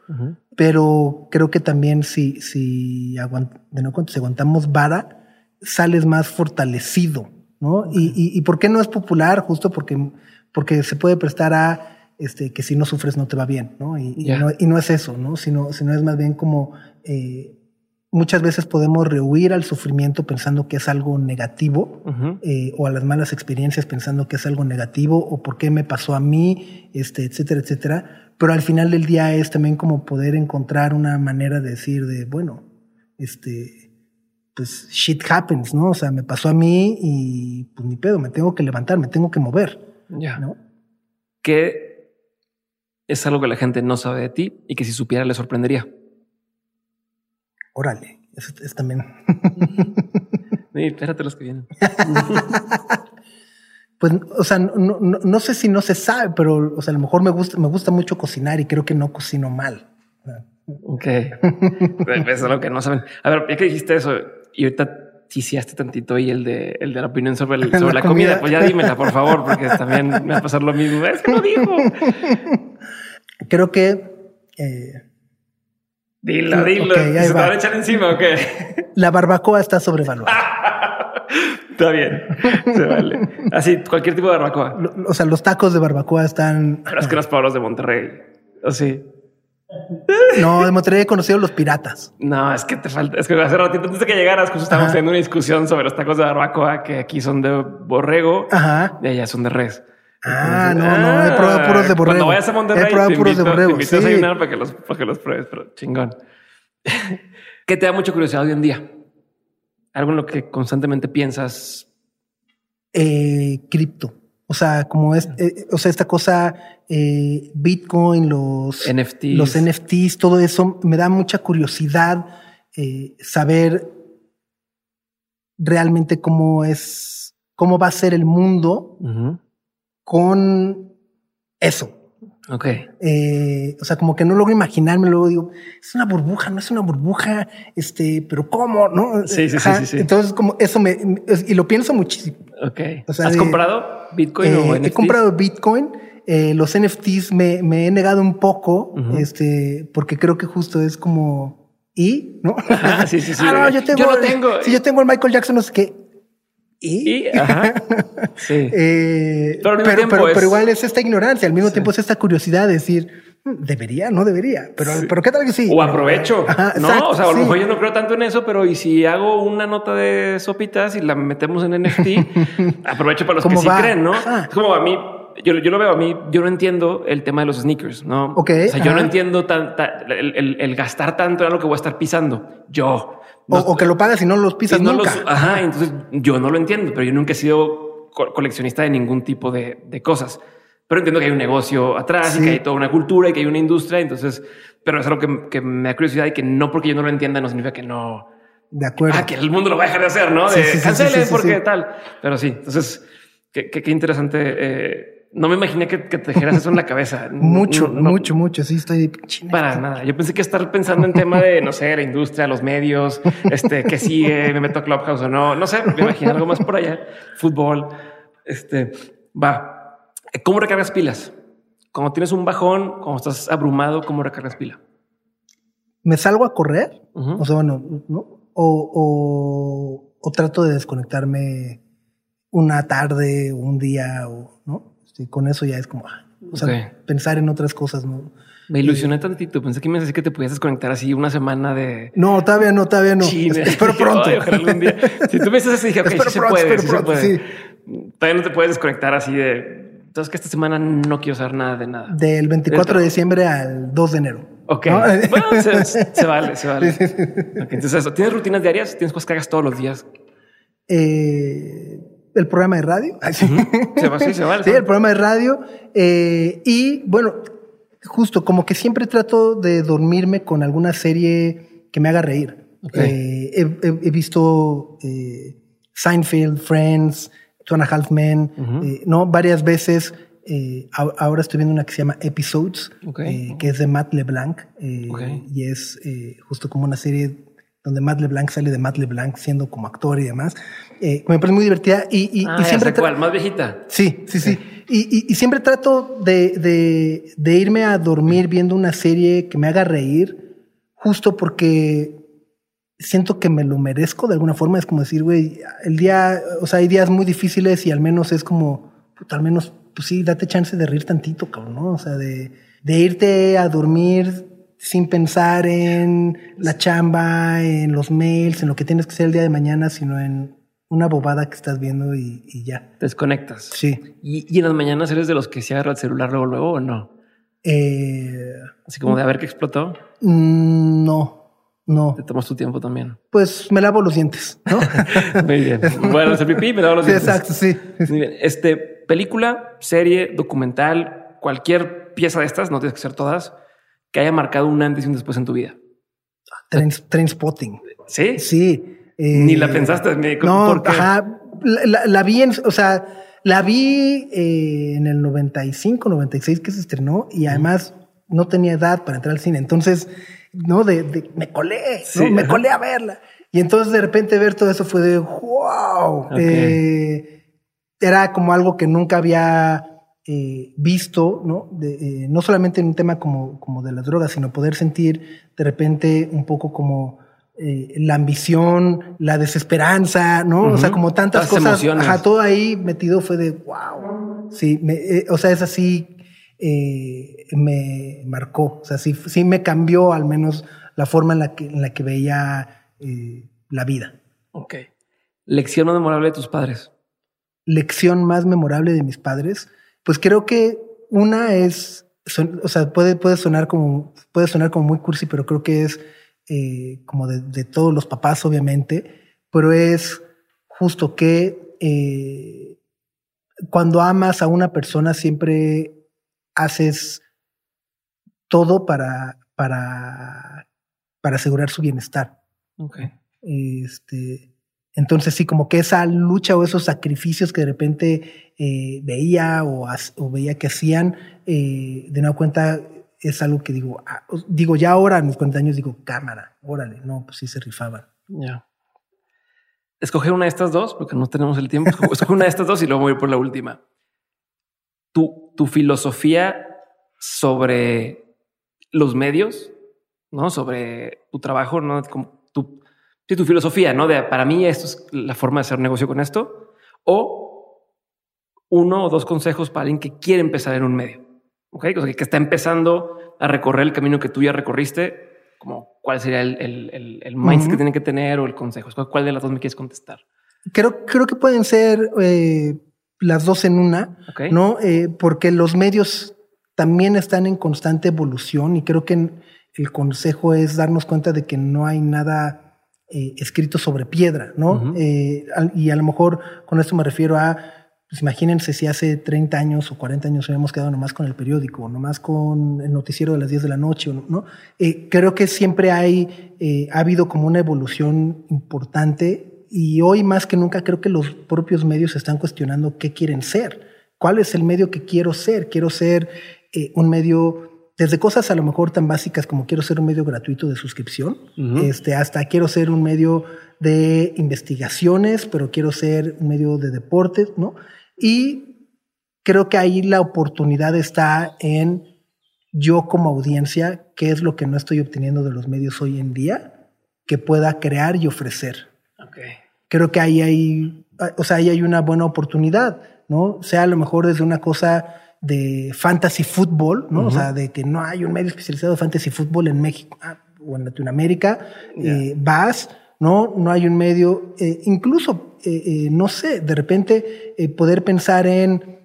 pero creo que también si, si, aguant- de no si aguantamos vara, sales más fortalecido, ¿no? Y, y, y por qué no es popular? Justo porque, porque se puede prestar a este, que si no sufres no te va bien, ¿no? Y, y Ya. no, y no es eso, ¿no? Sino, sino es más bien como eh, muchas veces podemos rehuir al sufrimiento pensando que es algo negativo eh, o a las malas experiencias pensando que es algo negativo o por qué me pasó a mí, este, etcétera, etcétera. Pero al final del día es también como poder encontrar una manera de decir de, bueno, este, pues shit happens, ¿no? O sea, me pasó a mí y pues ni pedo, me tengo que levantar, me tengo que mover, Ya. ¿no? Que es algo que la gente no sabe de ti y que si supiera le sorprendería. Órale, eso es también. Sí, espérate los que vienen. Pues, o sea, no, no, no- sé si no se sabe, pero, o sea, a lo mejor me gusta, me gusta mucho cocinar y creo que no cocino mal. Ok. Eso es lo que no saben. A ver, ya que dijiste eso y ahorita ticiaste tantito y el de, el de la opinión sobre, el- sobre la, La comida. comida. pues ya dímela, por favor, porque también me va a pasar lo mismo. Es que lo dijo. Creo que eh, Dilo, dilo. ahí ¿Se te va. van a echar encima o qué? la barbacoa está sobrevaluada. Está bien. Se vale. Así, cualquier tipo de barbacoa. O sea, los tacos de barbacoa están. Pero es que los pobres de Monterrey. ¿O sí? No, de Monterrey he conocido los piratas. No, es que te falta. Es que hace ratito antes de que llegaras, justo estábamos Ajá. teniendo una discusión sobre los tacos de barbacoa que aquí son de borrego Ajá. y allá son de res. Ah, no, no, he probado puros de borrego. Cuando vayas a Monterrey, He probado te puros de invito, borrego, te invito a sí. desayunar para que los, para que los pruebes, pero chingón. ¿Qué te da mucha curiosidad hoy en día? Algo en lo que constantemente piensas. Eh, cripto. O sea, como es, eh, o sea, esta cosa, eh, Bitcoin, los NFTs. los NFTs, todo eso me da mucha curiosidad eh, saber realmente cómo es, cómo va a ser el mundo Ujú. Con eso. Ok. Eh, o sea, como que no logro imaginarme, luego digo, es una burbuja, no es una burbuja, este, pero ¿cómo? ¿No? Sí, sí, sí, sí, sí. Entonces, como eso me, y lo pienso muchísimo. Ok. O sea, ¿Has de- comprado Bitcoin Eh, o he comprado Bitcoin, eh, los NFTs me, me he negado un poco, este, porque creo que justo es como, ¿y? ¿No? Sí, sí, sí. Ah, no, yo tengo, Yo lo el- tengo. Sí, yo tengo el Michael Jackson, no sé qué. ¿Y? Y, ajá. Sí. Eh, Pero es- igual es esta ignorancia, al mismo Sí. tiempo es esta curiosidad de decir, "Hmm, debería, no debería, pero, Sí. pero qué tal que sí. O aprovecho, Ajá, ¿no? exacto, o sea, a lo mejor yo no creo tanto en eso, pero y si hago una nota de sopitas y la metemos en NFT, aprovecho para los que ¿Cómo sí creen, ¿no? Ajá. Es como a mí, yo, yo lo veo a mí, yo no entiendo el tema de los sneakers, ¿no? Ok, O sea, yo no entiendo tan, tan- el, el- el gastar tanto en lo que voy a estar pisando. Yo. O, No- o que lo pagas y no los pisas y no nunca. los- ajá, entonces yo no lo entiendo, pero yo nunca he sido co- coleccionista de ningún tipo de, de cosas. Pero entiendo que hay un negocio atrás y Sí. que hay toda una cultura y que hay una industria. Entonces, pero es algo que, que me da curiosidad y que no porque yo no lo entienda no significa que no, De acuerdo. Ah, que el mundo lo va a dejar de hacer, ¿no? De sí, sí, cancele porque tal. Pero sí, entonces, qué, qué- qué interesante. eh, no me imaginé que, que te dijeras eso en la cabeza. Mucho, No, no, mucho, mucho. Sí, estoy china. Para nada. Yo pensé que estar pensando en tema de, no sé, la industria, los medios, este, que sigue, me meto a Clubhouse o no. No sé, me imaginé algo más por allá. Fútbol. Este, va. ¿Cómo recargas pilas? Cuando tienes un bajón, cuando estás abrumado, ¿cómo recargas pila? ¿Me salgo a correr? O sea, bueno, ¿no? O, o, o trato de desconectarme una tarde, un día, o, Sí, con eso ya es como, ah, o sea, Ok. pensar en otras cosas, ¿no? Me ilusioné tantito. Pensé que me decir que te podías desconectar así una semana de. No, todavía no, todavía no. China. Es- Espero pronto. "Ay, ojalá algún día". Si tú me dices así, dije, ok, Espero sí se pronto, puede, espero sí se pronto, puede. Todavía no te puedes desconectar así de. Entonces, que esta semana no quiero saber nada de nada. Del 24 de diciembre al 2 de enero. Ok. ¿no? Bueno, se, se vale, se vale. Ok, entonces, eso. ¿Tienes rutinas diarias? ¿Tienes cosas que hagas todos los días? Eh, el programa de radio. Sí. Se va, sí, se vale. Sí, el programa de radio. eh, y bueno, justo como que siempre trato de dormirme con alguna serie que me haga reír. Eh, he, he- he visto eh, Seinfeld, Friends, Two and a Half Men, eh, ¿no? Varias veces. a- ahora estoy viendo una que se llama Episodes, que es de Matt LeBlanc. eh, Ok. Y es justo como una serie donde Matt LeBlanc sale de Matt LeBlanc siendo como actor y demás. Eh, me parece muy divertida y, y- Ah, y siempre... cuál, más viejita. Sí, sí, sí. Y, y- y siempre trato de, de- de irme a dormir viendo una serie que me haga reír, justo porque siento que me lo merezco de alguna forma. Es como decir, güey, el día, o sea, hay días muy difíciles y al menos es como, puta, al menos, pues sí, date chance de reír tantito, cabrón, ¿no? O sea, de, de irte a dormir sin pensar en la chamba, en los mails, en lo que tienes que hacer el día de mañana, sino en una bobada que estás viendo y, y ya. Te desconectas. Sí. ¿Y, y en las mañanas eres de los que se agarra el celular luego, luego o no? Eh, Así como de a ver qué explotó. mm, no, no. Te tomas tu tiempo también. Pues me lavo los dientes, ¿no? Muy bien. Bueno, hacer pipí, me lavo los sí, dientes. exacto, sí. Muy bien. Este, película, serie, documental, cualquier pieza de estas, no tienes que ser todas, que haya marcado un antes y un después en tu vida. Train, Trainspotting. ¿Sí? Sí. eh, Ni la pensaste. me- No, ¿por qué? ajá. La, la- la vi en, o sea, la vi eh, en el 95, 96 que se estrenó y además no tenía edad para entrar al cine. Entonces, no, de, de- me colé, me ajá. colé a verla. Y entonces de repente ver todo eso fue de wow. Eh, era como algo que nunca había eh, visto, ¿no? De, eh, no solamente en un tema como, como de las drogas, sino poder sentir de repente un poco como eh, la ambición, la desesperanza, ¿no? O sea, como tantas Las cosas. emociones. Ajá, todo ahí metido fue de wow. Sí, me- o sea, es así, me marcó. O sea, sí, sí me cambió al menos la forma en la que, en la que veía la vida. Ok. Lección no memorable de tus padres. lección más memorable de mis padres, pues creo que una es, son- o sea, puede, puede sonar como, puede sonar como muy cursi, pero creo que es eh, como de, de todos los papás, obviamente, pero es justo que eh, cuando amas a una persona siempre haces todo para, para, para asegurar su bienestar. Este, entonces sí, como que esa lucha o esos sacrificios que de repente eh, veía o, o veía que hacían, eh, de nueva cuenta es algo que digo, ah, digo ya ahora a mis 40 años digo, cámara, órale, no, pues sí se rifaban. Ya. Escoge una de estas dos porque no tenemos el tiempo. Escoge una de estas dos y luego voy a ir por la última. Tu, tu filosofía sobre los medios, ¿no? Sobre tu trabajo, ¿no? Como tu, sí, tu filosofía, ¿no? De para mí esto es la forma de hacer negocio con esto. O uno o dos consejos para alguien que quiere empezar en un medio. ¿Ok? O sea, que está empezando a recorrer el camino que tú ya recorriste. Como cuál sería el, el, el, el mindset que tienen que tener o el consejo. ¿Cuál- ¿Cuál de las dos me quieres contestar? Creo, creo que pueden ser eh, las dos en una. ¿no? Eh, porque los medios también están en constante evolución y creo que el consejo es darnos cuenta de que no hay nada eh, escrito sobre piedra, ¿no? Eh, al- y a lo mejor con esto me refiero a, pues imagínense si hace 30 años o 40 años habíamos quedado nomás con el periódico, o nomás con el noticiero de las 10 de la noche, no-. Eh, creo que siempre hay eh, ha habido como una evolución importante y hoy más que nunca creo que los propios medios están cuestionando qué quieren ser. ¿Cuál es el medio que quiero ser? Quiero ser un medio desde cosas a lo mejor tan básicas como quiero ser un medio gratuito de suscripción, este, hasta quiero ser un medio de investigaciones, pero quiero ser un medio de deportes, ¿no? Y creo que ahí la oportunidad está en yo como audiencia, qué es lo que no estoy obteniendo de los medios hoy en día, que pueda crear y ofrecer. Creo que ahí hay, o sea, ahí hay una buena oportunidad, ¿no? Sea a lo mejor desde una cosa de fantasy fútbol, ¿no? O sea, de que no hay un medio especializado de fantasy fútbol en México ah, o en Latinoamérica. Eh, vas, ¿no? No hay un medio, eh, incluso, eh, no sé, de repente poder pensar en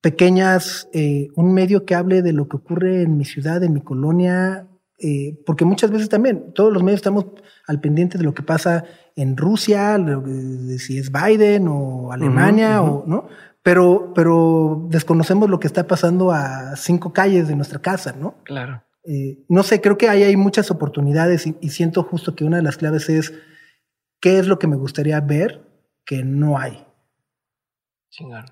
pequeñas, un medio que hable de lo que ocurre en mi ciudad, en mi colonia, porque muchas veces también todos los medios estamos al pendiente de lo que pasa en Rusia, de si es Biden o Alemania o no, pero, pero desconocemos lo que está pasando a cinco calles de nuestra casa, ¿no? Claro. Eh, no sé, creo que ahí hay muchas oportunidades y, siento justo que una de las claves es qué es lo que me gustaría ver que no hay. Chingón.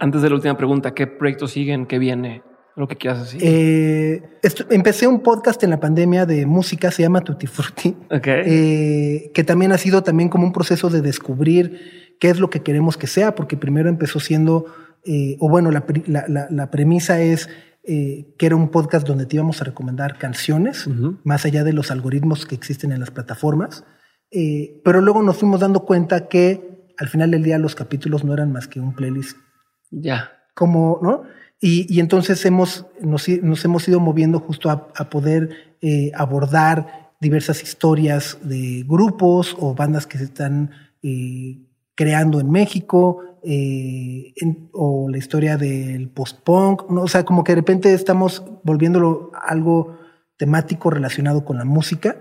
antes de la última pregunta, ¿qué proyectos siguen? ¿Qué viene? Lo que quieras decir. Eh, empecé un podcast en la pandemia de música, se llama Tutti Frutti, eh, que también ha sido también como un proceso de descubrir qué es lo que queremos que sea, porque primero empezó siendo, eh, o bueno, la, premisa es eh, que era un podcast donde te íbamos a recomendar canciones, más allá de los algoritmos que existen en las plataformas, eh, pero luego nos fuimos dando cuenta que al final del día los capítulos no eran más que un playlist. Ya. Como, ¿no? Y, entonces hemos, nos, hemos ido moviendo justo a, poder abordar diversas historias de grupos o bandas que se están creando en México, eh, o la historia del post-punk, ¿no? o sea, como que de repente estamos volviéndolo algo temático relacionado con la música.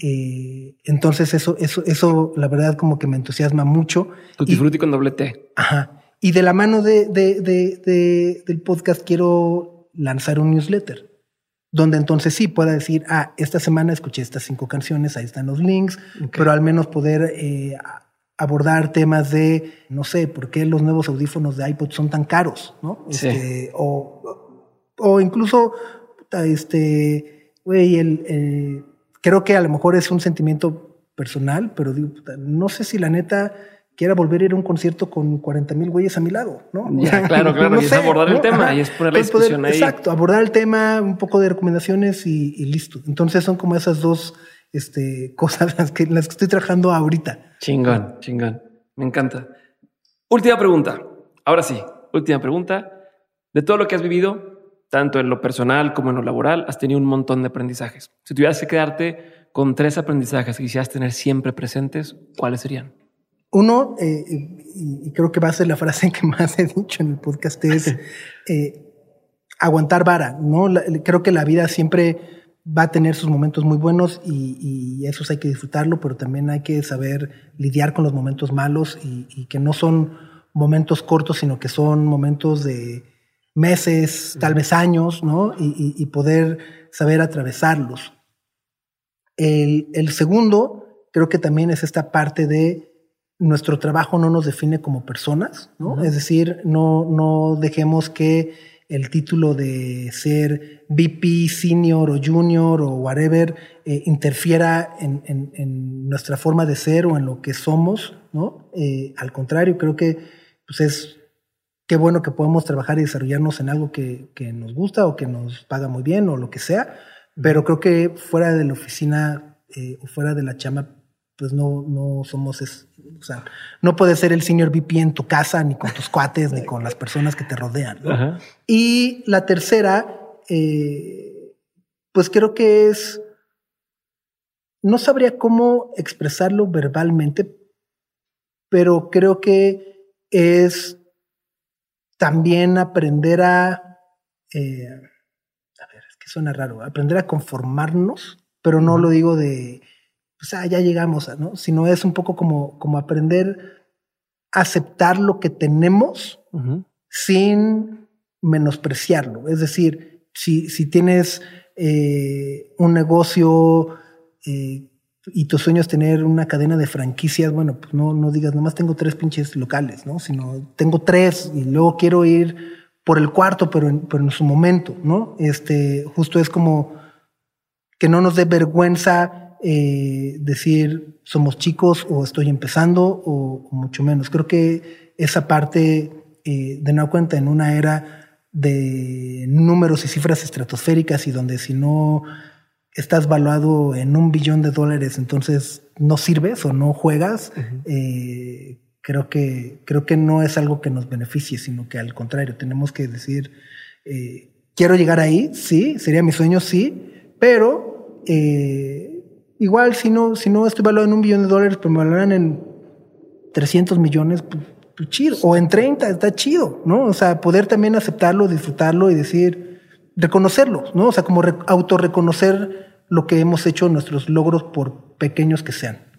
Eh, entonces eso, eso, eso, la verdad, como que me entusiasma mucho. Tutti Frutti con doble T. Ajá. Y de la mano de, de, de, del podcast quiero lanzar un newsletter donde entonces sí pueda decir, ah, esta semana escuché estas cinco canciones, ahí están los links, pero al menos poder eh, abordar temas de, no sé, por qué los nuevos audífonos de iPod son tan caros, ¿no? Este, o, o incluso, este, güey, el, creo que a lo mejor es un sentimiento personal, pero digo, no sé si la neta quiera volver a ir a un concierto con 40 mil güeyes a mi lado, ¿no? Ya, claro, claro, y es abordar el tema y es poner la discusión ahí. Exacto, abordar el tema, un poco de recomendaciones y, y listo. Entonces son como esas dos este, cosas las que, las que estoy trabajando ahorita. Chingón, chingón. Me encanta. Última pregunta. Ahora sí, última pregunta. De todo lo que has vivido, tanto en lo personal como en lo laboral, has tenido un montón de aprendizajes. Si tuvieras que quedarte con tres aprendizajes que quisieras tener siempre presentes, ¿cuáles serían? Uno, eh, y creo que va a ser la frase que más he dicho en el podcast, es eh, aguantar vara. ¿no? creo que la vida siempre va a tener sus momentos muy buenos y, esos hay que disfrutarlo, pero también hay que saber lidiar con los momentos malos y, que no son momentos cortos, sino que son momentos de meses, tal vez años, ¿no? Y, poder saber atravesarlos. El, el, segundo, creo que también es esta parte de nuestro trabajo no nos define como personas, ¿no? Es decir, no, no dejemos que el título de ser VP, senior o junior o whatever eh, interfiera en, nuestra forma de ser o en lo que somos, ¿no? Eh, al contrario, creo que pues es qué bueno que podemos trabajar y desarrollarnos en algo que, nos gusta o que nos paga muy bien o lo que sea, pero creo que fuera de la oficina eh, o fuera de la chama pues no, no somos, o sea, no puedes ser el senior VP en tu casa, ni con tus cuates, ni con las personas que te rodean. Y la tercera, eh, pues creo que es, no sabría cómo expresarlo verbalmente, pero creo que es también aprender a, eh, a ver, es que suena raro, aprender a conformarnos, pero no lo digo de pues ah, ya llegamos, ¿no? Sino es un poco como, como aprender a aceptar lo que tenemos sin menospreciarlo. Es decir, si, si tienes eh, un negocio eh, y tu sueño es tener una cadena de franquicias, bueno, pues no, no digas, nomás tengo tres pinches locales, ¿no? Sino tengo tres y luego quiero ir por el cuarto, pero en, pero en su momento, ¿no? Este, justo es como que no nos dé vergüenza eh, decir somos chicos o estoy empezando o, mucho menos. Creo que esa parte, eh, de nueva cuenta, en una era de números y cifras estratosféricas y donde si no estás valuado en un billón de dólares, entonces no sirves o no juegas, eh, creo, que, creo que no es algo que nos beneficie, sino que al contrario, tenemos que decir, eh, quiero llegar ahí, sí, sería mi sueño, sí, pero eh, igual si no, si no estoy valuado en un billón de dólares, pero me valoran en 300 millones, pues, pues, chido, o en 30, está chido, ¿no? O sea, poder también aceptarlo, disfrutarlo y decir, reconocerlo, ¿no? O sea, como autorreconocer lo que hemos hecho, nuestros logros, por pequeños que sean.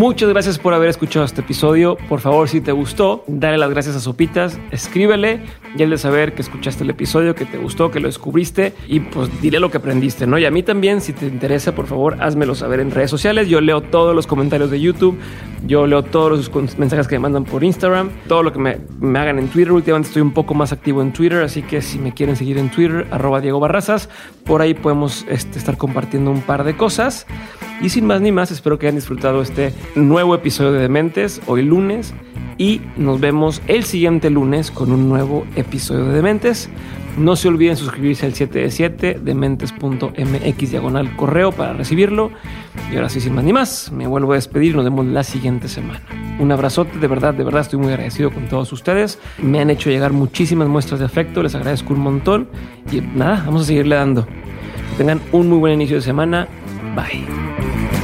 Muchas gracias por haber escuchado este episodio. Por favor, si te gustó, dale las gracias a Sopitas, escríbele y él de saber que escuchaste el episodio, que te gustó, que lo descubriste y pues dile lo que aprendiste, ¿no? Y a mí también, si te interesa, por favor, házmelo saber en redes sociales. Yo leo todos los comentarios de YouTube, yo leo todos los mensajes que me mandan por Instagram, todo lo que me, me hagan en Twitter. Últimamente estoy un poco más activo en Twitter, así que si me quieren seguir en Twitter, arroba Diego Barrazas, por ahí podemos este, estar compartiendo un par de cosas. Y sin más ni más, espero que hayan disfrutado este nuevo episodio de Dementes, hoy lunes, y nos vemos el siguiente lunes con un nuevo episodio de Dementes. No se olviden suscribirse al 7 de 7 dementes.mx diagonal correo para recibirlo. Y ahora sí, sin más ni más, me vuelvo a despedir. Nos vemos la siguiente semana. Un abrazote, de verdad, de verdad estoy muy agradecido con todos ustedes. Me han hecho llegar muchísimas muestras de afecto, les agradezco un montón. Y nada, vamos a seguirle dando. Que tengan un muy buen inicio de semana. Bye.